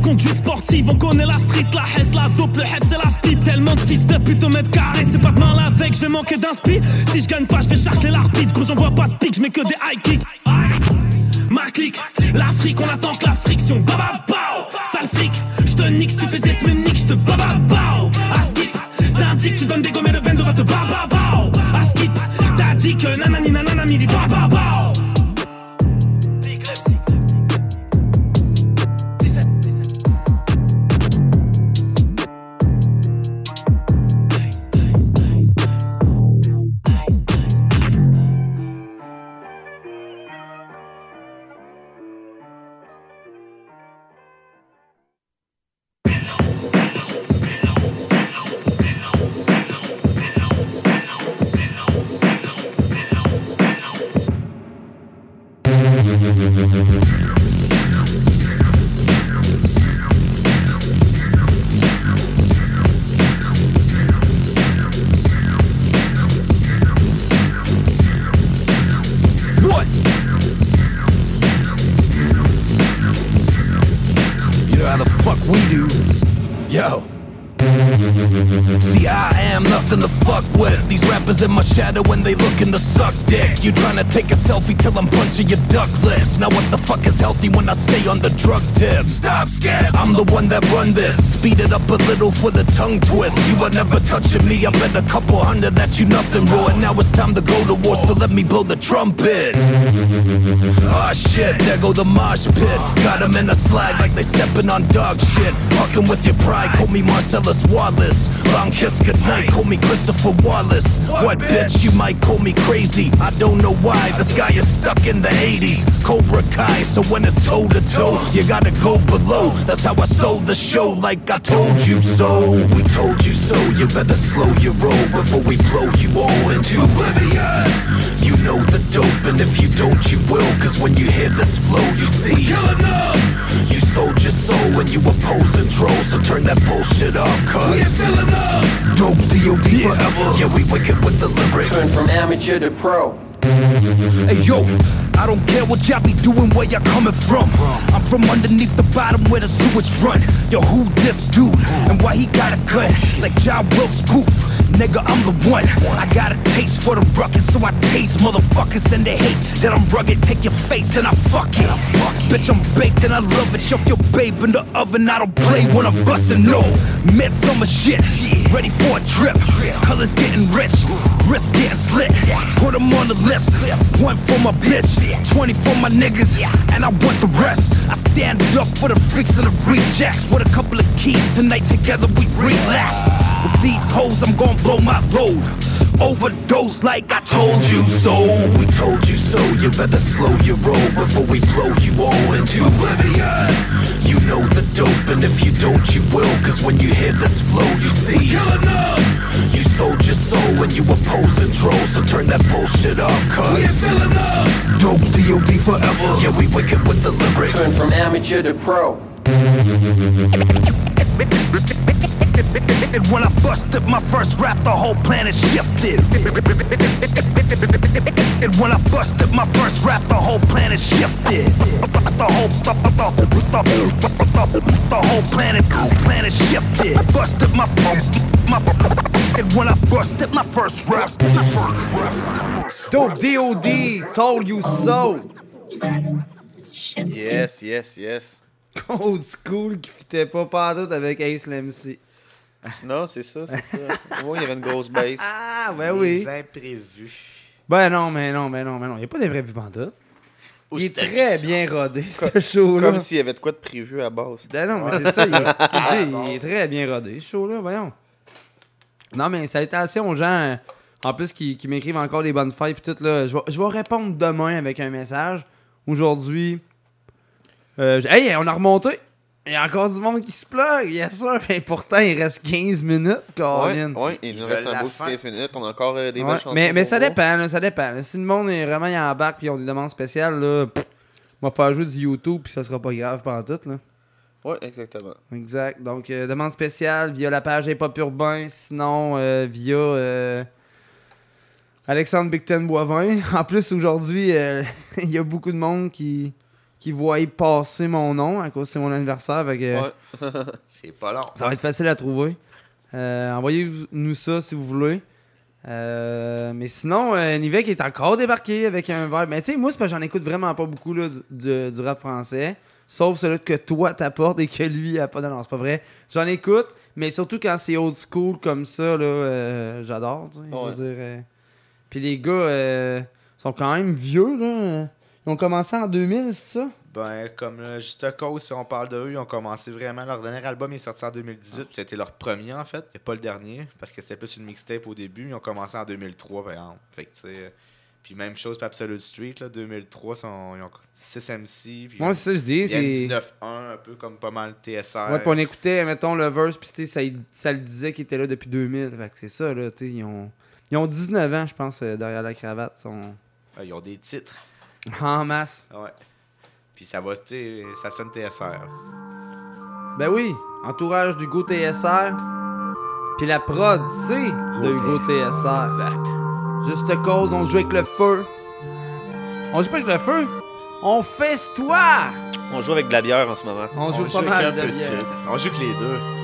Conduite sportive, on connaît la street, la hesse, la dope, le head, c'est la speed. Tellement de fils de pute au mètre carré, c'est pas demain la veille, je vais manquer d'inspi. Si je gagne pas, je vais charcler l'arbitre. Gros, j'envoie pas de pique, je que des high kicks. Ma clique, l'Afrique, on attend que la friction. Baba bao, sale flic, je te nique, tu fais des nique, je te baba bao. À skip, t'indiques, tu donnes des gommes et le bendo va te baba bao. À skip, t'as dit que nanani nanana midi baba bao.
Selfie till I'm punching your duck lips. Now what the fuck is healthy when I stay on the drug tip? Stop, scared. I'm the one that run this. Speed it up a little for the tongue twist. You are never touching me. I bet a couple hundred that you nothing, bro. And now it's time to go to war, so let me blow the trumpet. Ah shit, there go the mosh pit. Got Got 'em in a slag like they stepping on dog shit. Fucking with your pride. Call me Marcellus Wallace. Long kiss goodnight. Call me Christopher Wallace. What bitch? You might call me crazy. I don't know why. This guy is stuck in the 80s. Cobra Kai. So when it's toe to toe, you gotta go below. That's how I stole the show. Like I told you so. We told you so. You better slow your roll before we blow you all into oblivion. You know the dope, and if you don't, you will. Cause when you hear this flow, you see. Killing up! You sold your soul when you opposing trolls, so turn that bullshit off, cuz. we're filling up! Dope DOD forever. Yeah, we wicked with the lyrics.
Turn from amateur to pro.
Hey yo, I don't care what y'all be doing, where y'all coming from. I'm from underneath the bottom where the sewage run. Yo, who this dude? And why he got a gun? Like John Wilkes Booth. Nigga, I'm the one. I got a taste for the ruckus, so I taste motherfuckers and they hate that I'm rugged. Take your face and I fuck it. Bitch, I'm baked and I love it. Shove your babe in the oven. I don't play when I'm busting. No, midsummer shit. Ready for a trip. Colors getting rich. Wrist getting slit. Put 'em on the list. One for my bitch. 20 for my niggas. And I want the rest. I stand up for the freaks and the rejects. With a couple of keys tonight together we relapse. With these hoes, I'm gon' blow my load. Overdose like I told you so. We told you so. You better slow your roll before we blow you all into oblivion. You know the dope, and if you don't, you will. Cause when you hear this flow, you see. Killing up! You sold your soul when you opposing trolls, so turn that bullshit off, cuz. We're filling up! Dope DOD forever. Yeah, we wicked with the lyrics.
Turn from amateur to pro. <laughs>
And when I busted my first rap, the whole planet shifted. And when I busted my first rap, the whole planet shifted. The whole, the, the, the, the whole planet, planet shifted. Busted my, my, and when I busted my first rap,
Dope DOD told you so.
Yes, yes, yes.
Old school qui fitait pas partout avec Ace l'MC. <laughs>
Non, c'est ça, c'est ça. Moi, il y avait une grosse baisse.
Ah, ben oui.
Les imprévus.
Ben non, mais non, mais non, mais non. Il n'y a pas d'imprévu pantoute.
Ou
Il est très
ça.
bien rodé, ce show-là.
Comme s'il y avait de quoi de prévu à base.
Ben non, mais c'est ça. Il est, il <laughs> très bien rodé, ce show-là, voyons. Non, mais salutations aux gens, euh, en plus, qui, qui m'écrivent encore des bonnes fêtes. Puis tout, là. Je vais, je vais répondre demain avec un message. Aujourd'hui, euh, hey, on a remonté. Il y a encore du monde qui se plug, yes sûr. <laughs> Mais pourtant, il reste 15 minutes,
Ouais,
Colin.
ouais, il nous reste un beau petit
fin.
15 minutes. On a encore euh, des
Ouais,
belles
mais mais ça
voir.
dépend, là, ça dépend. Si le monde est vraiment en bac et ont des demandes spéciales, là, pff, on va faire jouer du YouTube puis ça sera pas grave pendant tout. Là.
Ouais, exactement.
Exact. Donc, euh, demande spéciale via la page Hip Hop Urbain, sinon euh, via euh, Alexandre Bicton Boivin. <laughs> En plus, aujourd'hui, euh, <laughs> il y a beaucoup de monde qui, qui passer mon nom à cause c'est mon anniversaire. fait que,
Ouais. <laughs>
C'est pas long.
ça va être facile à trouver. Euh, Envoyez-nous ça si vous voulez. Euh, mais sinon, euh, Nivek est encore débarqué avec un verre. Mais tu sais, moi, c'est parce que j'en écoute vraiment pas beaucoup là, du, du- du rap français. Sauf celui que toi t'apportes et que lui a pas. Non, non, c'est pas vrai. J'en écoute, mais surtout quand c'est old school comme ça, là, euh, j'adore.
Ouais.
euh. Puis les gars euh, sont quand même vieux. Là. Ils ont commencé en 2000, c'est ça?
Ben, comme là, juste à cause, si on parle d'eux, ils ont commencé vraiment. Leur dernier album est sorti en 2018, puis c'était leur premier en fait, et pas le dernier, parce que c'était plus une mixtape au début. Ils ont commencé en 2003, par exemple. Fait que, tu sais. euh, Puis même chose pour Absolute Street, là, 2003, sont, ils ont 6 MC. Puis
Ouais, c'est ça que je dis, c'est-
19-1, un peu comme pas mal TSR.
Ouais, puis on écoutait, mettons, le verse, puis tu sais, ça, ça le disait qu'il était là depuis 2000. Fait que c'est ça, là, tu sais, ils ont, ils ont 19 ans, je pense, euh, derrière la cravate. Sont
Ah, ils ont des titres.
en masse.
Ouais. Puis ça va, tu sais, ça sonne TSR.
Ben oui, entourage d'Hugo TSR. Puis la prod, c'est de Hugo TSR. Juste cause, on joue avec le feu. On joue pas avec le feu, on festoie!
On joue avec de la bière en ce moment.
On joue pas
avec
mal
un
de
de
bière.
On joue que les deux.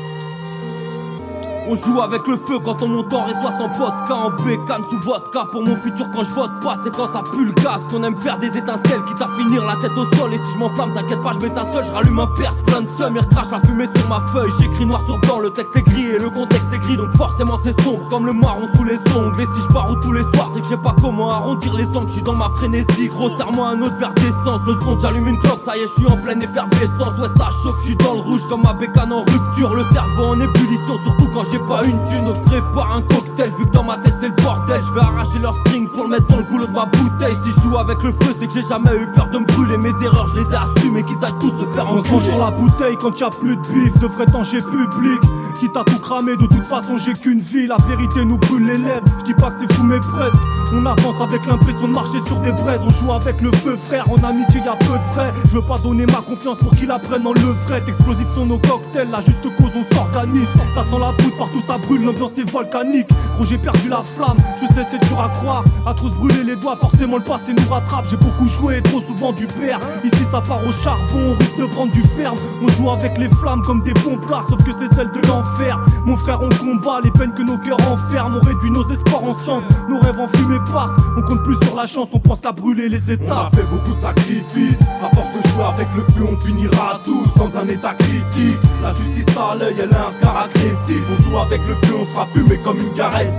On joue avec le feu quand on monte en et soit sans vodka. En bécane sous vodka pour mon futur quand je vote pas. C'est quand ça pue le gaz qu'on aime faire des étincelles Quitte à finir la tête au sol. Et si je m'enflamme t'inquiète pas je m'étincelle Je rallume un perce plein de seum Et recrache la fumée sur ma feuille. J'écris noir sur blanc le texte est gris et le contexte est gris. Donc forcément c'est sombre comme le marron sous les ongles. Et si je pars où tous les soirs c'est que j'ai pas comment arrondir les angles. Je dans ma frénésie gros serre-moi un autre verre d'essence. Deux secondes j'allume une clope ça y est je suis en pleine effervescence. Ouais ça chauffe je suis dans le rouge comme ma bécane en rupture. Le cerveau en ébullition surtout quand j'ai pas une thune Donc je prépare un cocktail. Vu que dans ma tête c'est le bordel. Je vais arracher leur string pour le mettre dans le goulot de ma bouteille. Si je joue avec le feu c'est que j'ai jamais eu peur de me brûler. Mes erreurs je les ai assumées qu'ils aillent tous se faire enculer.
sur la bouteille quand y a plus de bif, de vrai danger public. Quitte à tout cramer, de toute façon j'ai qu'une vie. La vérité nous brûle les lèvres. Je dis pas que c'est fou, mais presque. On avance avec l'impression de marcher sur des braises. On joue avec le feu, frère. En amitié, y a peu de frais. Je veux pas donner ma confiance pour qu'ils apprennent en levrette. Explosifs sont nos cocktails, la juste cause on s'organise. Ça sent la poudre, partout ça brûle, l'ambiance est volcanique. Gros, j'ai perdu la flamme, je sais, c'est dur à croire. À trop se brûler les doigts, forcément le passé nous rattrape. J'ai beaucoup joué, trop souvent du père. Ici, ça part au charbon, on risque de prendre du ferme. On joue avec les flammes comme des bons plats, sauf que c'est celle de l'enfer. Mon frère, on combat les peines que nos cœurs enferment. On réduit nos espoirs ensemble, nos rêves en fumée partent. On compte plus sur la chance, on pense qu'à brûler les
On a fait beaucoup de sacrifices. À force de jouer avec le feu, on finira tous dans un état critique. La justice à l'œil, elle a un agressif. On joue avec le feu, on sera fumé comme une garette.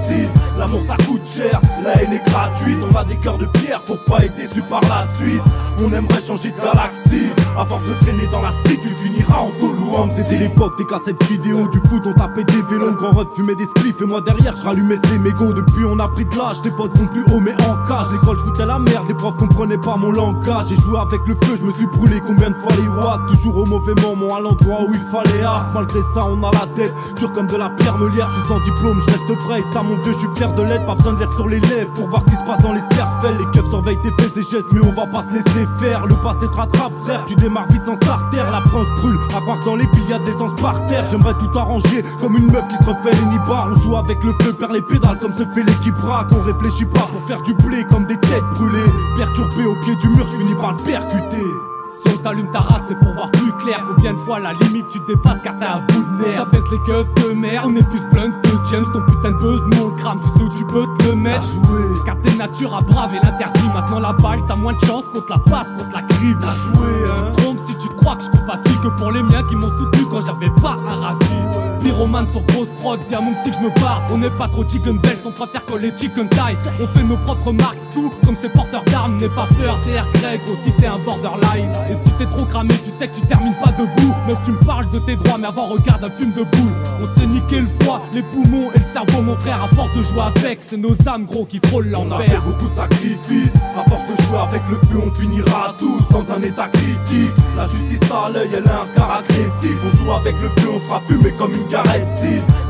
L'amour ça coûte cher, la haine est gratuite. On a des cœurs de pierre pour pas être déçu par la suite. On aimerait changer de galaxie. À force de traîner dans la street, tu finiras en Toluam.
C'était l'époque des cassettes vidéo du foot, on tapait des vélos, le grand ref fumait des spliffs et moi derrière je rallumais ces mégots. Depuis on a pris de l'âge, les potes vont plus haut mais en cage. L'école je foutais la merde, les profs comprenaient pas mon langage. J'ai joué avec le feu, je me suis brûlé combien de fois les watts? Toujours au mauvais moment, à l'endroit où il fallait hâte. Malgré ça on a la tête, dur comme de la pierre meulière. Je suis sans diplôme, je reste vrai, ça mon vieux, je suis fier de l'être. Pas besoin de verre sur les lèvres pour voir ce qui se passe dans les cervelles. Les keufs surveillent tes fesses, des gestes, mais on va pas se laisser faire. Le passé te rattrape, frère, tu démarres vite sans starter. La France brûle, à croire que dans les villes y a des sens par terre. J'aimerais tout arranger comme une meuf qui se refait les nibards. On joue avec le feu, perd les pédales comme se fait l'équipe braque. On réfléchit pas pour faire du blé comme des têtes brûlées. Perturbé au pied du mur, je finis par le percuter.
Si on t'allume ta race, c'est pour voir plus clair. Combien de fois la limite tu te dépasses car t'as un bout de nerf. Ça baisse les keufs de merde. On est plus blunt que James, ton putain de buzz. Nous on le crame, tu sais où tu peux te le mettre. Car t'es nature à braver l'interdit. Maintenant la balle, t'as moins de chance contre la passe, contre la crible. À jouer, hein. Tu te trompes si tu crois que je compatis que pour les miens qui m'ont soutenu quand j'avais pas un radis. Pyromane sur grosse prod, psy que je me barre. On n'est pas trop chicken bells, on préfère que les chicken ties. On fait nos propres marques, tout comme ces porteurs d'armes. N'aie pas peur, TR Greg, gros si t'es un borderline. Et si t'es trop cramé, tu sais que tu termines pas debout. Meuf, tu me parles de tes droits, mais avant regarde un film de boule. On s'est niqué le foie, les poumons et le cerveau, mon frère. À force de jouer avec, c'est nos âmes, gros, qui frôlent
On a fait
l'enfer.
beaucoup de sacrifices. À force de jouer avec le feu, on finira tous dans un état critique. La justice à l'œil, elle a un quart agressif. On joue avec le feu, on sera fumé comme une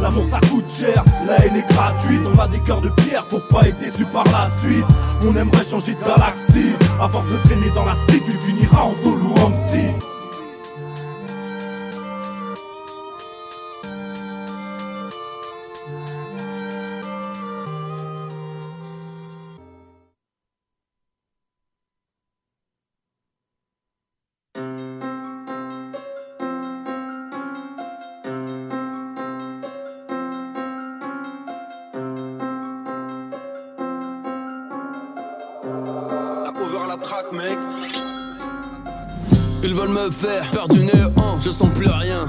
L'amour ça coûte cher, la haine est gratuite. On a des cœurs de pierre pour pas être déçu par la suite. On aimerait changer de galaxie. Force de traîner dans la street, tu finiras en Toluam
me faire perdre du néant, je sens plus rien.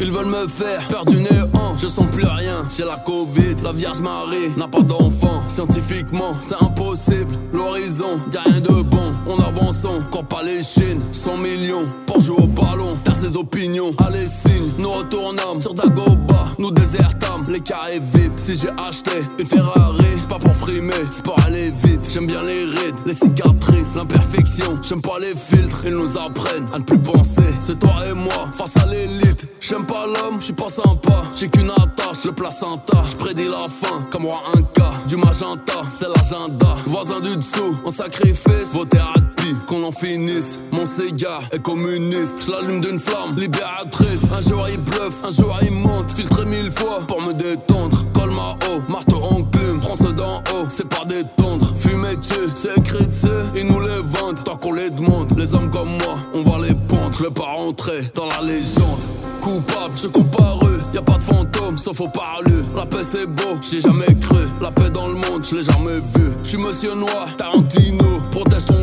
Ils veulent me faire perdre du néant, je sens plus rien. J'ai la Covid, la Vierge Marie n'a pas d'enfant. Scientifiquement, c'est impossible. L'horizon, y a rien de bon. On on court pas les chines. 100 millions pour jouer au ballon. T'as ses opinions, allez signe. Nous retournons sur Dagoba, nous désertons les carrés VIP. Si j'ai acheté une Ferrari, c'est pas pour frimer, c'est pour aller vite. J'aime bien les rides, les cicatrices, l'imperfection. J'aime pas les filtres, ils nous apprennent à ne plus penser. C'est toi et moi face à l'élite. J'aime pas l'homme, je suis pas sympa. J'ai qu'une lâche le placenta, je prédis la fin, comme roi Inca. Du magenta, c'est l'agenda. Voisin du dessous, on sacrifice, voter à qu'on en finisse. Mon Sega est communiste. Je l'allume d'une flamme libératrice. Un jour il bluffe, un jour il monte. Filtré mille fois pour me détendre. Colma haut, marteau en clume. France d'en haut, c'est pas détendre. Fumer dessus, c'est écrit dessus. Ils nous les vendent tant qu'on les demande. Les hommes comme moi, on va les pendre. Je vais pas rentrer dans la légende. Coupable, je compare sauf au parlu. La paix c'est beau, j'ai jamais cru. La paix dans le monde, je l'ai jamais vu. Je suis monsieur noir, Tarantino, protège ton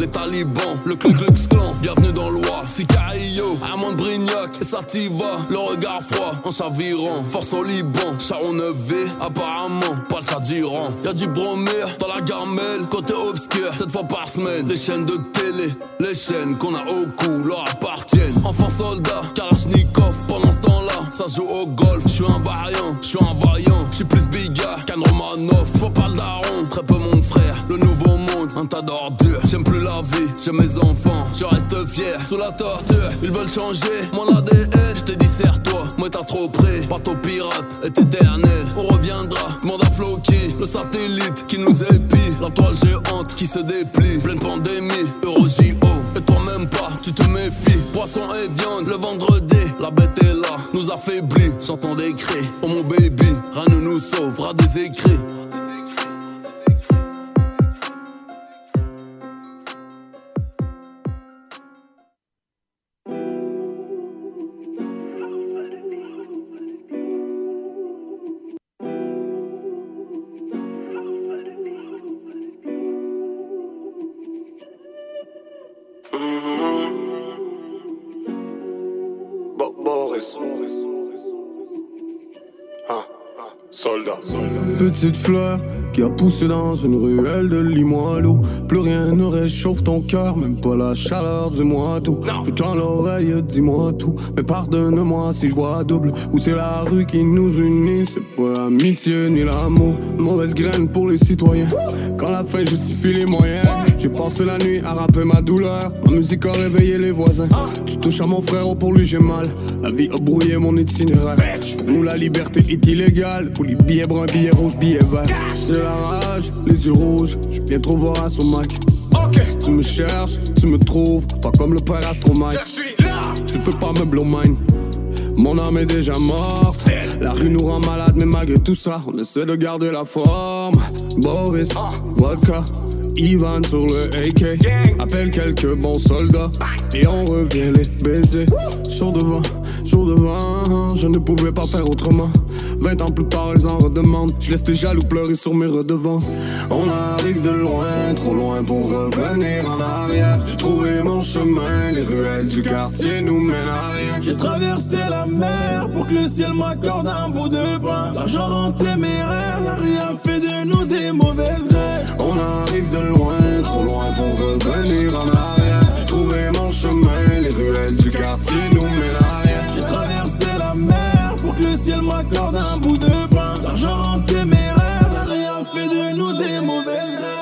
Les talibans, le Ku Klux Klan, bienvenue dans l'Oie. Sicario, Amand Brignac, et Sativa, le regard froid en chavirant. Force au Liban, Charon Nevé, apparemment, pas le Chadiran. Y'a du bromure dans la gamelle, côté obscur, cette fois par semaine. Les chaînes de télé, les chaînes qu'on a au cou, leur appartiennent. Enfant soldat, Kalachnikov, pendant ce temps-là, ça joue au golf. Je suis un variant, je suis un vaillant, je suis plus bigard qu'un Romanov. Je pas le daron, très peu mon frère, le nouveau monde, un tas d'ordures. J'aime plus la j'aime mes enfants, je reste fier. Sous la torture, ils veulent changer mon ADN. Je te dis serre-toi, moi t'as trop près. Bateau pirate est éternel, on reviendra. Demande à Floki, le satellite qui nous épie. La toile géante qui se déplie, pleine pandémie, Euro JO. Et toi même pas, tu te méfies. Poisson et viande, le vendredi, la bête est là, nous affaiblit. J'entends des cris, oh mon baby, rien ne nous sauvera des écrits.
Soldat.
Petite fleur qui a poussé dans une ruelle de Limoilou. Plus rien ne réchauffe ton cœur, même pas la chaleur du mois d'août. Je tends l'oreille, dis-moi tout. Mais pardonne-moi si je vois double. Ou c'est la rue qui nous unit, c'est pas l'amitié ni l'amour. Mauvaise graine pour les citoyens. Quand la fin justifie les moyens. J'ai passé la nuit à rapper ma douleur. Ma musique a réveillé les voisins. Tu touches à mon frère, oh, pour lui j'ai mal. La vie a brouillé mon itinéraire. Pour nous, la liberté est illégale. Faut les billets bruns, billets rouges, billets verts. J'ai la rage, les yeux rouges. J'suis bien trop vorace au Mac. Si tu me cherches, tu me trouves. Pas comme le père Astromike. Tu peux pas me blow mine. Mon âme est déjà morte. La rue nous rend malade, mais malgré tout ça, on essaie de garder la forme. Boris, vodka, Ivan sur le AK. Appelle quelques bons soldats et on revient les baiser. Jour devant, jour devant, je ne pouvais pas faire autrement. 20 ans plus tard, ils en redemandent. Je laisse les jaloux pleurer sur mes redevances. On arrive de loin, trop loin pour revenir en arrière. J'ai trouvé mon chemin, les ruelles du quartier nous mènent à rien.
J'ai traversé la mer pour que le ciel m'accorde un bout de pain. L'argent rend téméraire, la rue a fait de nous des mauvaises rêves.
On arrive de loin, trop loin pour revenir en arrière. J'ai trouvé mon chemin, les ruelles du quartier nous mènent à rien.
J'ai traversé la mer le ciel m'accorde un bout de pain. L'argent téméraire, la rue a fait de nous des mauvaises rêves.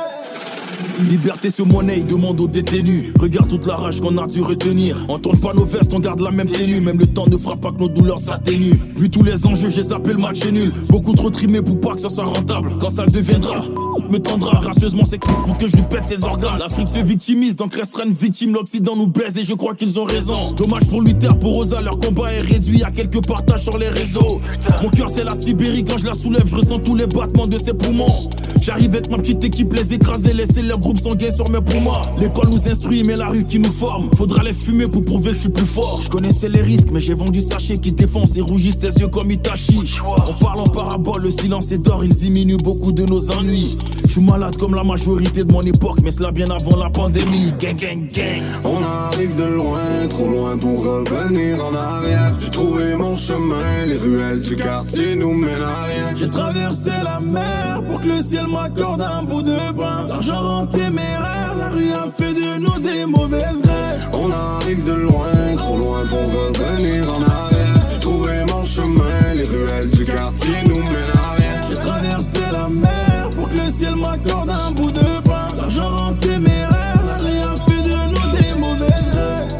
Liberté sur monnaie, demande aux détenus. Regarde toute la rage qu'on a dû retenir. On tourne pas nos vestes, on garde la même tenue. Même le temps ne fera pas que nos douleurs s'atténuent. Vu tous les enjeux, j'ai zappé le match nul. Beaucoup trop trimé pour pas que ça soit rentable. Quand ça le deviendra, me tendra gracieusement c'est pour que je lui pète les organes. L'Afrique se victimise, donc restera une victime. L'Occident nous baise et je crois qu'ils ont raison. Dommage pour Luther, pour Rosa, leur combat est réduit à quelques partages sur les réseaux. Mon cœur c'est la Sibérie, quand je la soulève, je ressens tous les battements de ses poumons. J'arrive avec ma petite équipe, les écraser, laisser leur groupe sanguin sur mes poumons. L'école nous instruit, mais la rue qui nous forme. Faudra les fumer pour prouver que je suis plus fort. Je connaissais les risques, mais j'ai vendu sachet qui défonce et rougissent tes yeux comme Itachi. On parle en parabole, le silence est d'or, il diminue beaucoup de nos ennuis. Je suis malade comme la majorité de mon époque, mais cela bien avant la pandémie. Gang, gang, gang.
On arrive de loin, trop loin pour revenir en arrière. J'ai trouvé mon chemin, les ruelles du quartier nous mènent à rien.
J'ai traversé la mer pour que le ciel m'accorde un bout de pain. L'argent rend téméraire, la rue a fait de nous des mauvaises rêves.
On arrive de loin, trop loin pour revenir en arrière. J'ai trouvé mon chemin, les ruelles du quartier nous mènent à rien.
J'ai traversé la mer pour que le ciel m'accorde un bout de pain. L'argent rend téméraire, la rue a fait de nous des mauvaises rêves.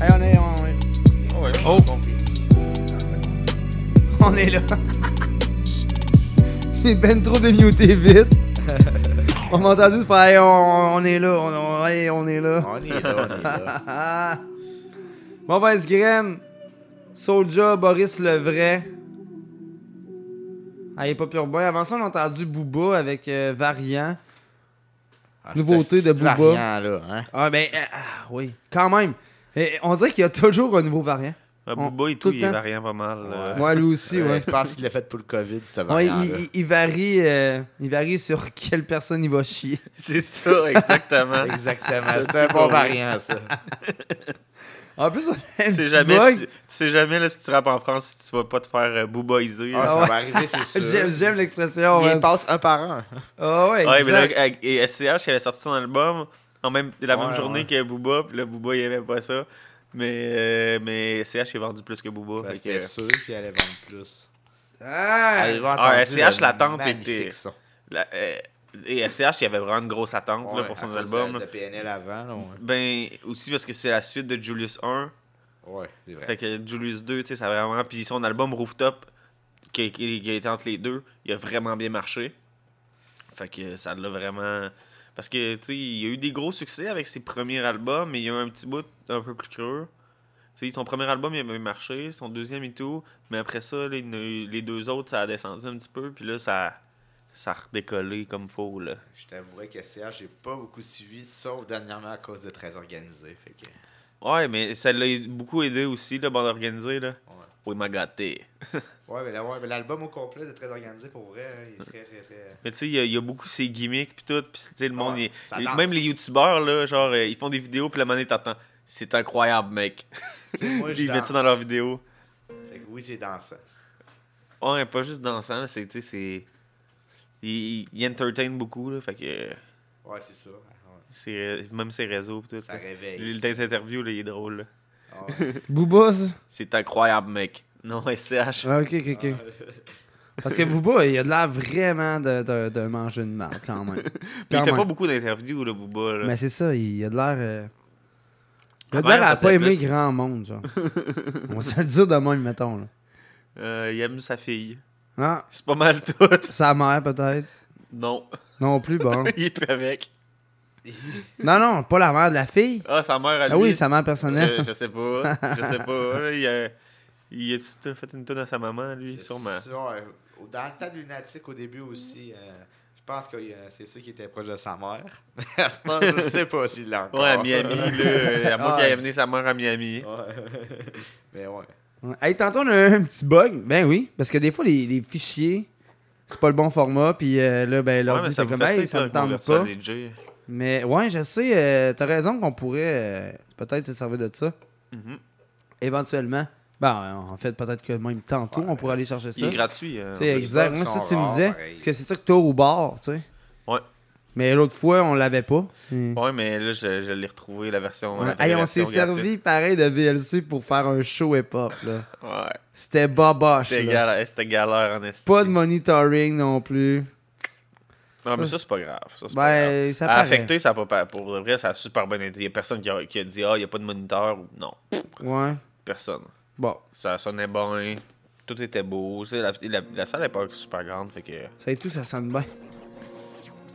Hey, on est. On est... oh! <laughs> On est là. <laughs> <laughs> J'ai ben trop démuté vite. on m'a entendu faire hey, on, on est là, on, on- hey, on est là.
On est là, on est là. <laughs>
Mauvaise graine. Soulja, Boris le vrai. Ah, il est pas pur boy. Avant ça, on a entendu Booba avec euh, Variant.
Ah,
nouveauté de Booba.
variant, là, hein?
Ah, ben, euh, ah, oui, quand même. Et on dirait qu'il y a toujours un nouveau variant.
Ah, Booba et
tout
tout, il variant pas mal. là.
Ouais, lui aussi, ouais.
Je pense qu'il l'a fait pour le COVID,
Ouais,
variant
il, il- il varie, euh, il varie sur quelle personne il va chier. <laughs>
C'est ça, exactement.
Exactement. C'est un bon variant, ça.
En plus, on a un
jamais,
bug.
si, tu sais jamais là, si tu rappes en France si tu vas pas te faire euh, boobaiser.
Ah, ça
ouais.
va arriver, c'est <laughs> sûr.
J'aime, l'expression.
Il passe un par un.
Ah ouais,
Ouais, mais là,
exact.
SCH, il avait sorti son album en même, la même journée
ouais.
que Booba, puis là, Booba, il aimait pas ça. Mais, euh, mais SCH est vendu plus que Booba.
Ben,
fait que-
C'était sûr qu'il allait vendre plus.
Ah!
Avez-vous
Ah, SCH,
le
l'attente
magnifique
était.
son?
la- euh, et SCH, il y avait vraiment une grosse attente là,
Ouais,
pour
à
son
cause
album.
De, de PNL avant, là, ouais.
Ben, aussi parce que c'est la suite de Julius 1.
Ouais, c'est vrai.
Fait que Julius 2, tu sais, ça a vraiment. Puis son album Rooftop, qui, qui- qui été entre les deux, il a vraiment bien marché. Fait que ça l'a vraiment. Parce que, tu sais, il y a eu des gros succès avec ses premiers albums, mais il y a eu un petit bout un peu plus creux. Tu sais, son premier album, il a bien marché, son deuxième et tout. Mais après ça, eu- les deux autres, ça a descendu un petit peu. Puis là, ça, ça a redécollé comme faux, là.
Je t'avouerais que SCH, j'ai pas beaucoup suivi, sauf dernièrement à cause de Très Organisé. Fait que...
Ouais, mais ça l'a beaucoup aidé aussi, la bande organisée, là. Oui, m'a gâté. <laughs>
Ouais, mais la- ouais, mais l'album au complet de Très Organisé, pour vrai, hein, il est très, très, très.
Mais tu sais, il y, a- il y a beaucoup ces gimmicks pis tout, le monde,
Ouais,
il-
ça
il-
danse.
même les youtubeurs, là, genre, euh, ils font des vidéos, puis la monnaie t'entends. C'est incroyable, mec. <laughs>
Moi, je
ils mettent ça dans leurs vidéos.
Fait que oui, c'est dansant.
Ouais, pas juste dansant, c'est, tu sais, c'est. Il, il entertain beaucoup, là, fait que. euh,
Ouais, c'est ça. Ouais.
c'est, même ses réseaux, pis tout.
Ça
là.
réveille.
Le temps interview, là, il est drôle, là.
Ah ouais. <laughs>
C'est incroyable, mec. Non, SCH.
Ah, ok, ok, ok. Parce que Booba, il a de l'air vraiment de, de, de manger une marde, quand même. <laughs>
Puis
Quand
il fait pas beaucoup d'interviews, là, Booba, là.
Mais c'est ça, il a de l'air. euh, Il a de l'air à pas aimer
plus-
grand monde, genre. <laughs> On va se le dire de même, mettons. Là.
Euh, il aime sa fille.
Ah,
C'est pas mal tout.
sa mère, peut-être?
Non.
Non plus, bon. <laughs>
il est plus avec.
Non, non, pas la mère de la fille.
Ah, sa mère à lui.
Ah oui, sa mère personnelle.
Je, je sais pas. Je sais pas. Il a, il a fait une tonne à sa maman, lui, sûrement?
Ça, ouais. Au- Dans le temps de Lunatic, au début aussi, euh, je pense que euh, c'est sûr qu'il était proche de sa mère. <laughs> Mais à ce temps, je <laughs> sais pas s'il l'a encore.
Ouais, à Miami, là. À moi qui
Ouais.
a amené sa mère à Miami.
Ouais. <laughs> Mais ouais.
Ouais. Hey, tantôt, on a eu un petit bug. Ben oui, parce que des fois, les, les fichiers, c'est pas le bon format. Puis euh, là, ben,
Ouais,
l'ordi, c'est
ça me
comme, hey, ça me tente pas. Mais ouais, je sais, euh, t'as raison qu'on pourrait euh, peut-être se servir de ça.
Mhm.
Éventuellement. Ben, en fait, peut-être que même tantôt, on pourrait aller chercher ça.
Il est gratuit. euh,
C'est exact. Moi, ça,
sont
tu me disais. Parce que c'est ça que t'as au bar, tu sais.
Ouais.
Mais l'autre fois, on l'avait pas. Et-
Ouais, mais là, je, je l'ai retrouvé, la version.
Ouais.
la vraie
Hey, on s'est servi pareil de VLC pour faire un show hip-hop. là.
Ouais.
C'était baboche.
C'était galère, c'était galère en esti.
Pas de monitoring non plus.
Non, mais ça, c'est pas grave. Ça, c'est
Ben,
pas grave.
ça
À
paraît.
affecter, ça a pas pa- Pour de vrai, ça a super bien été. Il y a personne qui a, qui a dit, ah, il n'y a pas de moniteur. ou Non.
Ouais.
Personne.
Bon.
Ça sonnait bien. Tout était beau. La, la, la salle n'est pas super grande. Fait que.
Ça et tout, ça sonne bien.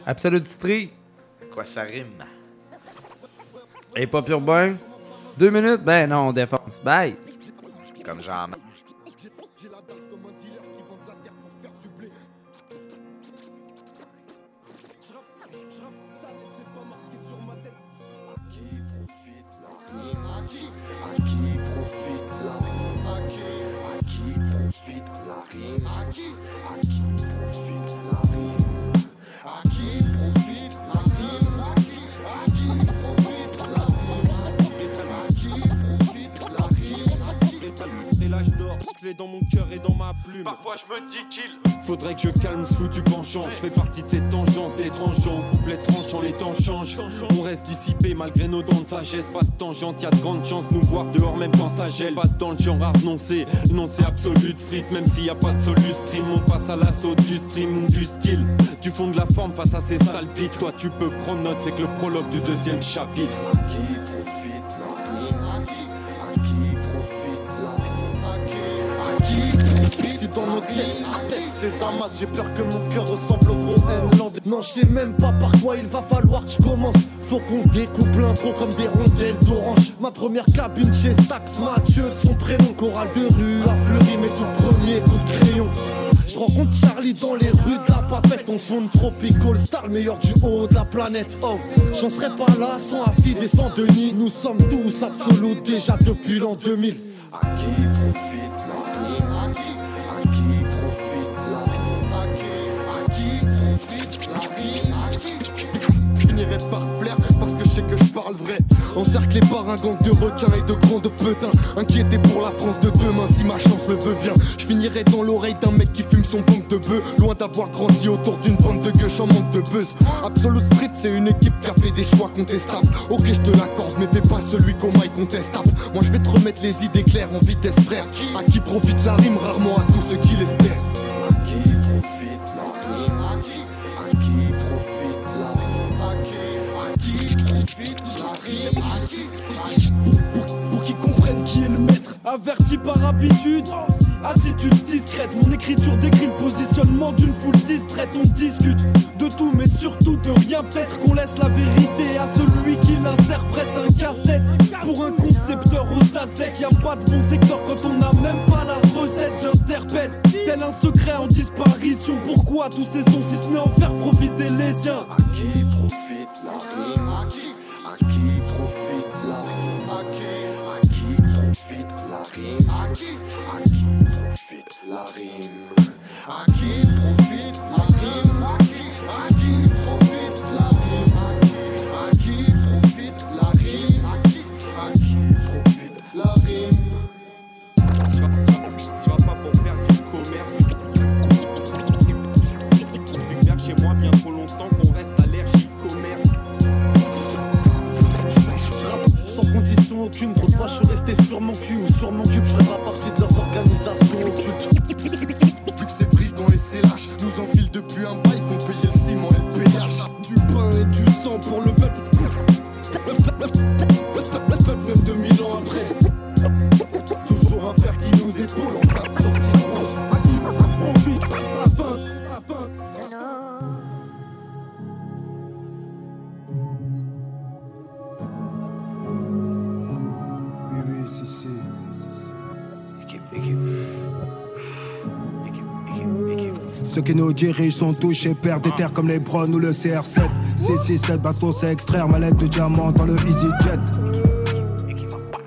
Absolute Street.
Quoi, ça rime?
Et pas urbain. Deux minutes? Ben non, on défonce. Bye.
Comme genre.
Et là je dors, clé dans mon cœur et dans ma plume. Parfois je me dis qu'il faudrait que je calme ce foutu penchant. Je fais partie de cette tangence, des tranchants, couplets tranchants, les temps changent. On reste dissipé malgré nos dents de sagesse. Pas de tangente, y a de grandes chances de nous voir dehors même quand ça gèle. Pas dans le genre à renoncer, non c'est absolu de street. Même s'il y a pas de solu stream, on passe à l'assaut du stream du style. Du fond de la forme face à ces sales pics. Toi tu peux prendre note, c'est que le prologue du deuxième chapitre.
Dans notre tête, tête, c'est j'ai peur que mon cœur ressemble au gros N-Land Non je sais même pas par quoi il va falloir que je commence Faut qu'on découpe l'intro comme des rondelles d'orange Ma première cabine chez Stax Mathieu son prénom Chorale de rue a fleuri mes tout premiers coups de crayon Je rencontre Charlie dans les rues de la papette. On fond de Tropical Star, le meilleur du haut de la planète. Oh, j'en serais pas là sans Afid et sans Denis. Nous sommes tous absolus déjà depuis l'an 2000. À qui profite
finirai par plaire parce que je sais que je parle vrai. Encerclé par un gang de requins et de grands de petins. Inquiété pour la France de demain si ma chance le veut bien. Je finirai dans l'oreille d'un mec qui fume son banque de bœuf. Loin d'avoir grandi autour d'une bande de gueuches en manque de buzz. Absolute Street, c'est une équipe qui a fait des choix contestables. Ok, je te l'accorde, mais fais pas celui qu'on maille contestable. Moi, je vais te remettre les idées claires en vitesse, frère. À qui profite la rime, rarement à tous ceux qui l'espèrent. À qui profite la rime? À qui? À qui?
Pour qu'ils comprennent qui est le maître. Averti par habitude, attitude discrète. Mon écriture décrit le positionnement d'une foule distraite. On discute de tout, mais surtout de rien. Peut-être qu'on laisse la vérité à celui qui l'interprète. Un casse-tête pour un concepteur aux Aztecs. Y a pas de bon secteur quand on n'a même pas la recette. J'interpelle, tel un secret en disparition. Pourquoi tous ces sons, si ce n'est en faire profiter les siens?
À qui profite la À Nous
dirigent sont touchés, perdent des terres comme les Browns ou le CR7. 667, bateau, c'est extraire, mallette de diamant dans le EasyJet.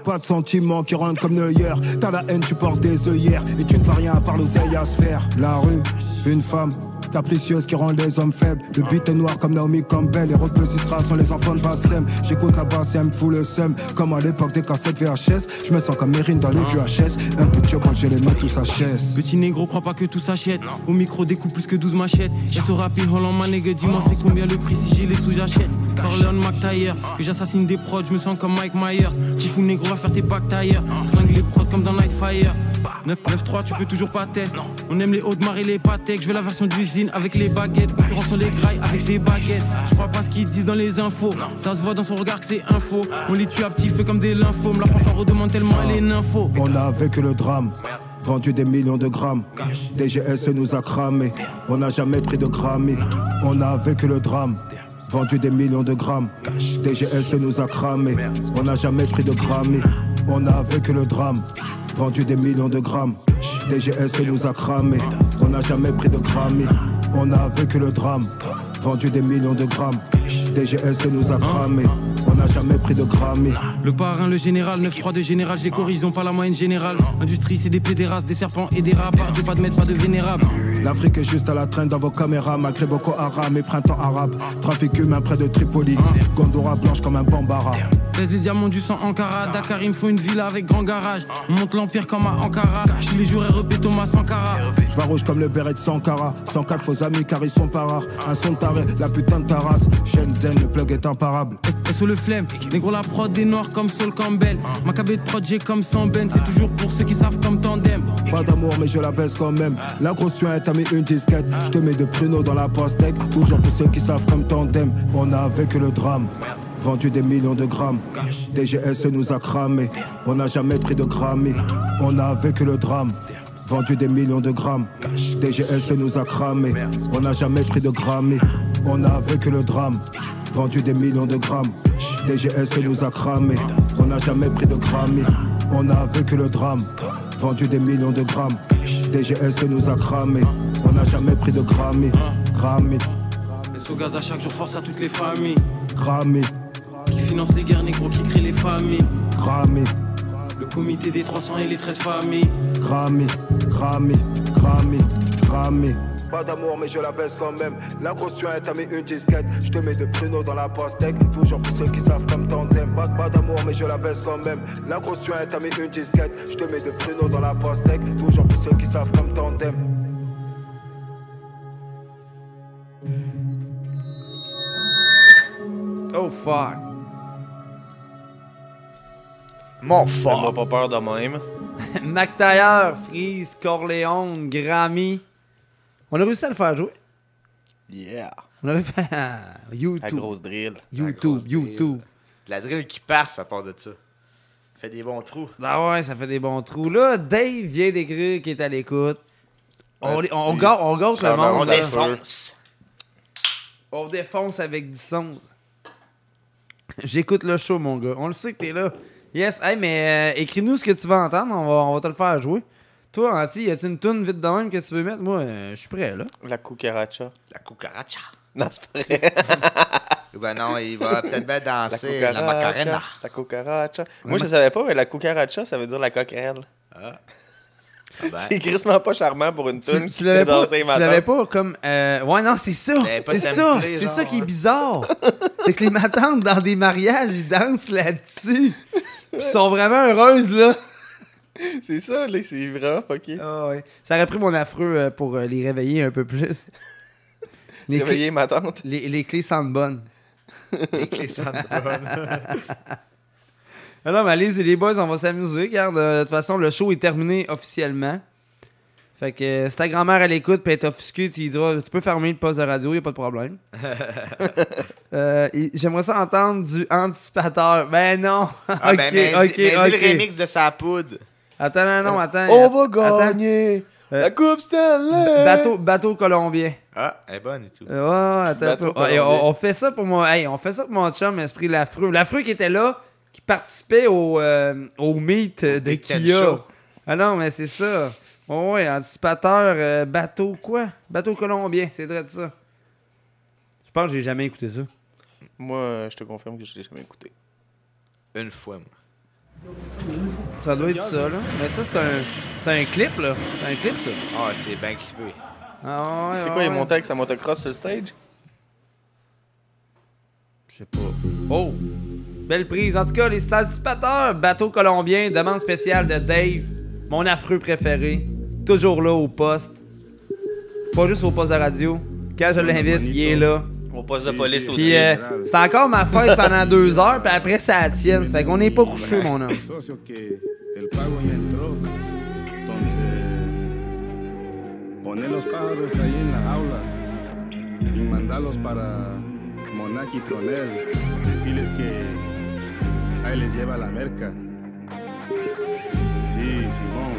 Pas de sentiments qui rentrent comme Neuer. T'as la haine, tu portes des œillères. Et tu ne fais rien à part l'oseille à se faire. La rue, une femme. Capricieuse qui rend les hommes faibles. Le beat est noir comme Naomi Campbell. Les rebeux sont les enfants de Bassem. J'écoute la basse et elle me fout le seum. Comme à l'époque des cassettes VHS. Je me sens comme Mérine dans les QHS. Un tout tube, j'ai les mains tous à chaise.
Petit négro, crois pas que tout s'achète. Au micro, découpe plus que 12 machettes. Y'a ce rapide Holland, ma nègre, dis-moi c'est combien le prix si j'ai les sous, j'achète. Corleone, McTayer, que j'assassine des prods, je me sens comme Mike Myers. Fifou négro, va faire tes packs tailleurs. Flingue les prods comme dans Nightfire. 9-3, tu peux toujours pas test. On aime les Hautes-Mar et les Patek. Je veux la version avec les baguettes. Concurrence sur les grailles avec des baguettes. Je crois pas ce qu'ils disent dans les infos. Ça se voit dans son regard que c'est info. On les tue à petit feu comme des lymphomes. La France en redemande tellement elle est.
On a vécu le drame. Vendu des millions de grammes. DGS nous a cramé. On n'a jamais pris de Grammy. On a vécu le drame. Vendu des millions de grammes. DGS nous a cramé. On n'a jamais pris de Grammy. On a vécu le drame. Vendu des millions de grammes. DGS nous a cramé. On n'a jamais pris de Grammy. On a vécu le drame. Vendu des millions de grammes. DGS nous a cramé. On n'a jamais pris de Grammy.
Le parrain, le général, 9-3 de général, j'ai corrigé, pas la moyenne générale. Industrie, c'est des pédérastes, des serpents et des rats. Dieu, pas de maître, pas de vénérable.
L'Afrique est juste à la traîne dans vos caméras, malgré Boko Haram et printemps arabe. Trafic humain près de Tripoli, Gondora blanche comme un bambara.
Baise les diamants du sang Ankara. Dakar, il me faut une villa avec grand garage. On monte l'empire comme à Ankara. Tous les jours, REP Thomas Sankara.
Je rouge comme le béret de Sankara. 104 faux amis car ils sont pas rares. Un son taré, la putain de ta race. Shenzhen, le plug est imparable.
Le flemme, négro la prod des noirs comme Saul Campbell. Ma cabée de prod, comme 100 ben. C'est toujours pour ceux qui savent comme tandem.
Pas d'amour, mais je la baisse quand même. La grosse suin, t'as mis une disquette. Je te mets de pruneaux dans la pastèque. Toujours pour ceux qui savent comme tandem. On a vécu le drame. Vendu des millions de grammes. DGS nous a cramé. On n'a jamais pris de Grammy. On a vécu le drame. Vendu des millions de grammes. DGS nous a cramé. On n'a jamais pris de Grammy. On a vécu le drame. Vendu des millions de grammes. DGS nous a cramé. On n'a jamais pris de Grammy. On a vécu le drame. Vendu des millions de grammes. DGS nous a cramé.
On n'a jamais pris de Grammy. Grammy,
Les sous gaz à chaque jour force à toutes les familles.
Grammy,
Qui financent les guerres négros, qui créent les familles.
Grammy,
comité des 300 et les 13 familles.
Grammy, Grammy, Grammy, Grammy.
Pas d'amour mais je la baisse quand même. La grosse tu as mis une disquette. Je te mets de pruneaux dans la pastèque Toujours pour ceux qui savent comme tandem Pas, pas d'amour mais je la baisse quand même. La grosse tu as mis une disquette. Je te mets de pruneaux dans la pastèque Toujours pour ceux qui savent comme tandem
Oh fuck.
Mon
fort. pas peur de même. <laughs>
Mac Taylor, Freeze, Corleone, Grammy. On a réussi à le faire jouer.
Yeah.
On avait fait YouTube.
La grosse drill. <laughs>
YouTube, YouTube.
La drill qui passe à part de ça. Fait des bons trous.
Ah ouais, ça fait des bons trous. Là, Dave vient d'écrire qu'il est à l'écoute. On, on, on,
c'est-
gâte- on gâte le monde.
on
là.
défonce.
On défonce avec 10 sons. J'écoute le show, mon gars. On le sait que t'es là. Yes. Hey, mais euh, écris-nous ce que tu veux entendre. On va, on va te le faire jouer. Toi, Anti, y a-tu une toune vite de même que tu veux mettre? Moi, euh, je suis prêt, là.
La cucaracha.
La cucaracha.
Non, c'est pas vrai. <laughs>
ben non, il va peut-être bien danser la,
cucaracha,
macarena.
La cucaracha. Moi, je savais pas, mais la cucaracha, ça veut dire la coquerelle.
Ah.
C'est crissement pas charmant pour une
Tu,
tune
tu
qui
l'avais pas,
danser
tu
ma
l'avais pas comme. euh, Ouais, non, c'est ça. C'est ça. C'est ça qui est
hein.
bizarre. <laughs> c'est que les matantes dans des mariages, ils dansent là-dessus. Puis ils sont vraiment heureuses, là. <laughs>
C'est ça, là, c'est vraiment fucké.
Ah ouais. Ça aurait pris mon affreux euh, pour euh, les réveiller un peu plus. Les <laughs>
Réveiller
clés-
ma tante.
Les, les clés sentent bonnes.
Les clés sentent bonnes.
Non, mais allez, les boys, on va s'amuser. Regarde, euh, de toute façon, le show est terminé officiellement. Fait que euh, si ta grand-mère elle écoute puis elle est offusquée, tu lui diras tu peux fermer le poste de radio, y a pas de problème. <laughs> Euh, J'aimerais ça entendre du anticipateur. Ben non. <laughs>
Ah,
ok,
ben, mais,
ok,
mais dis
ok.
le remix de sa poudre.
Attends, non, non, attends.
On va gagner
Euh,
la Coupe Stanley!
Bateau, bateau colombien.
Ah, elle est bonne et tout.
Ouais, attends
Bateau
on fait ça pour mon, hey, on fait ça pour mon chum, Esprit Lafreux. Lafreux qui était là, qui participait au, euh, au meet de
Ten
Kia. Ah non, mais c'est ça. Ouais, ouais, anticipateur, euh, bateau quoi? Bateau colombien, c'est vrai de ça. Je pense que j'ai jamais écouté ça.
Moi, je te confirme que je l'ai jamais écouté.
Une fois, moi.
Ça doit être ça, là. Mais ça, c'est un, c'est un clip, là. C'est un clip, ça.
Ah, c'est bien clippé.
Ah ouais,
C'est
ouais,
quoi, il est monté avec sa motocross sur le stage?
Je sais pas. Oh! Belle prise. En tout cas, les anticipateurs, bateau colombien, demande spéciale de Dave, mon affreux préféré. Toujours là au poste. Pas juste au poste de radio. Quand je l'invite, il est là.
Au poste de police aussi.
Puis euh, c'est encore ma fête pendant deux heures, puis après ça la tienne. Fait qu'on n'est pas couché, mon homme.
Poner los pájaros ahí en la jaula y mandarlos para Monac y Tronel. Decirles que ahí les lleva la merca. Sí, Simón.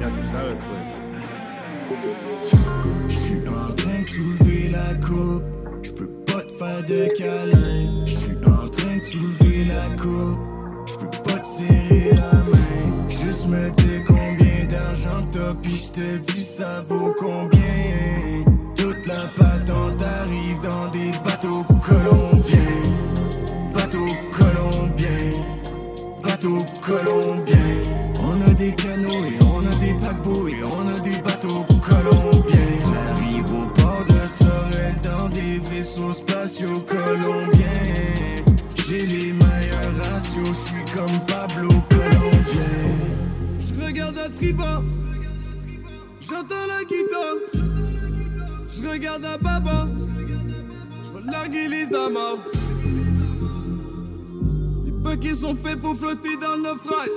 Ya tú sabes, pues.
Je suis en train de soulever la coupe. Je peux pas te faire de câlin. Je suis en train de soulever la coupe. Je peux pas te serrer la main. Juste me dire combien d'argent t'as, puis je te dis ça vaut combien. On a des canots et on a des paquebots et on a des bateaux colombiens. J'arrive au port de Sorel dans des vaisseaux spatiaux colombiens. J'ai les meilleurs ratios, je suis comme Pablo Colombien. Je regarde à Triba, j'entends la guitare. Je regarde à Baba, je veux larguer les amarres. Les paquets sont faits pour flotter dans le naufrage.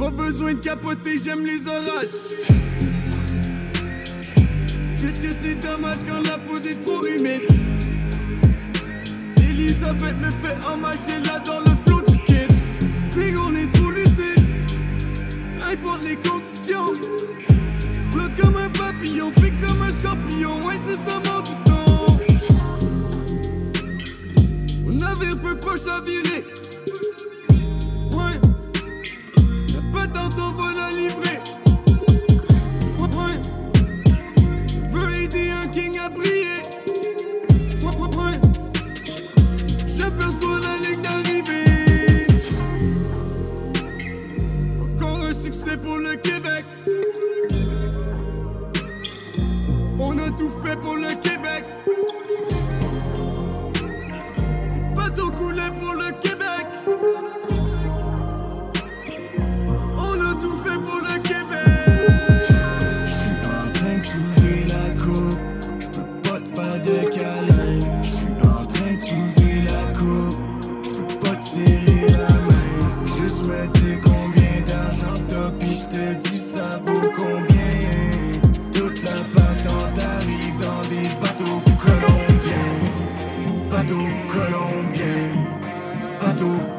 Pas besoin de capoter, j'aime les orages. Qu'est-ce que c'est dommage quand la peau est trop humide? Elisabeth me fait hommage, elle adore le flow du kid. Big, on est trop lucide. Importe les conditions. Flotte comme un papillon, pique comme un scorpion. Ouais, c'est ça mon j'avais un peu poche à virer. Ouais, la patente en voilà
livrée. Ouais, je veux aider un king à briller. Ouais, ouais, ouais, j'aperçois
la ligne
d'arrivée.
Encore un succès pour le Québec. On a tout fait pour le Québec. brûlé pour le Québec.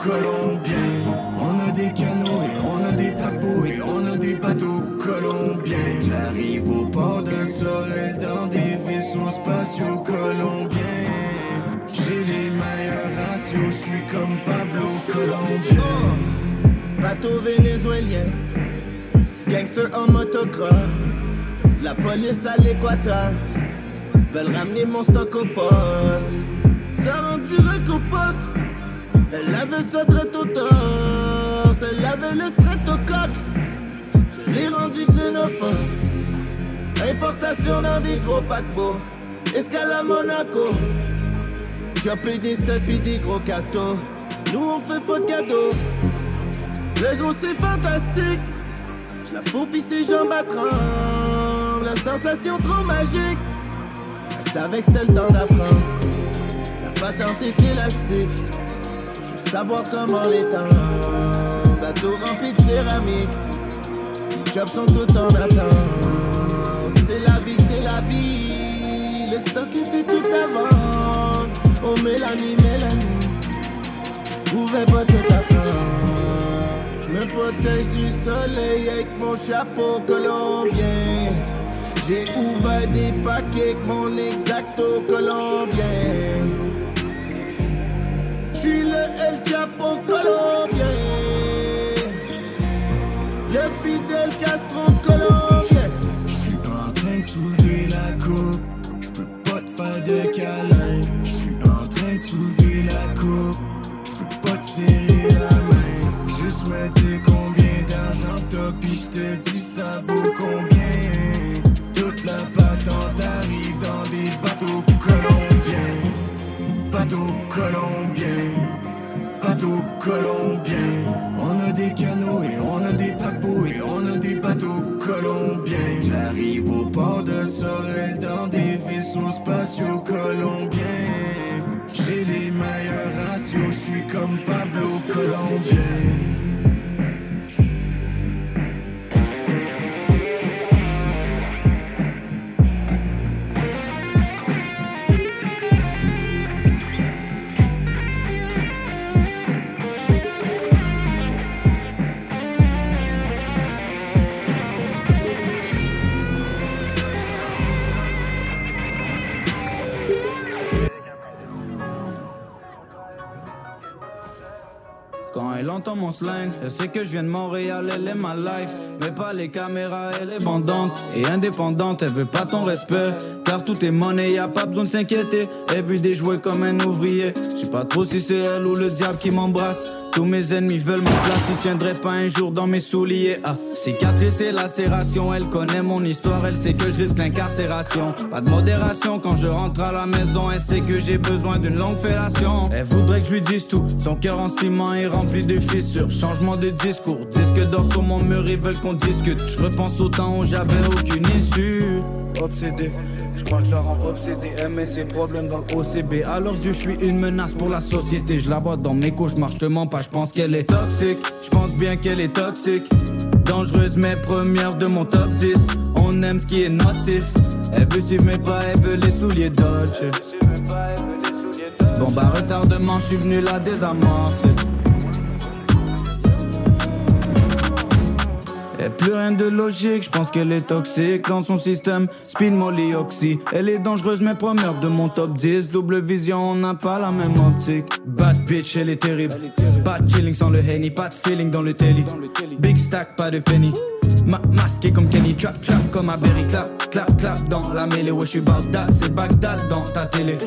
Colombiens. On a des canots et on a des paquebots et on a des bateaux colombiens. J'arrive au port de Sorel dans des vaisseaux spatiaux colombiens. J'ai les meilleurs ratios, je suis comme Pablo Colombien.
Bateau vénézuélien, gangster en motocross, la police à l'équateur, veulent ramener mon stock au poste. Ça rend direct au poste, elle avait ça très au torse, elle avait le streptocoque, je l'ai rendu xénophobe. Importation dans des gros paquebots, escale à Monaco, j'ai des 7 puis des gros cadeaux. Nous on fait pas de cadeaux. Le gros c'est fantastique. Je la fous pis ses jambes à. La sensation trop magique. Elle savait que c'était le temps d'apprendre. La patente est élastique. Savoir comment temps. Bateau rempli de céramique. Les jobs sont tout en attente. C'est la vie, c'est la vie. Le stock était tout à vendre. Oh Mélanie, Mélanie. Pouvais pas te. Je me protège du soleil avec mon chapeau colombien. J'ai ouvert des paquets avec mon exacto colombien. Le El Chapo. Le fidèle Castro colombien.
J'suis en train de soulever la coupe. J'peux pas te faire de câlin. J'suis en train de soulever la coupe. J'peux pas te serrer la main. Juste me dire combien d'argent t'as, pis j'te dis ça vaut combien. Toute la patente arrive dans des bateaux. Bateaux colombiens. Bateaux colombiens. On a des canots et on a des paquebots et on a des bateaux colombiens. J'arrive au port de Sorel dans des vaisseaux spatiaux colombiens. J'ai les meilleurs ratios, je suis comme Pablo Colombien.
Mon elle sait que je viens de Montréal, elle est ma life. Mais pas les caméras, elle est bandante et indépendante, elle veut pas ton respect. Car tout est monnaie, y a pas besoin de s'inquiéter. Elle veut des jouets comme un ouvrier. Je sais pas trop si c'est elle ou le diable qui m'embrasse. Tous mes ennemis veulent ma place, ils tiendraient pas un jour dans mes souliers. Ah, cicatrice et lacération, elle connaît mon histoire, elle sait que je risque l'incarcération. Pas de modération quand je rentre à la maison, elle sait que j'ai besoin d'une longue fellation. Elle voudrait que je lui dise tout, son cœur en ciment est rempli de fissures. Changement de discours, disque d'or sur mon mur, ils veulent qu'on discute. Je repense au temps où j'avais aucune issue. Obsédé, je crois que je la rends obsédé. Aimer ses problèmes dans le OCB. À leurs je suis une menace pour la société. Je la vois dans mes cauchemars, je te mens pas, je pense qu'elle est toxique. Je pense bien qu'elle est toxique. Dangereuse, mais première de mon top 10. On aime ce qui est nocif. Elle veut suivre mes pas, elle veut les souliers Dodge. Bon bah retardement, je suis venu la désamorcer. Plus rien de logique, je pense qu'elle est toxique dans son système. Spin molly oxy, elle est dangereuse mais première de mon top 10. Double vision, on n'a pas la même optique. Bad bitch, elle est terrible. Pas de chilling sans le henny, pas feeling dans le telly. Big stack, pas de penny. Ma masqué comme Kenny, trap trap comme à. Clap, clap, clap dans la mêlée. Ouais, je suis Bagdad, c'est Bagdad dans ta télé.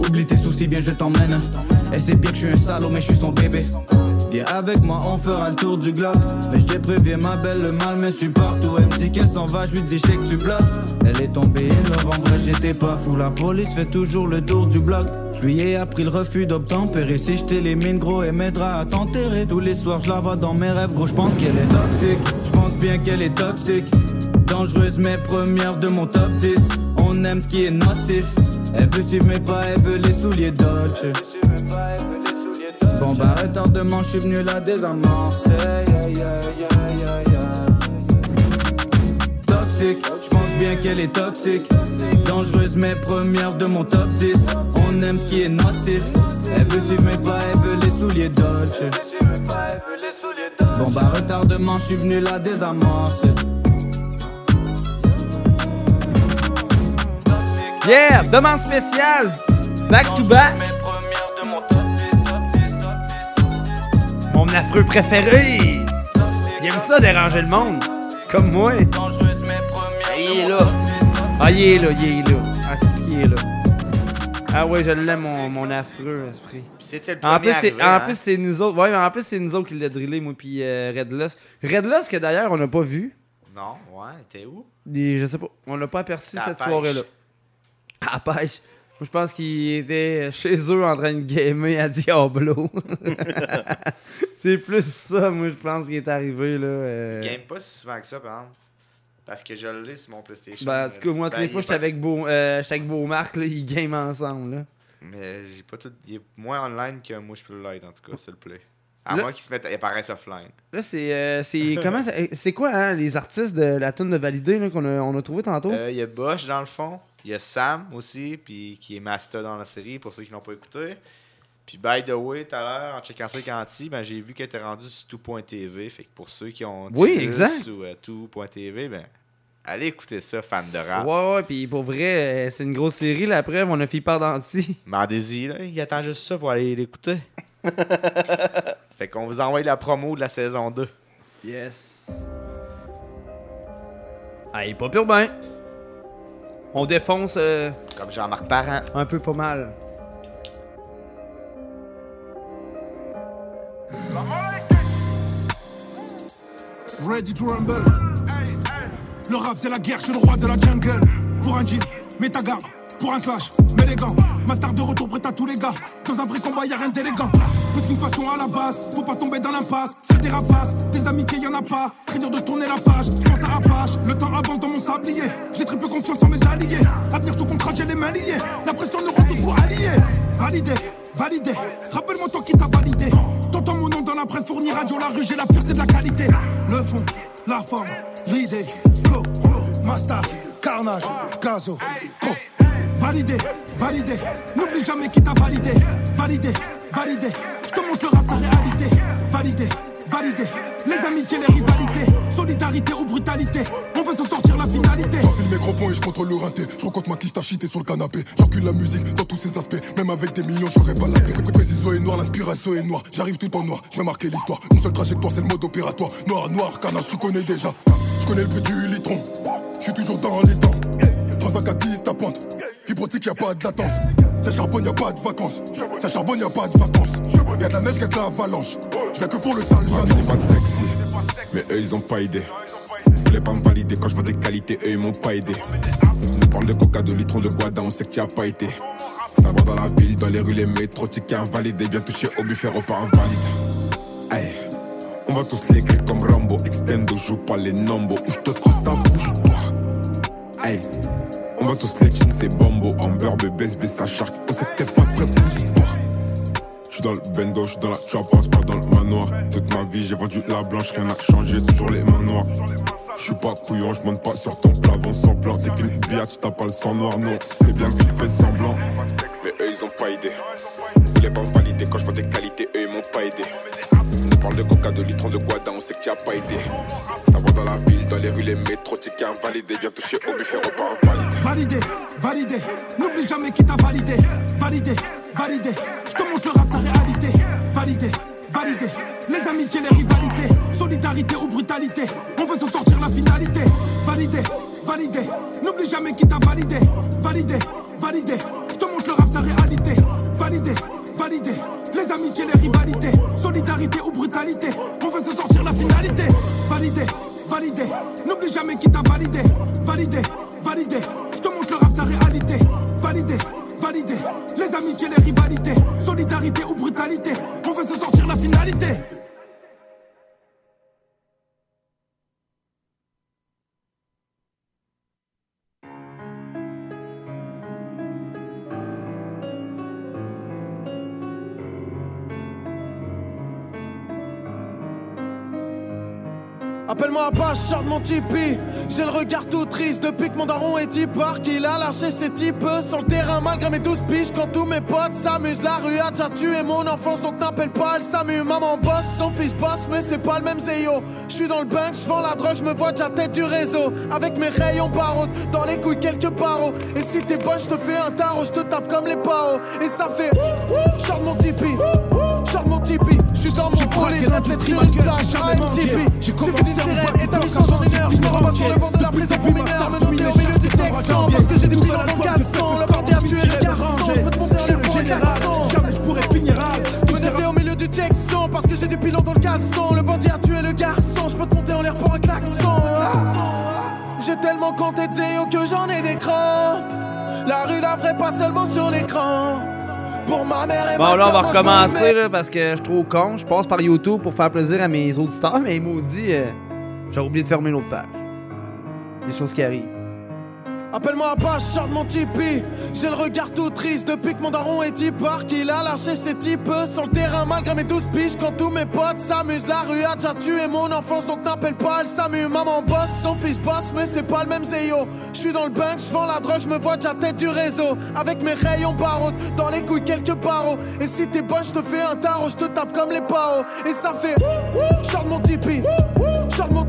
Oublie tes soucis, viens, je t'emmène. Elle sait bien que je suis un salaud, mais je suis son bébé. Viens avec moi, on fera le tour du globe. Mais je te préviens, ma belle, le mal me suit partout. Elle me dit qu'elle s'en va, je lui dis, que tu bluffes. Elle est tombée in en vrai, j'étais pas fou. La police fait toujours le tour du bloc. Je lui ai appris le refus d'obtempérer. Si je t'élimine, gros, elle m'aidera à t'enterrer. Tous les soirs, je la vois dans mes rêves, gros, je pense qu'elle est toxique. Je pense bien qu'elle est toxique. Dangereuse, mais première de mon top 10. On aime ce qui est nocif. Elle veut suivre mes pas, elle veut les souliers Dodge. Bon bah retardement, je suis venu la désamorcer. Toxique, je pense bien qu'elle est toxique. Dangereuse mais première de mon top 10. On aime ce qui est nocif. Elle veut suivre mes pas, elle veut les souliers Dolce. Bon bah retardement, je suis venu la désamorcer.
Yeah! Demande spéciale! Back to back! Affreux préféré! Il aime ça déranger le monde! Comme moi!
Il est là!
Ah, il est là, il est là! Ah, c'est qu'il est là! Ah ouais, je l'aime, mon, mon affreux esprit.
C'était le
En plus, c'est, en
hein?
plus, c'est nous autres. Ouais, mais en plus, c'est nous autres qui l'a drillé, moi, puis euh, Red Loss. Red Loss, que d'ailleurs, on n'a pas vu.
Non, ouais, t'es où?
Et je sais pas. On l'a pas aperçu cette soirée-là. À la pêche. Je pense qu'il était chez eux en train de gamer à Diablo. <laughs> c'est plus ça, moi, je pense, qui est arrivé, là. euh.
Game pas si souvent que ça, par exemple. Parce que je l'ai sur mon PlayStation.
Ben, en tout cas, moi, toutes
Ben,
les
il
fois, j'étais avec, Beau, euh, avec Beaumarc, là, ils game ensemble, là.
Mais j'ai pas tout. Il est moins online que moi je peux l'être, en tout cas, sur le play. À
Là-
moins qu'ils se mettent. Ils apparaissent offline.
Là, c'est. euh, c'est <laughs> comment ça- C'est quoi, hein, les artistes de la tune de Validé, qu'on a, on a trouvé tantôt?
Euh, Il y a Bosch dans le fond. Il y a Sam aussi, puis qui est Master dans la série, pour ceux qui l'ont pas écouté. Puis, by the way, tout à l'heure, en checkant ça avec Anti, ben, j'ai vu qu'elle était rendue sur tout.tv. Fait que pour ceux qui ont
Oui, exact.
ou euh, tout.tv, ben, allez écouter ça, fan de rap.
Ouais, ouais, puis pour vrai, euh, c'est une grosse série, la preuve, on a fait par d'anti. <laughs>
Mandez-y, là, il attend juste ça pour aller l'écouter. <laughs> fait qu'on vous envoie la promo de la saison 2.
Yes. Ah, il est pas pire ben. On défonce. euh,
Comme Jean-Marc Parent.
Un peu pas mal.
Ready to rumble. Le rap c'est la guerre, je suis le roi de la jungle. Pour un jean, mets ta garde. Pour un clash, mets les gants. Master de retour prêt à tous les gars. Dans un vrai combat, y'a rien d'élégant. Plus qu'une passion à la base, faut pas tomber dans l'impasse. C'est des rapaces, des amitiés, y en a pas. Très dur de tourner la page, pense à rapage. Le temps avance dans mon sablier. J'ai très peu confiance en mes alliés. À venir tout contrat, j'ai les mains liées. La pression ne rentre pour allier. Validé, validé. Rappelle-moi toi qui t'a validé. T'entends mon nom dans la presse, fournir radio, la rue, j'ai la pure, c'est de la qualité. Le fond, la forme, l'idée, flow, master, carnage, gazo, go. Validé, validé, n'oublie jamais qui t'a validé. Validé, validé, je te montre le rap, la réalité. Validé, validé, les amitiés, les rivalités. Solidarité ou brutalité, on veut se sortir la finalité.
J'enfile mes gros points et je contrôle le rinté. Je rencontre ma quiche chité sur le canapé. J'encule la musique dans tous ses aspects. Même avec des millions, j'aurais pas la paix. Précision est noire, l'inspiration est noire. J'arrive tout en noir, je vais marquer l'histoire. Une seule trajectoire, c'est le mode opératoire. Noir, noir, carnage, tu connais déjà. Je connais le prix du litron. Je suis toujours dans les temps. Transac à 10, ta pointe. Fibrotique, y a pas de latence. Ça charbonne, y a pas de vacances. Ça charbonne, y a pas de vacances. Y a de la neige, y a de l'avalanche. Je viens que pour le sale, j'annonce.
pas sexy, mais eux ils ont pas idée. Ils voulaient pas me valider quand je vois des qualités, eux ils m'ont pas aidé. On parle de coca, de litron, de guada, on sait que tu as pas été. Ça va dans la ville, dans les rues, les métros, ticket invalidé, bien touché au buffet, repas invalide. Aïe, on va tous l'écrire comme Rambo, extendo, joue pas les nombres, ou je te ta bouche. On va tous les jeans, c'est bombo, Amber, bébé, ça shark, on t'es pas prêt, pousse-toi. J'suis dans le bendo, j'suis dans la chopper, pas dans le manoir. Toute ma vie, j'ai vendu la blanche, rien n'a changé, toujours les mains noires. J'suis pas couillon, j'monte pas sur ton plafond sans plan. T'es qu'une biatch, t'as pas le sang noir, non. C'est bien que tu fais semblant. Mais eux, ils ont pas idée. Voulaient pas me valider quand j'vois des qualités, parle de coca, de litron, de guada, on sait tu as pas été. Ça va dans la ville, dans les rues, les métros, ticket invalidé. Viens toucher au buffet, repas invalidé.
Validé, validé, n'oublie jamais qui t'a validé. Validé, validé, je te montre le rap, la réalité. Validé, validé, les amitiés, les rivalités. Solidarité ou brutalité, on veut se sortir la finalité. Validé, validé, n'oublie jamais qui t'a validé. Validé, validé, je te montre le rap, la réalité. Validé, les amitiés, les rivalités. Solidarité ou brutalité, on veut se sortir la finalité. Validé, validé, n'oublie jamais qui t'a validé. Validé, validé, je te montre le rap, la réalité. Validé, validé, les amitiés, les rivalités. Solidarité ou brutalité, on veut se sortir la finalité.
J'ai le regard tout triste depuis que mon daron est type qu'il a lâché ses types sur le terrain malgré mes 12 piges. Quand tous mes potes s'amusent, la rue a déjà tué mon enfance donc t'appelles pas le SAMU. Maman bosse, son fils bosse, mais c'est pas le même Zéyo. Je suis dans le bank, je vends la drogue, je me vois déjà tête du réseau. Avec mes rayons barreaux, dans les couilles quelques barreaux. Et si t'es bonne, je te fais un tarot, je te tape comme les paos. Et ça fait, de mon tipi. De mon tipi, dans mon
toute
te
rime,
tirer une plage,
jamais manqué. J'ai commencé à me
et ta
quand
vie change en une heure. Je me remets sur le banc de la prison pour mineur. Me
les
au milieu texte
sans
Parce que j'ai des
à la
dans le
fois,
caleçon.
depuis
Le
que
bandit a tué le
j'ai
garçon.
rangé.
Je peux te monter en
Je suis
l'air
le général, jamais je pourrais finir râle.
Me noter au milieu du Texan parce que j'ai des pilons dans le caleçon. Le bandit a tué le garçon. Je peux te monter en l'air pour un klaxon. J'ai tellement compté de zéo que j'en ai des crampes. La rue la vraie, pas seulement sur l'écran.
Bon,
ma
là, on va recommencer là, parce que je suis trop con. Je passe par YouTube pour faire plaisir à mes auditeurs, mais maudit, euh, j'ai oublié de fermer l'autre page. Des choses qui arrivent.
Appelle-moi Apache, sors de mon tipi. J'ai le regard tout triste depuis que mon daron est type qu'il a lâché ses types sur le terrain malgré mes 12 piges. Quand tous mes potes s'amusent, la rue a déjà tué mon enfance donc t'appelles pas le SAMU. Maman bosse, son fils bosse, mais c'est pas le même Zéyo. Je suis dans le bank, je vends la drogue, je me vois déjà tête du réseau. Avec mes rayons barreaux, dans les couilles quelques barreaux. Et si t'es bonne, je te fais un tarot, je te tape comme les paos. Et ça fait, sors de mon tipi. Mon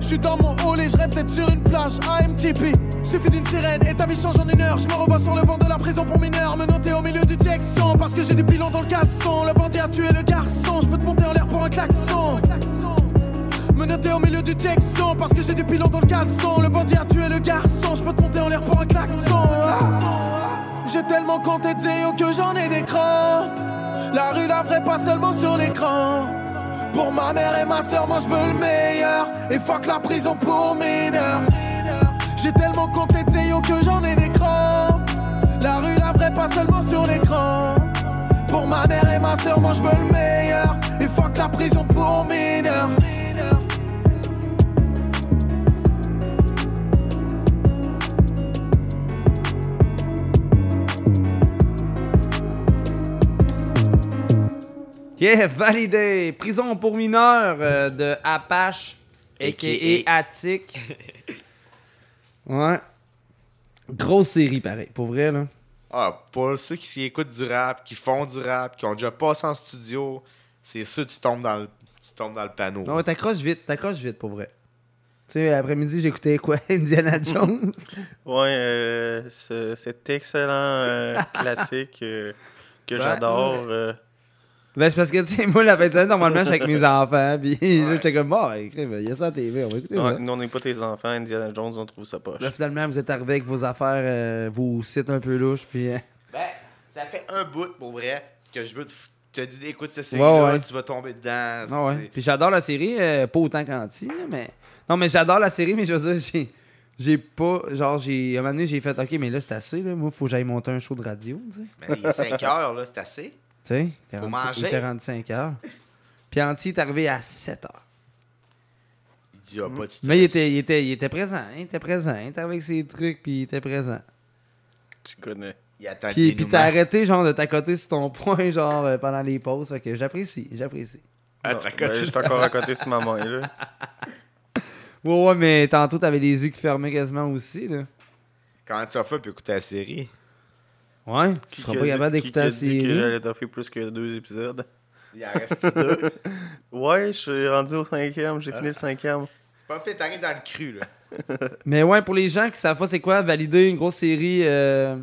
je suis dans mon hall et je d'être sur une plage AMTP. Suffit d'une sirène et ta vie change en une heure. Je me revois sur le banc de la prison pour mineurs, me noter au milieu du Texan parce que j'ai des pilons dans le caleçon. Le bandit a tué le garçon, je peux te monter en l'air pour un klaxon. Me noter au milieu du Texan parce que j'ai des pilons dans le caleçon. Le bandit a tué le garçon, je peux te monter en l'air pour un klaxon. J'ai tellement compté de que j'en ai des crampes. La rue la vraie, pas seulement sur l'écran. Pour ma mère et ma soeur, moi je veux le meilleur. Et fuck la prison pour mineurs. J'ai tellement compté de que j'en ai des crampes. La rue la vraie, pas seulement sur l'écran. Pour ma mère et ma soeur, moi je veux le meilleur. Et fuck la prison pour mineurs.
Yeah, validé. Prison pour mineurs euh, de Apache, a.k.a. Attic. <laughs> Ouais. Grosse série, pareil. Pour vrai, là.
Ah, pour ceux qui écoutent du rap, qui font du rap, qui ont déjà passé en studio, c'est sûr que tu tombes dans le, tu tombes dans le panneau.
Non, ouais, t'accroches vite, t'accroches vite, pour vrai. Tu sais, après-midi, j'écoutais quoi? <laughs> Indiana <laughs> Jones?
Ouais, euh, ce- cet excellent euh, classique euh, que
Ouais.
j'adore.
Ben, c'est parce que, tu sais, moi, la fin de semaine, normalement, je suis avec mes <laughs> enfants. Puis <laughs> là, j'étais comme, bon, ben, écoute, il y a ça à la TV, on va écouter
ouais,
ça.
nous, on n'est pas tes enfants, Indiana Jones, on trouve ça poche.
Là, finalement, vous êtes arrivé avec vos affaires, euh, vos sites un peu louches, puis. euh,
Ben, ça fait un bout pour vrai que je veux te, te dire écoute cette série-là,
ouais.
tu vas tomber dedans.
Ah ouais.
c'est-
Puis j'adore la série, euh, pas autant qu'Anti, mais. Non, mais j'adore la série, mais je veux dire, j'ai. J'ai pas. Genre, j'ai. À un moment donné, j'ai fait, OK, mais là, c'est assez, là. Moi, faut que j'aille monter un show de radio, tu sais.
Ben, il est 5 heures, là, c'est assez.
Tu sais,
Faut
45
manger.
il était rendu 5 heures. Puis Anti est arrivé à 7 heures.
Il dit, ah, pas de
Mais il était, il, était, il était présent, hein, il était présent. Il était avec ses trucs, puis il était présent.
Tu connais.
Il attend
Puis, puis t'as arrêté, genre, de t'accoter sur ton point, <laughs> genre, euh, pendant les pauses. Fait que j'apprécie, j'apprécie.
Ah, t'as côté
je suis encore à côté sur ma main, là. <laughs>
Ouais, ouais, mais tantôt, t'avais les yeux qui fermaient quasiment aussi, là.
Comment tu as fait pour écouter la série
Ouais, tu
Qui
seras pas
a
capable
dit-
d'écouter la
a dit que
série.
j'allais t'offrir plus que deux épisodes?
Il en reste deux. <laughs>
Ouais, je suis rendu au cinquième, j'ai
Ah.
fini le cinquième.
Pas peut t'arrives dans le cru, là. <laughs>
Mais ouais, pour les gens qui savent pas c'est quoi, valider une grosse série euh,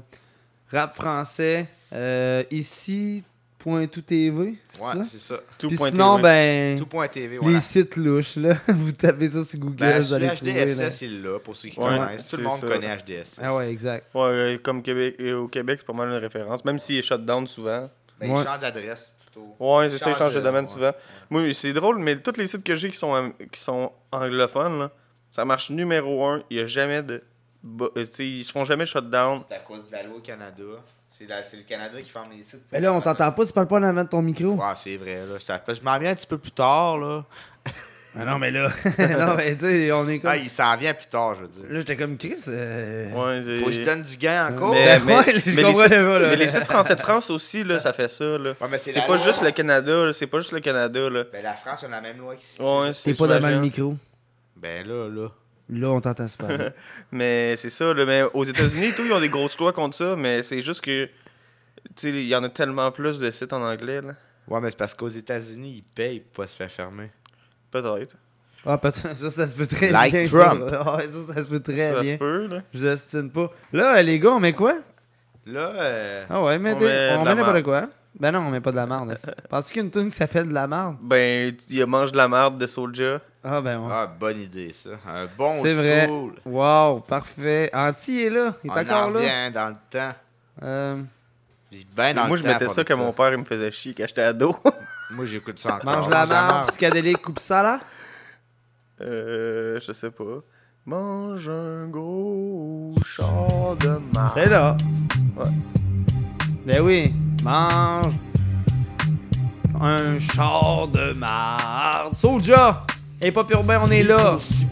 rap français, euh, ici, point tout TV. c'est
Ouais,
ça?
c'est ça.
Tout
Puis
point
sinon,
TV.
ben,
Tout point TV,
les
voilà.
sites louches, là. <laughs> vous tapez ça sur Google,
Ben,
vous allez.
HDSS, il est là, pour ceux qui
Ouais,
connaissent. Tout le monde
ça.
connaît HDSS.
Ah ouais, exact.
Ouais, euh, comme Québec, euh, au Québec, c'est pas mal une référence, même s'il est shutdown souvent.
Ben,
Ouais.
il change d'adresse plutôt.
Ouais, c'est ça, il change de domaine
ouais.
souvent. Moi, c'est drôle, mais tous les sites que j'ai qui sont, euh, qui sont anglophones, là, ça marche numéro un. Il n'y a jamais de. ba- tu sais, ils se font jamais shutdown.
C'est à cause de la loi au Canada. C'est le Canada qui ferme les sites.
Mais là, on t'entend pas, tu parles pas en avant de ton micro.
Ouais, c'est vrai, là. Je m'en viens un petit peu plus tard, là.
Ah non, mais là. <laughs> non, mais tu sais, on est comme.
Ah, il s'en vient plus tard, je veux dire.
Là, j'étais comme Chris. euh,
Ouais,
Faut que je donne du gain encore.
Mais, mais-
ouais, je
mais les
comprends
sites,
pas, là.
mais les sites français de France aussi, là, ça fait ça. Là.
Ouais, c'est
pas
loi.
juste le Canada, là, c'est pas juste le Canada. Là.
Ben, la France a la même loi qu'ici.
Ouais,
T'es
c'est
pas devant le micro.
Ben là, là.
Là, on t'entend bien.
mais c'est ça, là, mais aux États-Unis, tout, ils ont des grosses lois contre ça, mais c'est juste que. Tu sais, il y en a tellement plus de sites en anglais, là.
Ouais, mais c'est parce qu'aux États-Unis, ils payent pour pas se faire fermer.
Peut-être.
Ah, peut-être. Ça, ça se peut très
Like
bien.
Trump.
Ça. Ouais, ça, ça se peut très
Ça se
bien.
peut, là.
Je l'estime pas. Là, les gars, on met quoi?
Là, euh,
Ah ouais,
On
mettez-
met de
on met n'importe quoi. Ben non, on met pas de la merde. <laughs> Penses-tu qu'il y a une tune qui s'appelle de la merde?
Ben, il y a mange de la merde de Soulja.
Ah ben ouais.
Ah, bonne idée, ça. Un bon
C'est vrai.
school.
Wow, parfait. Anti est là. Il est
On
encore
en
là.
revient dans le temps.
Euh,
ben dans
Moi,
le
je
temps
mettais ça que mon père, il me faisait chier quand j'étais ado. <laughs>
Moi, j'écoute ça encore.
mange la
marde.
merde, psychédélique, coupe ça là.
euh, je sais pas. Mange un gros char de marde.
C'est là.
Ouais.
Ben oui, mange un char de marde. Soulja! Et pas urbain, on est là.
C'est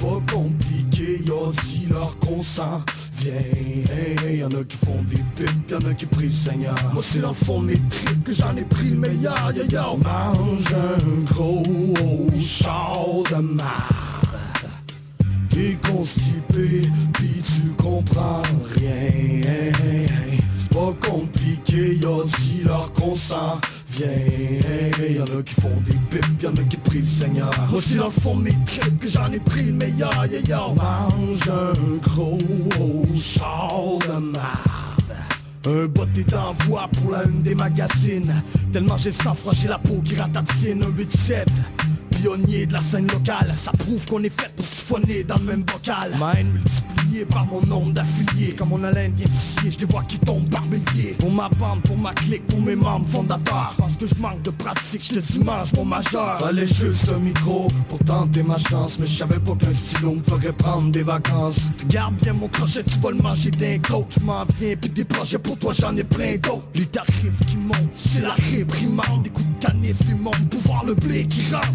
pas compliqué, y'a dit leur consent? Viens, y'en a qui font des pipes, y'en a qui prient le Seigneur. Moi, c'est dans le fond de mes tripes que j'en ai pris le meilleur. Yo, yo. Mange un gros char de marde. T'es constipé, puis tu comprends rien. C'est pas compliqué, y'a dit leur consent. Viens, y'en a qui font des pipes, y'en a qui prient le Seigneur. Moi, c'est dans le fond mes tripes que j'en ai pris le meilleur. Yo. Mange un gros char de marde. Un botté d'envoi pour la une des magazines. Tellement j'ai sang froid, la peau qui ratatine. Un 8-7. Pionnier de la scène locale, ça prouve qu'on est fait pour siphonner dans le même bocal. Ma haine multipliée par mon nombre d'affiliés. Comme mon haleine vient je les vois qui tombent par milliers. Pour ma bande, pour ma clique, pour mes membres fondateurs. Parce que je manque de pratique, je dis mange mon majeur. Fallait juste un micro pour tenter ma chance. Mais je savais pas qu'un stylo me ferait prendre des vacances. Regarde bien mon crochet, tu vas le manger d'un coach. Je m'en viens, puis des projets pour toi, j'en ai plein d'autres. Les tarifs qui montent, c'est la réprimande. Des coups de canif, ils montent pour voir le blé qui rentre.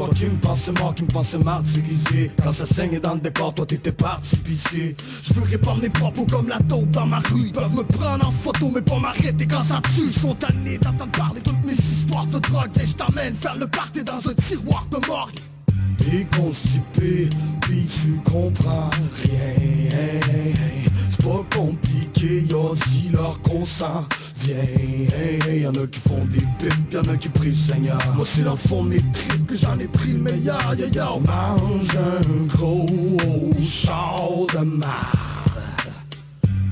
Toi qui me pensais mort, qui me pensais martyrisé Quand ça saignait dans le décor, toi t'étais parti pisser Je veux répandre mes propos comme la taupe dans ma rue Ils peuvent me prendre en photo mais pas m'arrêter quand ça tue Ils sont tannés d'entendre parler toutes mes histoires de drogue Viens je t'emmène faire le party dans un tiroir de morgue T'es constipé, puis tu comprends rien pas compliqué, y'a dit leur consent. Viens, y'en a qui font des pipes, y'en a qui prient le Seigneur. Moi c'est dans le fond mes tripes que j'en ai pris le meilleur. Yo yo, mange un gros char de marde.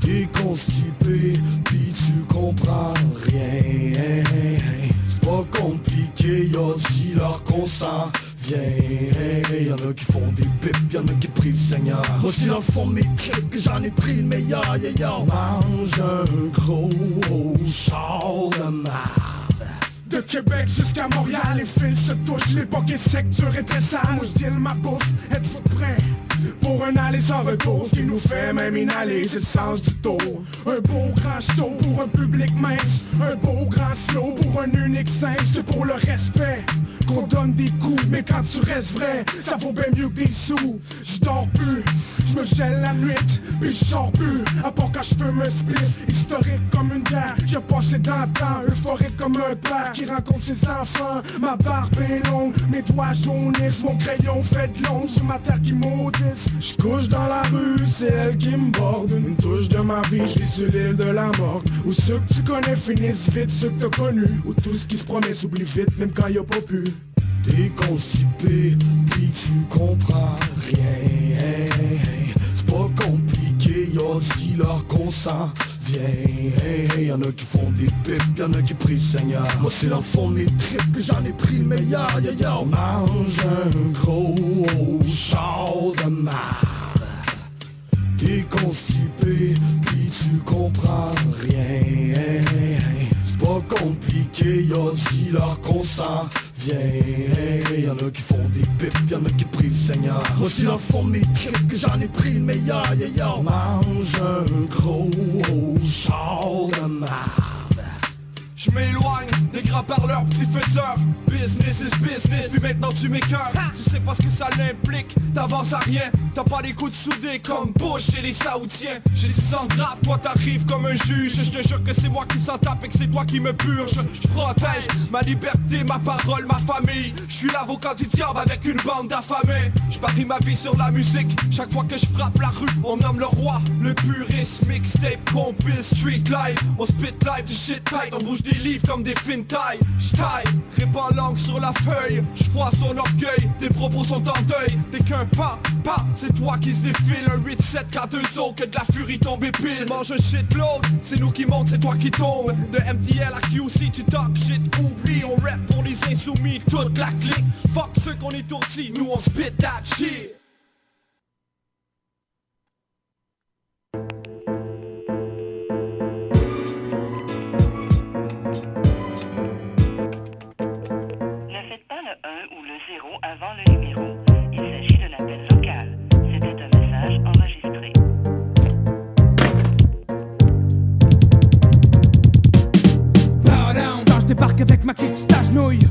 T'es constipé, puis tu comprends rien. C'est pas compliqué, y'a dit leur consent Viens, y'en a qui font des pipes, y'en a qui prient le Seigneur. Moi c'est dans le fond de mes tripes que j'en ai pris le meilleur Yo yo, mange un gros char de
De Québec jusqu'à Montréal, les fils se touchent, l'époque est sec, dure et très sale. Moi je ma bouffe, êtes-vous prêts? Pour un aller sans retour, ce qui nous fait même inhaler, c'est le sens du tour. Un beau grand show pour un public mince, un beau grand slow pour un unique simple, c'est pour le respect. Qu'on donne des coups, mais quand tu restes vrai, ça vaut bien mieux que des sous. Je dors plus, je me gèle la nuit, puis je sors plus, à part quand je veux me split. Historique comme une guerre, j'ai passé dans le temps, euphorique comme un père qui rencontre ses enfants. Ma barbe est longue, mes doigts jaunissent, mon crayon fait de l'ombre sur ma terre qui maudisse. Je couche dans la rue, c'est elle qui me borde. Une touche de ma vie, je vis sur l'île de la mort. Où ceux que tu connais finissent vite, ceux que t'as connus. Où tout ce qui se promet s'oublie vite, même quand y a pas pu.
T'es constipé, puis tu comprends rien C'est pas compliqué, y'a dit leur consent? Viens, y'en a qui font des pipes, y'en a qui prient Seigneur. Moi c'est dans le fond de mes tripes que j'en ai pris le meilleur. Yo yo, mange un gros char de marde. T'es constipé, puis tu comprends rien. C'est pas compliqué, y'a dit leur consent? Viens, y'en a qui font des pipes, y'en a qui prient le Seigneur. Moi c'est dans le fond de mes tripes que j'en ai pris le meilleur. Yo yo, mange un gros char de marde
Je m'éloigne des grands parleurs, petits faiseurs. Business is business, puis maintenant tu m'écœures. Tu sais pas ce que ça l'implique, t'avances à rien. T'as pas les coups de soudés comme Bush et les Saoudiens. J'ai du sang grave, toi t'arrives comme un juge. Je te jure que c'est moi qui s'en tape et que c'est toi qui me purge. Je protège ma liberté, ma parole, ma famille. Je suis l'avocat du diable avec une bande d'affamés. Je parie ma vie sur la musique. Chaque fois que je frappe la rue, on nomme le roi, le puriste. Mixtape, compil, street life. On spit live du shit tight, on bouge des livres comme des fin taille. J'taille, répands langue sur la feuille. J'froisse son orgueil, tes propos sont en deuil. T'es qu'un pas, pas, c'est toi qui se défile. Un 8-7 K2O, que de la furie tombe pile. Mange un shitload, c'est nous qui monte, c'est toi qui tombe. De MTL à QC, tu talk shit, oublie. On rap pour les insoumis, toute la clique. Fuck ceux qu'on est tourtis, nous on spit that shit.
Ma clique, tu t'agenouilles.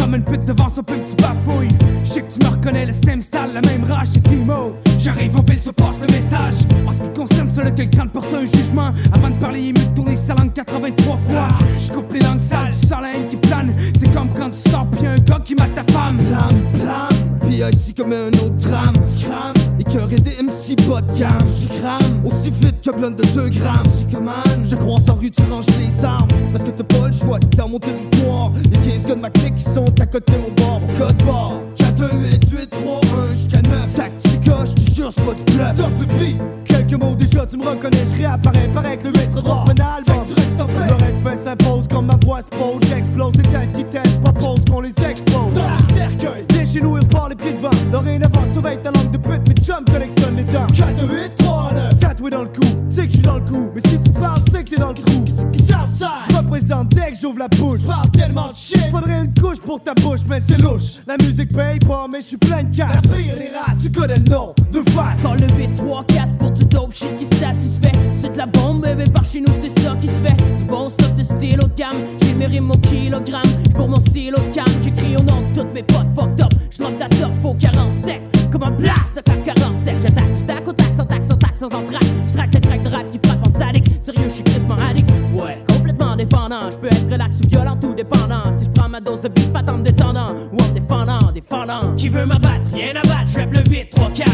Comme une pute devant son petit bafouille. Je sais que tu me reconnais, le same style, la même rage, c'est Timo. J'arrive en ville, se passe le message. En ce qui concerne celui que le crâne porte un jugement. Avant de parler, il me tourne sa langue 83 fois. Je coupe les langues sales, je la haine qui plane. C'est comme quand tu sors, pis un gars qui mate ta femme. Blam, blam. Puis ici comme un autre drame. Crame. Écœuré des MC pas de gamme. Je crame. Aussi vite que blonde de 2 grammes. Je commande. Je crois en rue, tu ranges les armes. Parce que t'as pas le choix, t'es dans mon territoire. Les 15 gars de ma clique qui sont à côté au bord. Mon code barre. 4, 1, 8, 8, 3, 1, jusqu'à 9. Tactica, je te jure, c'est pas du bluff. Top pipi. Quelques mots déjà, tu me reconnais, je réapparais. Pareil que le 8, 3, pénal. Fait que tu restes en paix. Le respect s'impose comme ma voix se pose. J'explose les têtes qui la bouche. Parle tellement de shit. Faudrait une couche pour ta bouche, mais c'est louche. La musique paye pas, mais je suis plein de cash. La pire des races, tu connais le nom de vague.
Quand le 8, 3, 4 pour du dope shit qui satisfait. C'est de la bombe, bébé, par chez nous, c'est ça qui se fait. Du bon stock de stylo de gamme. J'ai mes rimes au kilogramme. Pour mon stylo de cam, dose de pas en me détendant. Ou en défendant, défendant. Qui veut m'abattre? Rien à battre, j'rappe le 8, 3, 4.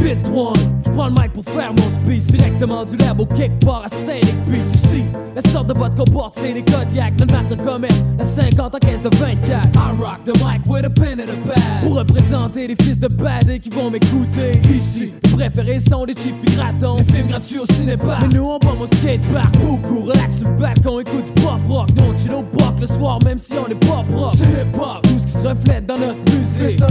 8 3 Je prends le mic pour faire mon speech directement du lab au part à Saint-Nic Beach ici. La sorte de boîte qu'on porte, c'est des Kodiak, le marque de commerce, la 50 en caisse de 24. I rock the mic with a pen and a pad. Pour représenter les fils de bad qui vont m'écouter ici. Les préférés sont des chiffres puis gratons, les films gratuits au cinéma. Mais nous on bombe au skatepark, beaucoup relax sur le balcon, écoute du pop rock. Nous on chill au soir, même si on est pas propre. C'est hip hop, tout ce qui se reflète dans notre musique.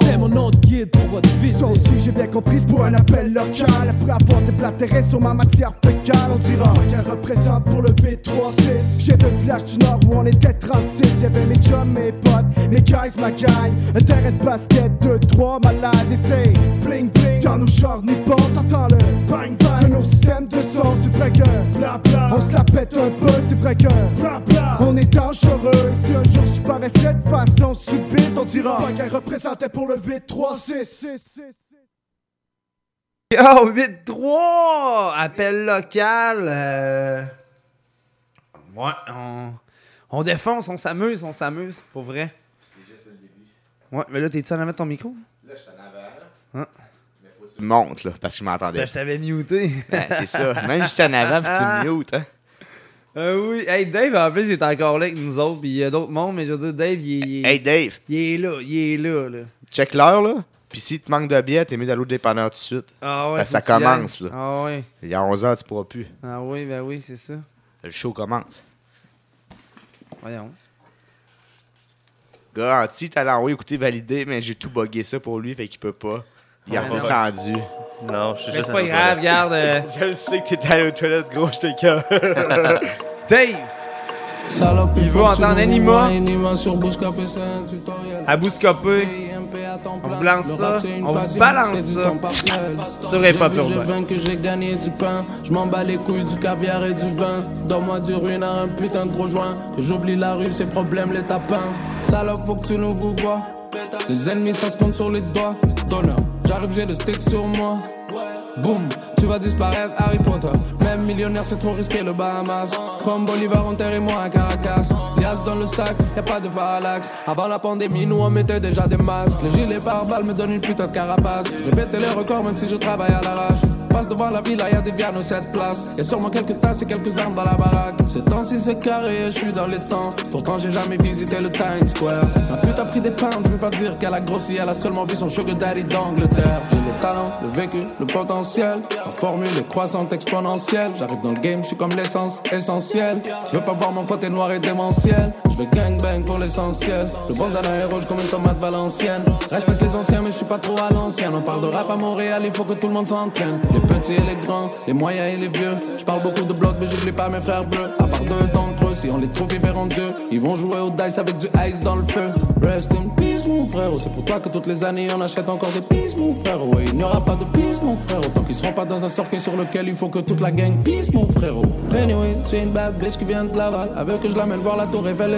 C'était mon nom de guide pour votre vie.
Ça aussi, j'ai bien compris, pour un appel local. Après avoir déblatéré sur ma matière fécale, on dira qu'elle représente pour le B36. J'ai deux flashs du Nord où on était 36. Y'avait mes chums, mes potes, mes guys, ma gang. Un terrain de basket, 2-3 malades. Et c'est bling bling dans nos chars nippons. T'entends le bang bang de nos systèmes de son. C'est vrai que bla bla, on se la pète un peu. C'est vrai que bla bla, on est dangereux. Et si un jour je paraissais de façon subite, on dira qu'elle représentait pour le B36.
Yo, 8-3! Appel local. euh, Ouais, on... on défonce, on s'amuse, on s'amuse, pour vrai.
C'est juste le début.
Ouais, mais là, t'es-tu en avant de ton micro?
Là, je suis en avant.
Ah.
Mais faut que tu montes, là, parce que je m'entendais.
Ben, je t'avais muté.
Ouais, c'est ça. Même j'étais en avant, puis tu me mutes, hein.
Euh, oui. Hey, Dave, en plus, il est encore là avec nous autres, puis il y a d'autres mondes, mais je veux dire, Dave, il est. il est-
Hey, Dave.
Il est là, il est là, là.
Check l'heure, là. Puis si tu manques de billets, t'es mieux d'aller au dépanneur tout de suite.
Ah ouais,
ça commence, là.
Ah ouais.
Il y a 11h, tu pourras plus.
Ah oui, ben oui, c'est ça.
Le show commence.
Voyons.
Garanti, t'allais envoyer écouter valider, mais j'ai tout bugué ça pour lui, fait qu'il peut pas. Il a
Ouais, non.
redescendu.
Non, je suis
Mais
juste
c'est
à
pas grave, regarde. euh, <laughs>
Je le sais que t'étais allé aux toilettes, gros, j'étais cœur.
Dave!
Salope,
Il
que tu
entendre Anima?
Anima sur Bouscapé, c'est un tutoriel.
À Bouscapé. On vous lance ça. On vous balance ça. Sur <laughs>
vu, J'ai
Urbain.
vaincu, j'ai gagné du pain. Je m'en bats les couilles du caviar et du vin. Donne-moi du ruinard, un putain de gros joint. Que j'oublie la rue, ses problèmes, les tapins. Salope, faut que tu nous vous vois. Tes ennemis, ça se compte sur les doigts. J'arrive, j'ai le stick sur moi. Boum, tu vas disparaître, Harry Potter. Même millionnaire, c'est trop risqué, le Bahamas. Comme Bolivar, enterrez-moi à Caracas. Lias dans le sac, y'a pas de parallaxe. Avant la pandémie, nous on mettait déjà des masques. Les gilets par balles me donnent une putain de carapace. J'ai pété les records, même si je travaille à l'arrache. Passe devant la villa, y'a des viandes aux 7 places. Y'a sûrement quelques tasses et quelques armes dans la baraque. Ces temps-ci c'est carré, je suis dans les temps. Pourtant j'ai jamais visité le Times Square. Ma pute a pris des pounds, je veux pas dire qu'elle a grossi, elle a seulement vu son sugar daddy d'Angleterre. J'ai le talent, le vécu, le potentiel. La formule est croissante exponentielle. J'arrive dans le game, je suis comme l'essence essentielle. Je veux pas voir mon côté noir et démentiel. Veux gangbang pour l'essentiel. Le bandana est rouge comme une tomate valencienne. Respecte les anciens, mais je suis pas trop à l'ancienne. On parle de rap à Montréal, il faut que tout le monde s'entraîne. Les petits et les grands, les moyens et les vieux. Je parle beaucoup de blocs, mais j'oublie pas mes frères bleus. À part deux d'entre eux, si on les trouve, ils verront Dieu. Ils vont jouer au dice avec du ice dans le feu. Rest in peace, mon frère. C'est pour toi que toutes les années on achète encore des pistes, mon frère. Ouais, il n'y aura pas de peace, mon frère. Tant qu'ils seront pas dans un cercueil sur lequel il faut que toute la gang pisse, mon frère. Anyway, j'ai une bad bitch qui vient de Laval. Avec que je l'amène voir la tour Eiffel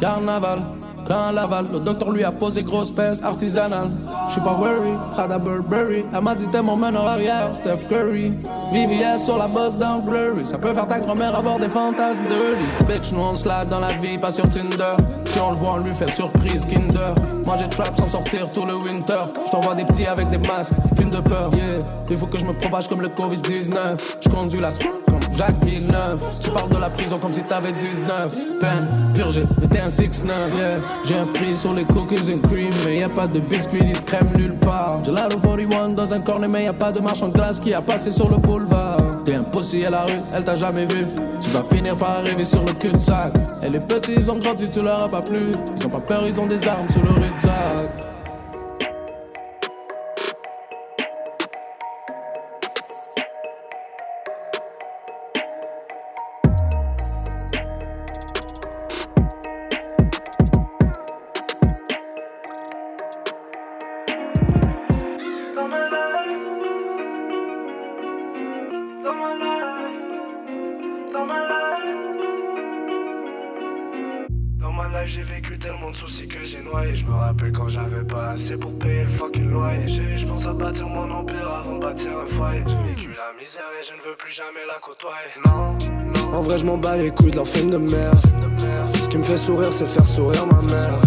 Carnaval. Quand Laval, le docteur lui a posé grosse fesse artisanale. J'suis pas worry, Prada Burberry. Elle m'a dit t'es mon meneur arrière, Steph Curry. VVS sur la bosse d'un blurry. Ça peut faire ta grand-mère avoir des fantasmes de lit. Bitch, nous on se lave dans la vie, pas sur Tinder. Si on le voit, on lui fait surprise, Kinder. Moi j'ai trap sans sortir tout le winter. J't'envoie des petits avec des masques, film de peur, yeah. Il faut que je me propage comme le Covid-19. J'conduis la Jacques Villeneuve. Tu parles de la prison comme si t'avais 19. Peine, purgé, mais t'es un 6-9, yeah. J'ai un prix sur les cookies and cream, mais y a pas de biscuits ni de crème nulle part. J'ai la 41 dans un cornet, mais y a pas de marche en glace qui a passé sur le boulevard. T'es pussy à la rue, elle t'a jamais vu. Tu vas finir par arriver sur le cul-de-sac. Et les petits, ils ont grandi, tu leur as pas plu. Ils ont pas peur, ils ont des armes sous le rucksack.
Dans Je me rappelle quand j'avais pas assez pour payer le fucking loyer. Je pense à bâtir mon empire avant de bâtir un foyer. J'ai vécu la misère et je ne veux plus jamais la côtoyer. Non,
En vrai, je m'en bats les couilles de leur film de merde. Ce qui me fait sourire, c'est faire sourire ma mère.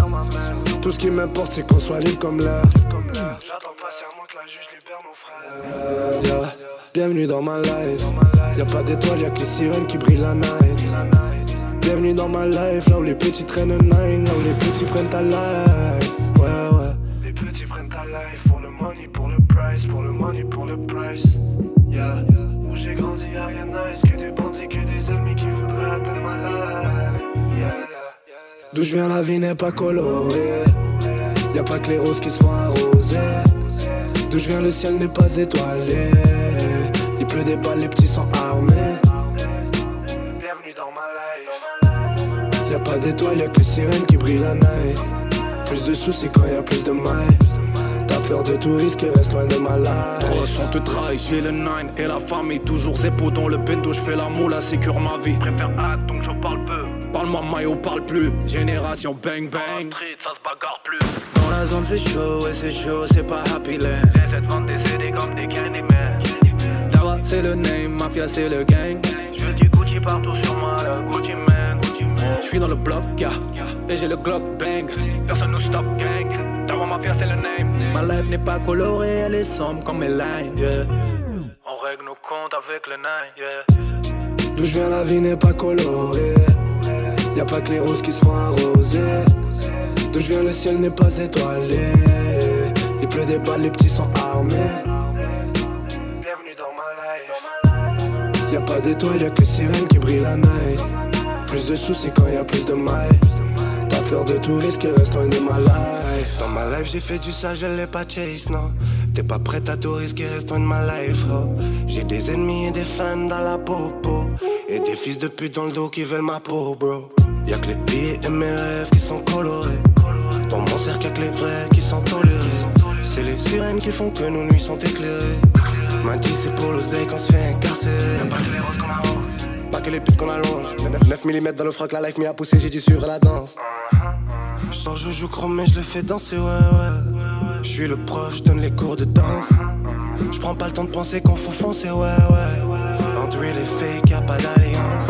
Tout ce qui m'importe, c'est qu'on soit libre comme l'air.
j'attends patiemment que la juge libère mon frère.
Yeah. Bienvenue dans ma life. Y'a pas d'étoiles, y'a que les sirènes qui brillent la night. Bienvenue dans ma life, là où les petits traînent nine, là où les petits prennent ta life. Ouais, ouais.
Les petits prennent ta life pour le money, pour le price, pour le money, pour le price. Yeah, où j'ai grandi, y'a rien de nice, que des bandits, que des ennemis qui voudraient atteindre ma life. Yeah,
D'où je viens, la vie n'est pas colorée. Y'a pas que les roses qui se font arroser. D'où je viens, le ciel n'est pas étoilé. Il pleut des balles, les petits sont armés. Pas d'étoiles, y'a que les sirènes qui brillent la night. Plus de soucis quand y'a plus de mailles. T'as peur de tout risquer, reste loin de ma life.
Trois sont te trahis, j'ai le 9 et la famille Toujours zépo dans le bendo, je fais l'amour, la sécure ma vie Préfère hâte donc j'en parle peu Parle-moi maillot, parle plus Génération bang bang street, ça se bagarre plus
Dans la zone c'est chaud, et c'est chaud, c'est pas Happy Land.
Cette vente des CD comme des Candyman
Dawa c'est le name, Mafia c'est le gang.
Je veux du Gucci partout sur moi, le Gucci man
Je suis dans le bloc, yeah, et j'ai le Glock bang.
Personne nous stop gang Dawa Mafia c'est le name
Ma life n'est pas colorée, elle est sombre comme mes lines, yeah.
On règle nos comptes avec le 9 yeah
D'où je viens, la vie n'est pas colorée. Y'a pas que les roses qui se font arroser. D'où je viens, le ciel n'est pas étoilé. Il pleut des balles, les petits sont armés.
Bienvenue dans ma life.
Y'a pas d'étoiles, y'a que les sirènes qui brillent la night. Plus de soucis quand y'a plus de mailles. T'as peur de tout risque, reste loin de ma life.
Dans ma life, j'ai fait du sale, je l'ai pas chase, non. T'es pas prête à tout risquer, reste loin de ma life, oh. J'ai des ennemis et des fans dans la popo.
Et des fils de pute dans le dos qui veulent ma peau, bro. Y'a que les billets et mes rêves qui sont colorés. Dans mon cercle, y'a que les vrais qui sont tolérés. C'est les sirènes qui font que nos nuits sont éclairées. M'a dit c'est pour l'oseille qu'on se fait incarcérer. Pas que qu'on arrose, pas que les putes qu'on allonge. 9 mm dans le froc, la life m'y a poussé, j'ai dit sur la danse. Je sors joujou chrome mais je le fais danser, ouais, ouais. Je suis le prof, je donne les cours de danse. Je prends pas le temps de penser qu'on faut foncer, ouais, ouais. Entre real et fake, y'a pas d'alliance.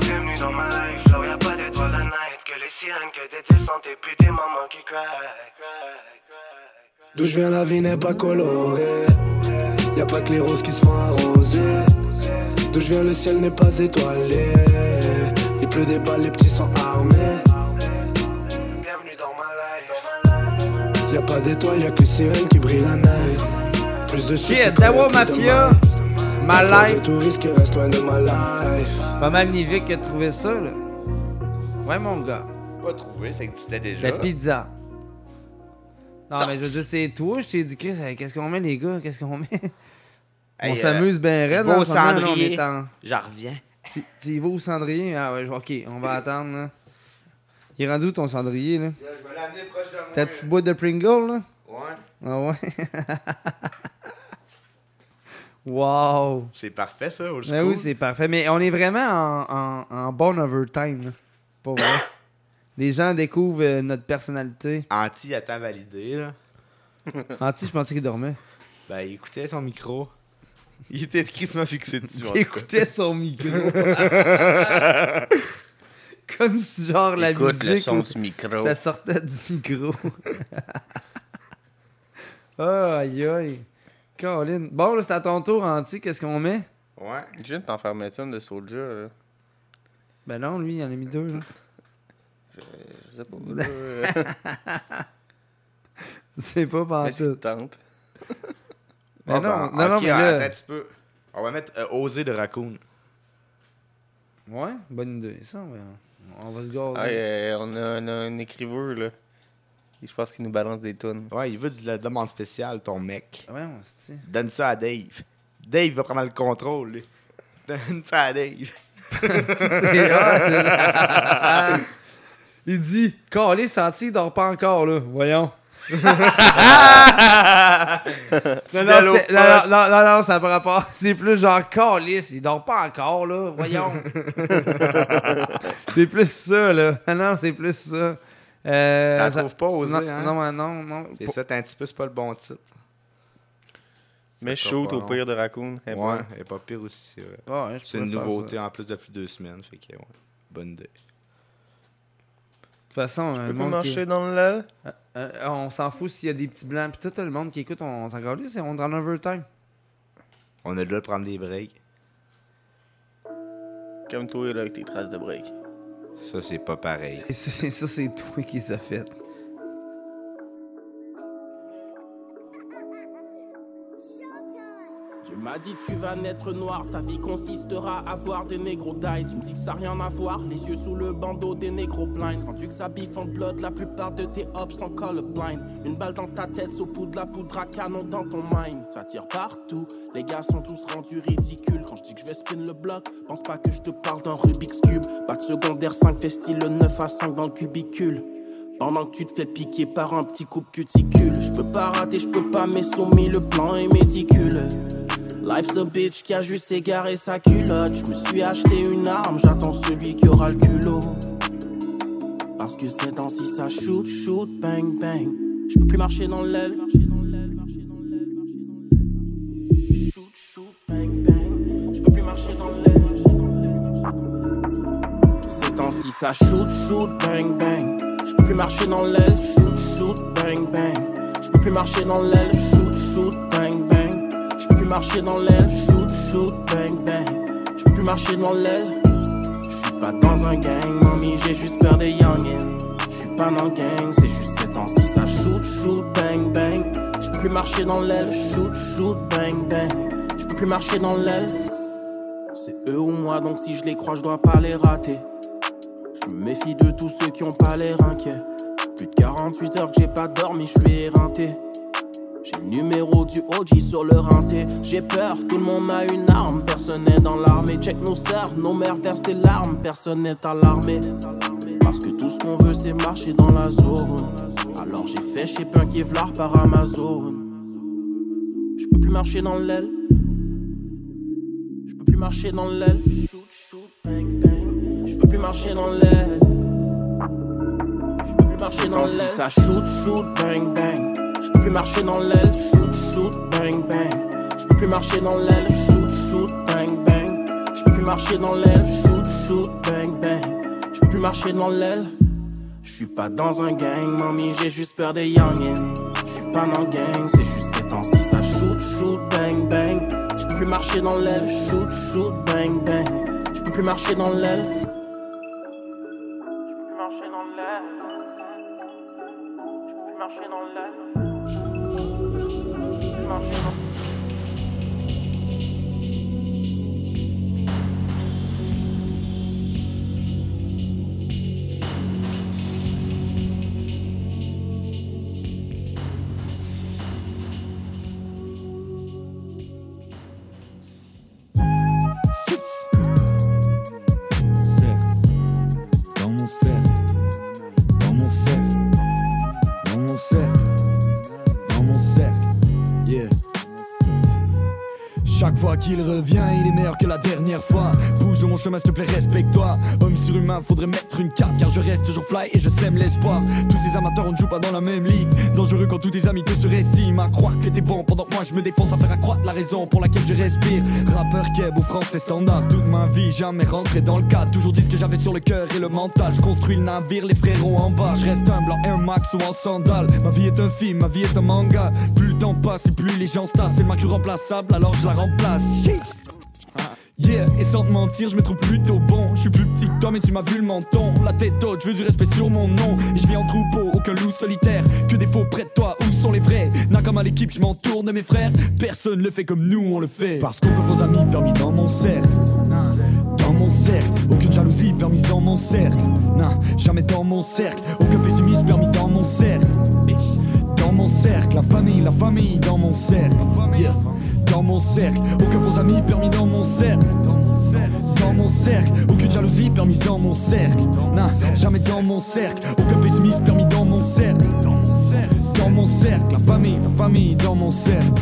Bienvenue dans ma life, genre y'a pas d'étoiles la night. Que les sirènes, que des descentes et puis des mamans qui cry.
D'où je viens, la vie n'est pas colorée. Y a pas que les roses qui se font arroser. D'où je viens, le ciel n'est pas étoilé. Il pleut des balles, les petits sont armés.
Bienvenue dans ma life.
Y a pas d'étoiles, y a que les sirènes qui brillent la night. Plus de soucis que
Dawa Mafia? Ma life.
de touristes qui restent loin de ma life.
Pas mal Nivic qui a trouvé ça, là. Ouais, mon gars.
Pas trouvé, ça existait déjà.
La pizza. Non, mais je veux dire, c'est toi. Je t'ai dit, Chris, euh, qu'est-ce qu'on met, les gars? Qu'est-ce qu'on met? On
Hey,
s'amuse
euh,
bien
je
raide.
vais
là,
au cendrier. J'en reviens.
Tu tu y vas au cendrier? Ah ouais, je- ok, on va attendre, là. Il est rendu où ton cendrier, là?
Je vais l'amener proche de moi.
Ta petite boîte de Pringle, là?
Ouais.
Ah ouais? <laughs> wow!
C'est parfait, ça, old
Ben oui, c'est parfait. Mais on est vraiment en, en, en bon overtime, là. Pas vrai. <coughs> Les gens découvrent euh, notre personnalité.
Anti attend validé, là.
Anti, je pensais qu'il dormait.
Ben, il écoutait son micro. <laughs> Il était crissement fixé dessus. en tout
Il
cas.
écoutait son micro. <laughs> Comme si, genre, la
Écoute le
musique...
son
ou-
du micro.
Ça sortait du micro. Ah, <laughs> aïe, aïe. Colin. Bon, là, c'est à ton tour, Anti. Qu'est-ce qu'on met?
Ouais.
Je viens de t'en faire mettre une de Soldier, là.
Ben non, lui, il en a mis deux, là.
Je, je sais pas. là.
C'est pas
Mais si
partout.
tu tentes.
Mais
Ah,
non,
ben,
non, non,
ok,
mais
attends
là...
un petit peu. On va mettre euh, Oser de Raccoon.
Ouais, bonne idée. Ça, ouais. On va se garder.
Ah, euh, on, a, on a un écriveur, là. Et Je pense qu'il nous balance des tonnes.
Ouais, il veut de la demande spéciale, ton mec.
Ouais, on se dit.
Donne ça à Dave. Dave va prendre le contrôle, lui. <laughs> Donne ça à Dave. <laughs> <laughs>
Il dit, Calé, senti, il dort pas encore, là. Voyons. Non, non, non, non, non, non, ça pas rapport. C'est plus genre Calis, il dort pas encore, là. Voyons. <laughs> c'est plus ça, là. Ah Non, c'est plus ça. Euh,
T'en
ça-
trouves pas osé,
non,
hein?
Non, non, non.
C'est ça, t'as un petit peu, c'est pas le bon titre.
Mais shoot
pas
au pire de Raccoon. eh
Ouais,
ben.
elle est pas pire aussi, c'est vrai.
Ouais, je
c'est une nouveauté
ça.
en plus depuis deux semaines, fait que ouais, bonne idée.
De toute façon, un
peux pas marcher
qui-
dans le l'aile?
Euh, euh, on s'en fout s'il y a des petits blancs. Puis tout le monde qui écoute, on s'en calisse, c'est on est en overtime.
On est là de prendre des breaks.
Comme toi, là, avec tes traces de break.
Ça, c'est pas pareil.
Et ça, ça, c'est toi qui les a fait.
M'as dit tu vas naître noir, ta vie consistera à voir des négros die. Tu me dis que ça rien à voir, les yeux sous le bandeau des négros blind. Rendu que ça biffe en blood, la plupart de tes hops sont colorblind. Une balle dans ta tête, au bout de la poudre à canon dans ton mind. Ça tire partout, les gars sont tous rendus ridicules. Quand je dis que je vais spin le bloc, pense pas que je te parle d'un Rubik's Cube. Pas de secondaire 5 fait style le 9 à 5 dans le cubicule. Pendant que tu te fais piquer par un petit coupe cuticule. Je peux pas rater, je peux pas, mais soumis, le plan est méticuleux. Life's a bitch qui a juste égaré sa culotte. Je me suis acheté une arme, j'attends celui qui aura le culot. Parce que ces temps-ci ça shoot, shoot, bang, bang. Je peux plus marcher dans l'aile. Temps-ci ça shoot, shoot, bang, bang. Je peux plus marcher dans l'aile. Shoot, shoot, bang, bang. Je peux plus marcher dans l'aile. Shoot, shoot, bang, bang. Je peux plus marcher dans l'aile. Shoot, shoot, bang, bang. Je peux plus marcher dans l'aile. Je suis pas dans un gang, mamie, j'ai juste peur des youngins. Je suis pas dans le gang, c'est juste ces temps-ci ça shoot, shoot, bang, bang. Je peux plus marcher dans l'aile. Shoot, shoot, bang, bang. Je peux plus marcher dans l'aile. C'est eux ou moi, donc si je les crois, je dois pas les rater. Je me méfie de tous ceux qui ont pas l'air inquiets. Plus de 48 heures que j'ai pas dormi, je suis éreinté.
J'ai le numéro du OG sur le renté. J'ai peur, tout le monde a une arme. Personne n'est dans l'armée. Check nos sœurs, nos mères versent des larmes. Personne n'est alarmé. Parce que tout ce qu'on veut, c'est marcher dans la zone. Alors j'ai fait chez un Kevlar par Amazon. Je peux plus marcher dans l'aile. Je peux plus marcher dans l'aile. Je peux plus marcher dans l'aile. Je peux plus marcher dans l'aile. Ça shoot, shoot, bang, bang. Peux plus marcher dans l'aile. Shoot, shoot, bang, bang. Je peux plus marcher dans l'aile. Shoot, shoot, bang, bang. Je peux plus marcher dans l'aile. Shoot, shoot, bang, bang. Je peux plus marcher dans l'aile. Je suis pas dans un gang, mamie, j'ai juste peur des youngins. Je suis pas dans gang, c'est juste ces temps-ci, ça shoot, shoot, bang, bang. Je peux plus marcher dans l'aile, shoot, shoot, bang, bang. Je peux plus marcher dans l'aile.
Qu'il revient, il est meilleur que la dernière fois. De mon chemin, s'il te plaît, respecte-toi. Homme surhumain, faudrait mettre une carte, car je reste toujours fly et je sème l'espoir. Tous ces amateurs, on ne joue pas dans la même ligue. Dangereux quand tous tes amis te surestiment. À croire que t'es bon pendant que moi je me défonce à faire accroître la raison pour laquelle je respire. Rappeur keb ou français standard, toute ma vie, jamais rentré dans le cadre. Toujours dit ce que j'avais sur le cœur et le mental. Je construis le navire, les frérots en bas. Je reste humble en Air Max ou en sandales. Ma vie est un film, ma vie est un manga. Plus le temps passe et plus les gens se tassent. C'est ma remplaçable, alors je la remplace. Shit. Yeah, et sans te mentir, je me trouve plutôt bon. Je suis plus petit que toi, mais tu m'as vu le menton. La tête haute, je veux du respect sur mon nom. Et je vis en troupeau, aucun loup solitaire. Que des faux près de toi, où sont les vrais? N'a à l'équipe, je m'entoure de mes frères. Personne le fait comme nous, on le fait. Parce qu'aucun faux amis permis dans mon cercle. Dans mon cercle, aucune jalousie permise dans mon cercle. Non, jamais dans mon cercle. Aucun pessimisme permis dans mon cercle. Dans mon cercle, la famille, la famille dans mon cercle. Dans mon cercle, aucun faux amis permis dans mon cercle. Dans mon cercle, aucune jalousie permise dans mon cercle. Non, jamais dans mon cercle, aucun pessimisme permis dans mon cercle. Dans mon cercle, la famille, la famille dans mon cercle.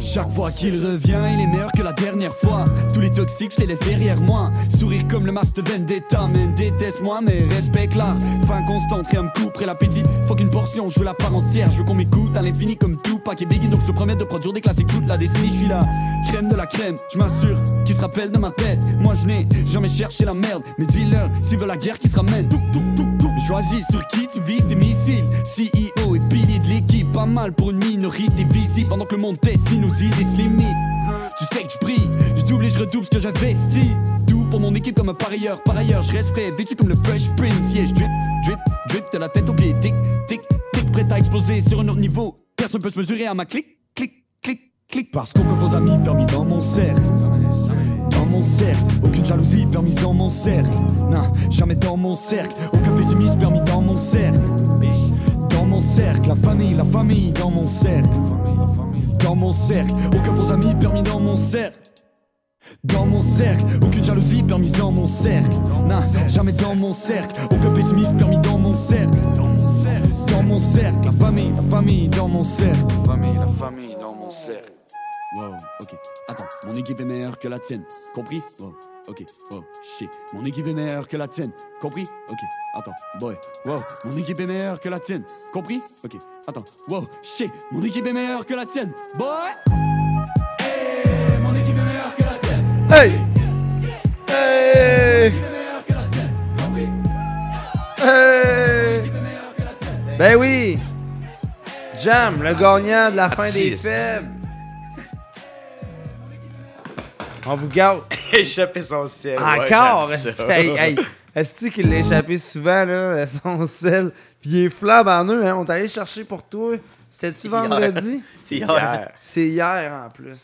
Chaque fois qu'il revient, il est meilleur que la dernière fois. Tous les toxiques, je les laisse derrière moi. Sourire comme le masque de Vendetta, mais déteste-moi, mais respecte l'art. Fin constante, rien me couperait l'appétit. Faut qu'une portion, je veux la part entière. Je veux qu'on m'écoute à l'infini comme tout, pas et Biggie. Donc je promets de produire des classiques toute la décennie. Je suis là, crème de la crème, je m'assure qu'ils se rappellent de ma tête. Moi je n'ai jamais cherché la merde. Mes dealers, s'ils veulent la guerre, qui se ramène. Touc, touc, touc, touc. Mais Choisis sur qui tu vises des missiles. CEO pas mal pour une minorité visible. Pendant que le monde dessine nos idées se limitent. Tu sais que je brille, je double et je redouble ce que j'investis. Tout pour mon équipe comme un parieur. Par ailleurs, je reste frais, vêtu comme le Fresh Prince. Yeah, je drip, drip, drip de la tête aux pieds. Tic, tic, tic, prêt à exploser sur un autre niveau. Personne peut se mesurer à ma clic, clic, clic, clic. Parce qu'aucun faux amis permis dans mon cercle. Dans mon cercle, aucune jalousie permise dans mon cercle. Non, jamais dans mon cercle, aucun pessimisme permis dans mon cercle. Mon cercle, la famille, la famille dans mon cercle. Dans mon cercle, aucun faux amis permis dans mon cercle. Dans mon cercle, aucune jalousie permise dans mon cercle. Non, jamais dans mon cercle, aucun pessimisme permis dans mon cercle. Dans mon cercle, la famille, la famille dans mon cercle. La famille, la famille dans mon cercle. Wow, ok, attends, mon équipe est meilleure que la tienne, compris? Wow, ok, wow, shit, mon équipe est meilleure que la tienne, compris? Ok, attends, boy, wow, mon équipe est meilleure que la tienne, compris? Ok, attends, wow, shit, mon équipe est meilleure que la tienne, boy! Hey, mon équipe est meilleure que la tienne!
Hey! Hey! Hey! Ben oui! Jam, le gagnant de la fin des faibles. On vous garde. <laughs>
Échapper son ciel.
Encore! hey, hey, Est-ce qu'il l'a échappé souvent, là, <laughs> son sel? Puis il est flambe en eux, hein? On est allé chercher pour toi. C'était-tu vendredi? <laughs>
C'est hier.
C'est hier, en plus.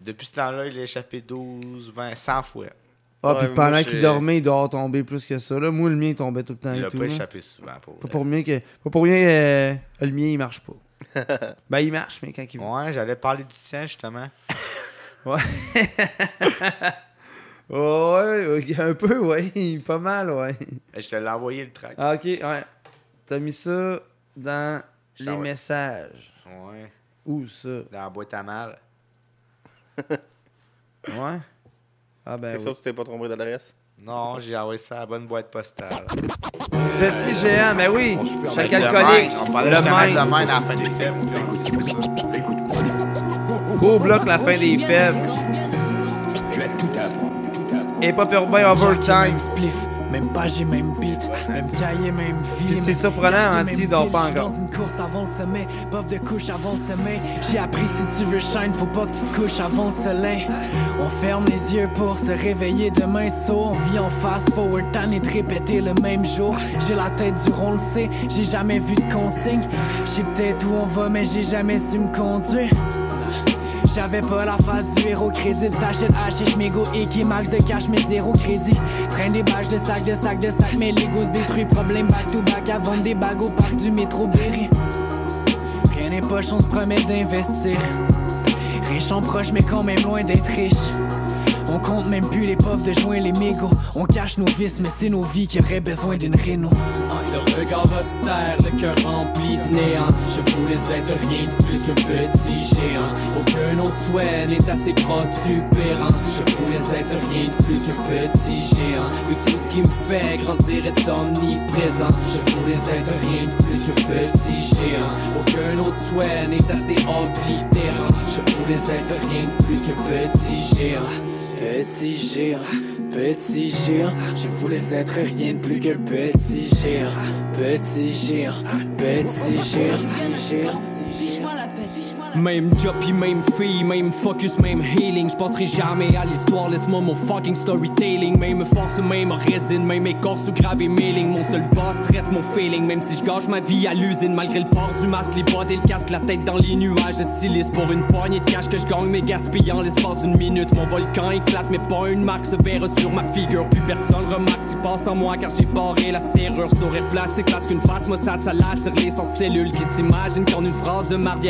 Depuis ce temps-là, il a échappé 12, 20, 100 fois.
Ah, puis pendant qu'il dormait, il doit tombé plus que ça. Là. Moi, le mien, il tombait tout le temps.
Il a pas échappé souvent. Pour
Pas pour rien que. Pas pour rien euh, le mien, il marche pas. Ben, il marche, mais quand il veut.
Ouais, j'allais parler du tien, justement.
Ouais. <laughs> ouais, ouais, un peu, ouais. <laughs> Pas mal, ouais.
Je te l'ai envoyé le track.
Ah, ok, ouais. T'as mis ça dans
Je
les messages.
Ouais.
Où ça?
Dans la boîte à mal. <laughs>
Ouais. Ah ben
C'est
oui.
sûr que tu t'es pas trompé d'adresse?
Non, j'ai envoyé ça à la bonne boîte postale.
Petit géant, mais oui. Chaque alcoolique.
On parlait
Le
de
Maine.
la main à la fin des films. dit ça.
Gros bloc, la fin des fêtes. Et pas urbain overtime.
Spliff, même page et même beat, même cahier, même vie.
C'est surprenant,
quartier,
hein,
ville.
pas encore.
dans une course avant le sommet, bof de couche avant le sommet. J'ai appris que si tu veux shine, faut pas que tu te couches avant le soleil. On ferme les yeux pour se réveiller demain saut. On vit en fast forward, tanné de répéter le même jour. J'ai la tête du rond, le sait, j'ai jamais vu de consigne. J'sais peut-être où on va, mais j'ai jamais su me conduire. J'avais pas la face du héros crédible, s'achète H, mégo et qui max de cash, mais zéro crédit. Traîne des bâches de sac, de sac, de sac, mais l'ego se détruit. Problème back to back à vendre des bagues au parc du métro Berry. Rien n'est poche, on se promet d'investir. Riche en proche, mais quand même loin d'être riche. On compte même plus les puffs de joint, les mégots. On cache nos vices, mais c'est nos vies qui auraient besoin d'une réno.
Le regard taire, le cœur rempli de néant. Je voulais être rien de plus qu'un petit géant. Aucun autre souhait n'est assez protubérant. Je voulais être rien de plus qu'un petit géant. Vu que tout ce qui me fait grandir reste omniprésent. Je voulais être rien de plus qu'un petit géant. Aucun autre souhait n'est assez oblitérant. Je voulais être rien de plus qu'un petit géant.
Petit géant, petit géant, je voulais être rien de plus qu'un petit géant. Petit géant, petit géant, petit géant.
Même job même fille, même focus, même healing. J'penserai jamais à l'histoire, laisse-moi mon fucking storytelling. Même force, même résine, même écorce ou grave et mailing. Mon seul boss reste mon feeling. Même si je gâche ma vie à l'usine, malgré le port du masque, les bottes et le casque, la tête dans les nuages. Je stylise pour une poignée de cash que je gagne, mais gaspillant l'espace d'une minute. Mon volcan éclate, mais pas une marque se verra sur ma figure. Plus personne remarque s'il passe en moi car j'ai barré la serrure. Sourire plastique, parce qu'une face maussade, ça l'attire les sans cellules qui s'imaginent qu'en une phrase de marde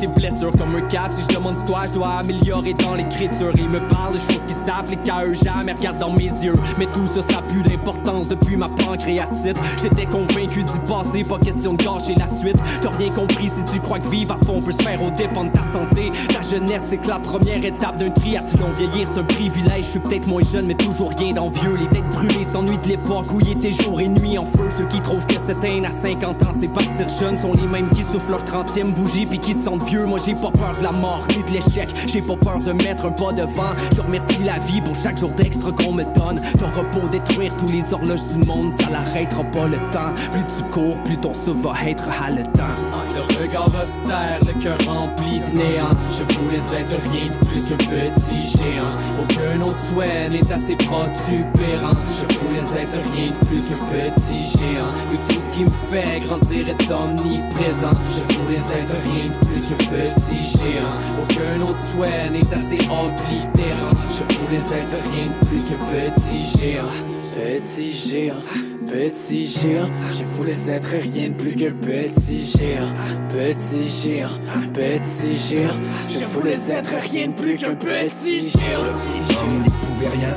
tes blessures comme un cap. Si je demande ce quoi je dois améliorer dans l'écriture, ils me parlent de choses qui s'appliquent à eux, jamais regarde dans mes yeux. Mais tout ça, ça a plus d'importance depuis ma pancréatite. J'étais convaincu d'y passer, pas question de gâcher la suite. T'as rien compris si tu crois que vivre à fond peut se faire au dépend de ta santé. Ta jeunesse, c'est que la première étape d'un triathlon. Vieillir, c'est un privilège. Je suis peut-être moins jeune, mais toujours rien d'envieux. Les têtes brûlées s'ennuient de l'époque où il était jour et nuit en feu. Ceux qui trouvent que s'éteindre à 50 ans, c'est partir jeune, sont les mêmes qui soufflent leur 30e bougie puis qui se sentent Moi, j'ai pas peur de la mort ni de l'échec. J'ai pas peur de mettre un pas devant. Je remercie la vie pour chaque jour d'extra qu'on me donne. T'auras beau détruire tous les horloges du monde, ça l'arrêtera pas le temps. Plus tu cours, plus ton souffle va être haletant. Le regard taire, le cœur rempli de néant. Je voulais être rien de plus qu'un petit géant. Aucun autre souhait n'est assez protubérant. Je voulais être rien de plus qu'un petit géant. Que tout ce qui me fait grandir reste omniprésent. Je voulais être rien de plus qu'un petit géant. Aucun autre souhait n'est assez oblitérant. Je voulais être rien de plus qu'un petit géant.
Petit géant, petit géant, je voulais être rien de plus qu'un petit géant. Petit géant, petit géant, je voulais être rien de plus qu'un petit géant.
Tu pouvais rien,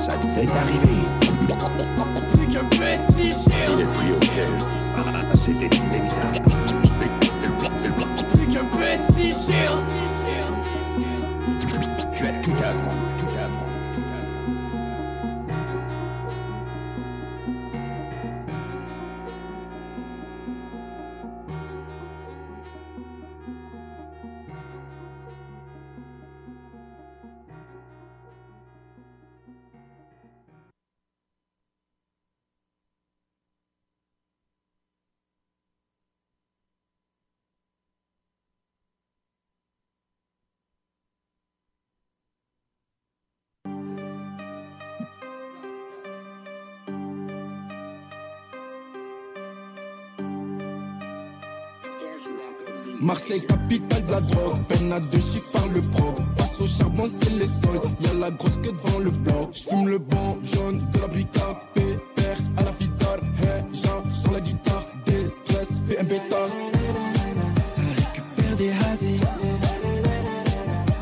ça t'est arrivé.
Plus qu'un petit géant.
Et puis auquel, ah, c'était inévitable.
Plus qu'un petit géant.
Marseille, capitale de la drogue. Peine à deux chiffres par le propre. Passe au charbon, c'est les soldes. Y'a la grosse que devant le bloc. J'fume le banc jaune de la bricade. Pépère à la vitale. Hey, Jean, sur la guitare. Des stress, fais un pétard.
Ça récupère des hasés.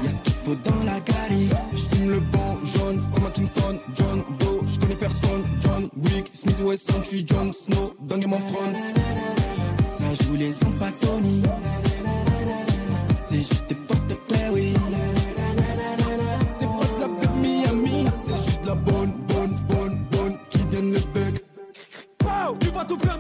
Y'a ce qu'il faut dans la galerie. J'fume le banc jaune comme à Kingston. John Doe, j'connais personne. John Wick, Smith Wesson, j'suis John Snow. Dans Game
of Ça joue les empatonies.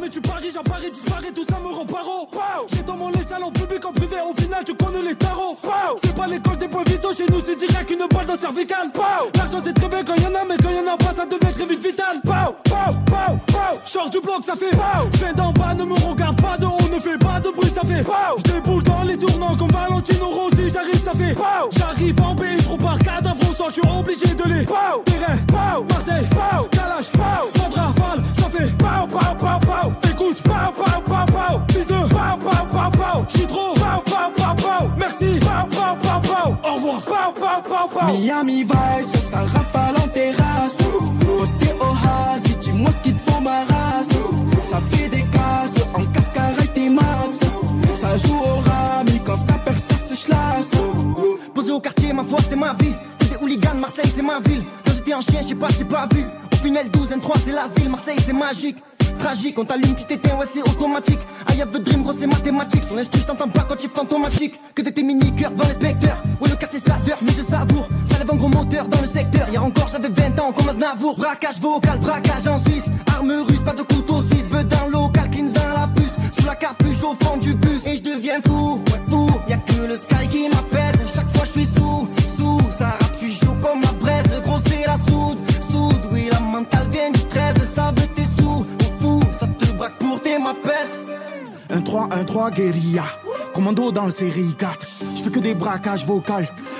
Mais tu paries, j'apparais, disparais, tout ça me rend paro. J'ai dans mon échelle en public, en privé, au final tu connais les tarots. C'est pas l'école des points vitaux, chez nous c'est direct une balle dans le cervical L'argent c'est très bien quand y'en a, mais quand y'en a pas ça devient très vite vital. Pow Pow Pow Pow Charge du bloc, ça fait Pow Viens d'en bas, ne me regarde pas de haut, ne fais pas de bruit, ça fait Pow J'déboule dans les tournants comme Valentino Rossi, j'arrive, ça fait Pow J'arrive en B, j'repars cadavre au sang, j'suis obligé de les Pow Terrain, Pow
Miami Vice, ça rafale en terrasse. Posté au Hazy, dis-moi ce qu'il te faut ma race. Ça fait des cases en cascara t'es max. Ça joue au rami quand ça perce, ça se chlasse.
Posé au quartier, ma foi, c'est ma vie. Des hooligans, Marseille, c'est ma ville. Quand j'étais en chien, je sais pas, j't'ai pas vu. Au final, 12 N3, c'est l'asile. Marseille, c'est magique. Tragique, on t'allume, tu t'éteins, ouais, c'est automatique. I have a dream, gros, c'est mathématique. Sur l'instru, j't'entends pas quand tu fantomatique. Que de tes mini-cœurs devant l'inspecteur. Ouais, le quartier, ça dure, mais je savoure. Ça lève un gros moteur dans le secteur. Hier encore, j'avais 20 ans, comme Aznavour. Braquage vocal, braquage en Suisse. Arme russe, pas de couteau suisse. Bedin local, cleans dans la puce. Sous la capuche, au fond du bus. Et je deviens fou, ouais, fou. Y'a que le sky
1-3-1-3 guérilla. Commando dans le série 4 Je fais que des braquages vocaux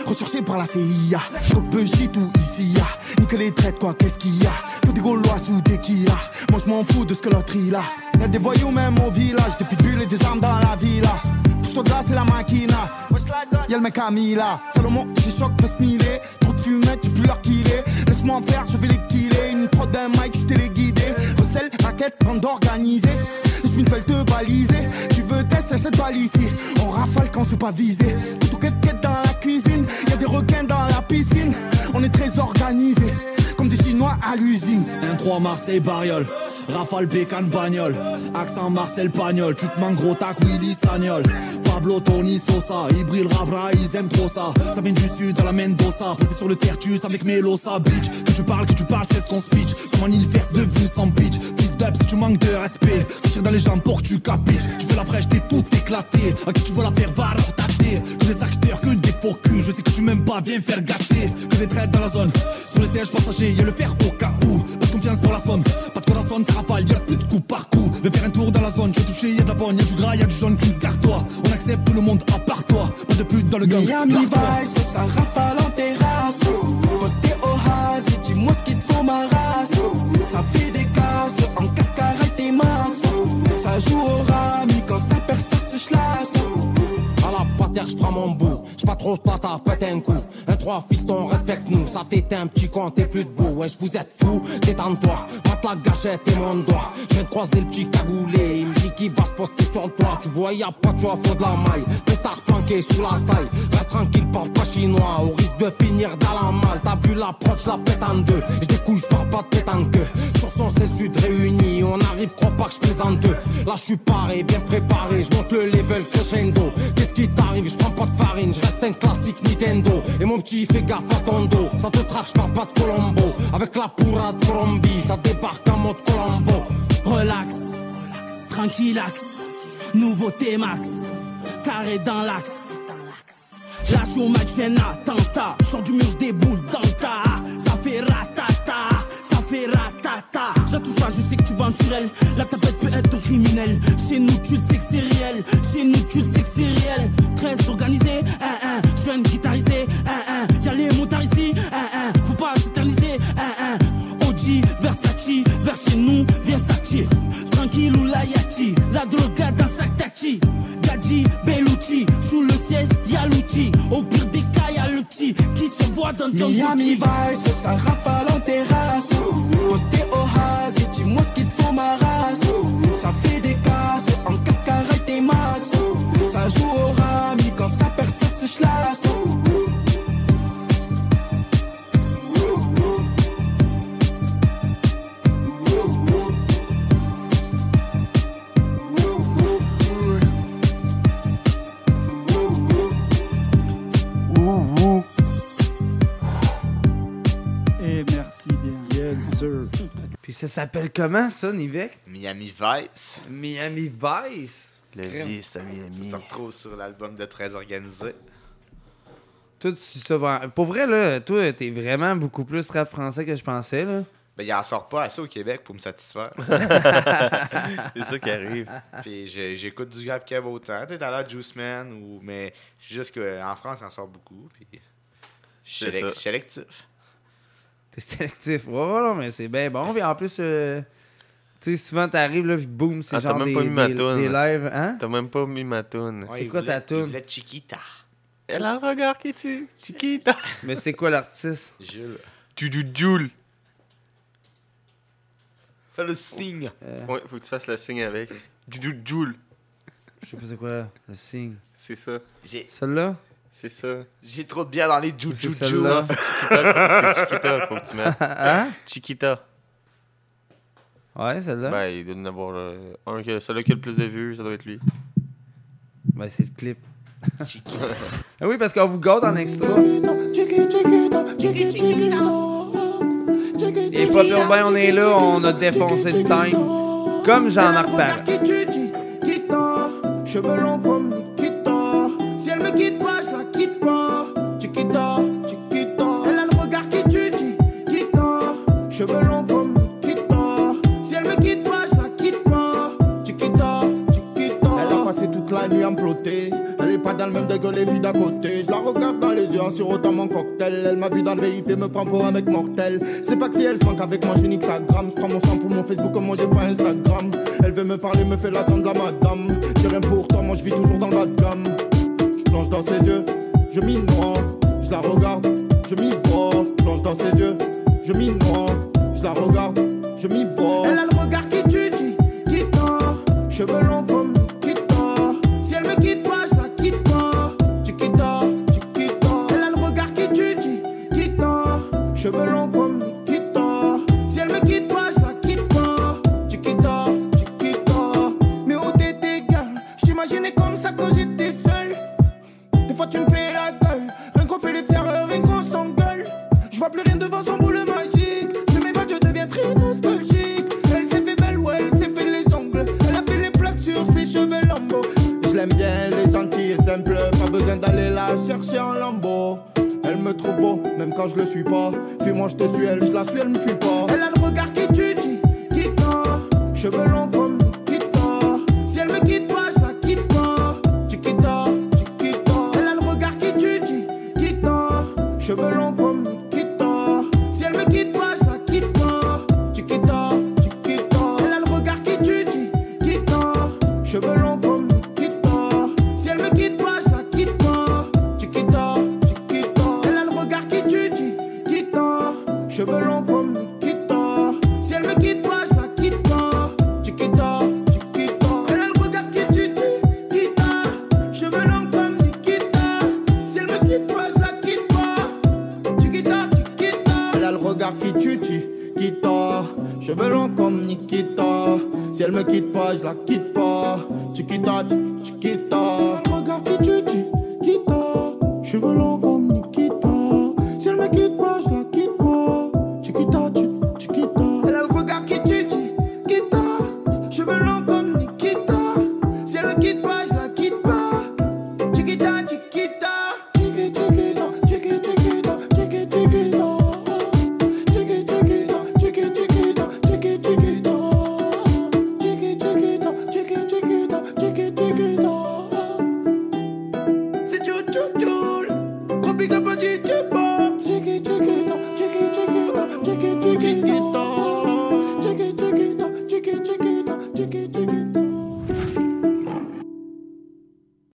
Ressourcés par la CIA Coque shit ou ici ya Nique les traites quoi qu'est-ce qu'il y a? Que des gaulois sous tequila Moi je m'en fous de ce que l'autre il a. Y'a des voyous même au village Des pitbulls et des armes dans la villa. Pousse-toi de là c'est la machina. Y'a le mec à Mila Salomon j'ai choc fast miller Trop de fumette tu plus leur qu'il est. Laisse-moi faire je vais les killer. Une prod d'un mic je téléguidé Recel, raquette, bande organisée Te baliser. Tu veux tester cette balle ici. On rafale quand c'est pas visé. Tout quête quête dans la cuisine. Y'a des requins dans la piscine. On est très organisé Comme des chinois à l'usine.
1-3 Marseille Bariol Rafale Bécane Bagnole. Accent Marcel Pagnol. Tu te manques gros tac Willy Sagnol. Pablo Tony Sosa. Hybril Rabra ils aiment trop ça. Ça vient du sud dans la Mendoza. Posé sur le tertus avec Melosa Bitch. Que tu parles que tu parles c'est ton speech. Comme un île verse devenu sans pitch Si tu manques de respect Tu tires dans les jambes pour que tu capiches Tu fais la fraîche t'es tout éclaté À qui tu veux la faire va alors tâter. Que des acteurs que des faux culs Je sais que tu m'aimes pas viens faire gâter. Que des traites dans la zone Sur le siège passager y'a le fer au cas où. Pas de confiance pour la somme Pas de corazon ça rafale y'a plus de coup par coup Viens faire un tour dans la zone Je vais toucher y'a de la bonne y'a du gras y'a du jaune Chris garde-toi On accepte tout le monde à part toi Pas de pute dans le gang.
Miami. Vice, ça rafale en terrasse. Posté au Hazy, dis-moi ce qu'il te faut ma race. Ça fait joue au rami quand ça perce, ça se.
À la patère, je prends mon bout. J'suis pas trop de tata, pète un coup. Un trois fiston, respecte-nous. Ça t'éteint un petit con, t'es plus debout. Wesh, vous êtes fous, détends-toi. Mate la gâchette et mon doigt. Je viens de croiser le petit cagoulé. Il me dit qu'il va se poster sur le toit. Tu vois, y'a pas de choix, faut de la maille. Pétard planqué sous la taille. Reste tranquille, parle pas chinois. Au risque de finir dans la malle. T'as vu l'approche, la pète en deux. Je découille, j'parle pas de tête en queue. Sur son c'est sud réuni. On arrive, crois pas que je plaisante deux. Là, je suis paré, bien préparé. Je monte le level crescendo. Qu'est-ce qui t'arrive? Je prends pas de farine, je reste un classique Nintendo. Et mon petit, fais gaffe à ton dos. Ça te traque, je parle pas de Colombo. Avec la pourra de Colombie, ça débarque en mode Colombo.
Relax, tranquillax, nouveauté max, carré dans l'axe. Lâche au match, fais un attentat, sors du mur, je déboule dans le touche pas, je sais que tu bandes sur elle. La tapette peut être ton criminel. Chez nous, tu sais que c'est réel. Chez nous, tu sais que c'est réel. Très organisé, un, un. Jeune guitarisé, un. Y'a les motards ici. Faut pas s'éterniser, un, un. OG, Versace, vers chez nous, viens s'attirer. Tranquille ou la yati, la droga dans sa tati. Gadji, Bellucci, sous le siège, y'a l'outil. Au pire qui se voit dans ton
Miami. Vice, ça rafale en terrasse. Posté au Hazy, dis-moi ce qu'il te faut ma race. Ça fait <laughs> ça
s'appelle comment ça, Nivek?
Miami Vice.
Miami Vice.
Le vice à Miami.
Ça se retrouve sur l'album de Très Organisé.
Toi, tu ça va- Pour vrai, là, toi, t'es vraiment beaucoup plus rap français que je pensais, là.
Ben, il en sort pas assez au Québec pour me satisfaire. <laughs>
C'est ça qui arrive.
Puis j'écoute du rap Kev autant. Tu sais, t'as l'air Juice Man, ou... mais c'est juste qu'en France, il en sort beaucoup. Puis je suis sélectif. <laughs>
T'es sélectif. Ouais, non, mais c'est bien bon. Puis en plus, euh, tu sais, souvent t'arrives, là, puis boum, c'est
Ah, t'as
genre
même
des,
pas mis ma
des-
toune.
des lives. Hein?
T'as même pas mis ma toune.
C'est quoi ta toune?
Voulait Chiquita.
Elle a un regard qui tue. Chiquita. <laughs>
Mais c'est quoi l'artiste?
Jules.
Tu du Jules.
Fais le signe.
Ouais, faut que tu fasses le signe avec. Du du Jules.
Je sais pas c'est quoi, le signe.
C'est ça.
Celle-là?
C'est ça.
j'ai trop de bière dans les
C'est
Juju
celle-là. <laughs>
C'est Chiquita. C'est Chiquita, faut que tu mettes.
Hein?
Chiquita.
Ouais, celle-là?
Ben, il doit y en avoir euh, un qui a, celui qui a le plus de vues, ça doit être lui.
Ben, c'est le clip. Ah <laughs> oui, parce qu'on vous garde en extra. Et pas urbain, on est là, on a défoncé le time. Comme Jean-Marc Parent.
Cheveux longs la. Elle est pas dans le même que les filles d'à côté. Je la regarde dans les yeux en sirotant mon cocktail. Elle m'a vu dans le VIP, me prend pour un mec mortel. C'est pas que si elle se manque avec moi, je nique sa gramme. Je prends mon sang pour mon Facebook, comme moi j'ai pas Instagram. Elle veut me parler, me fait la de la madame. J'ai rien pour toi, moi je vis toujours dans de gamme. Je plonge dans ses yeux, je m'y noie. Je la regarde, je m'y vois. Je plonge dans ses yeux, je m'y noie. Je la regarde, je m'y vois. Elle a le regard qui tue, Chiquita. Cheveux longs comme même quand je le suis pas. Puis moi je te suis, elle, je la suis, elle me fuit pas. Elle a le regard qui tue, Chiquita. Cheveux longs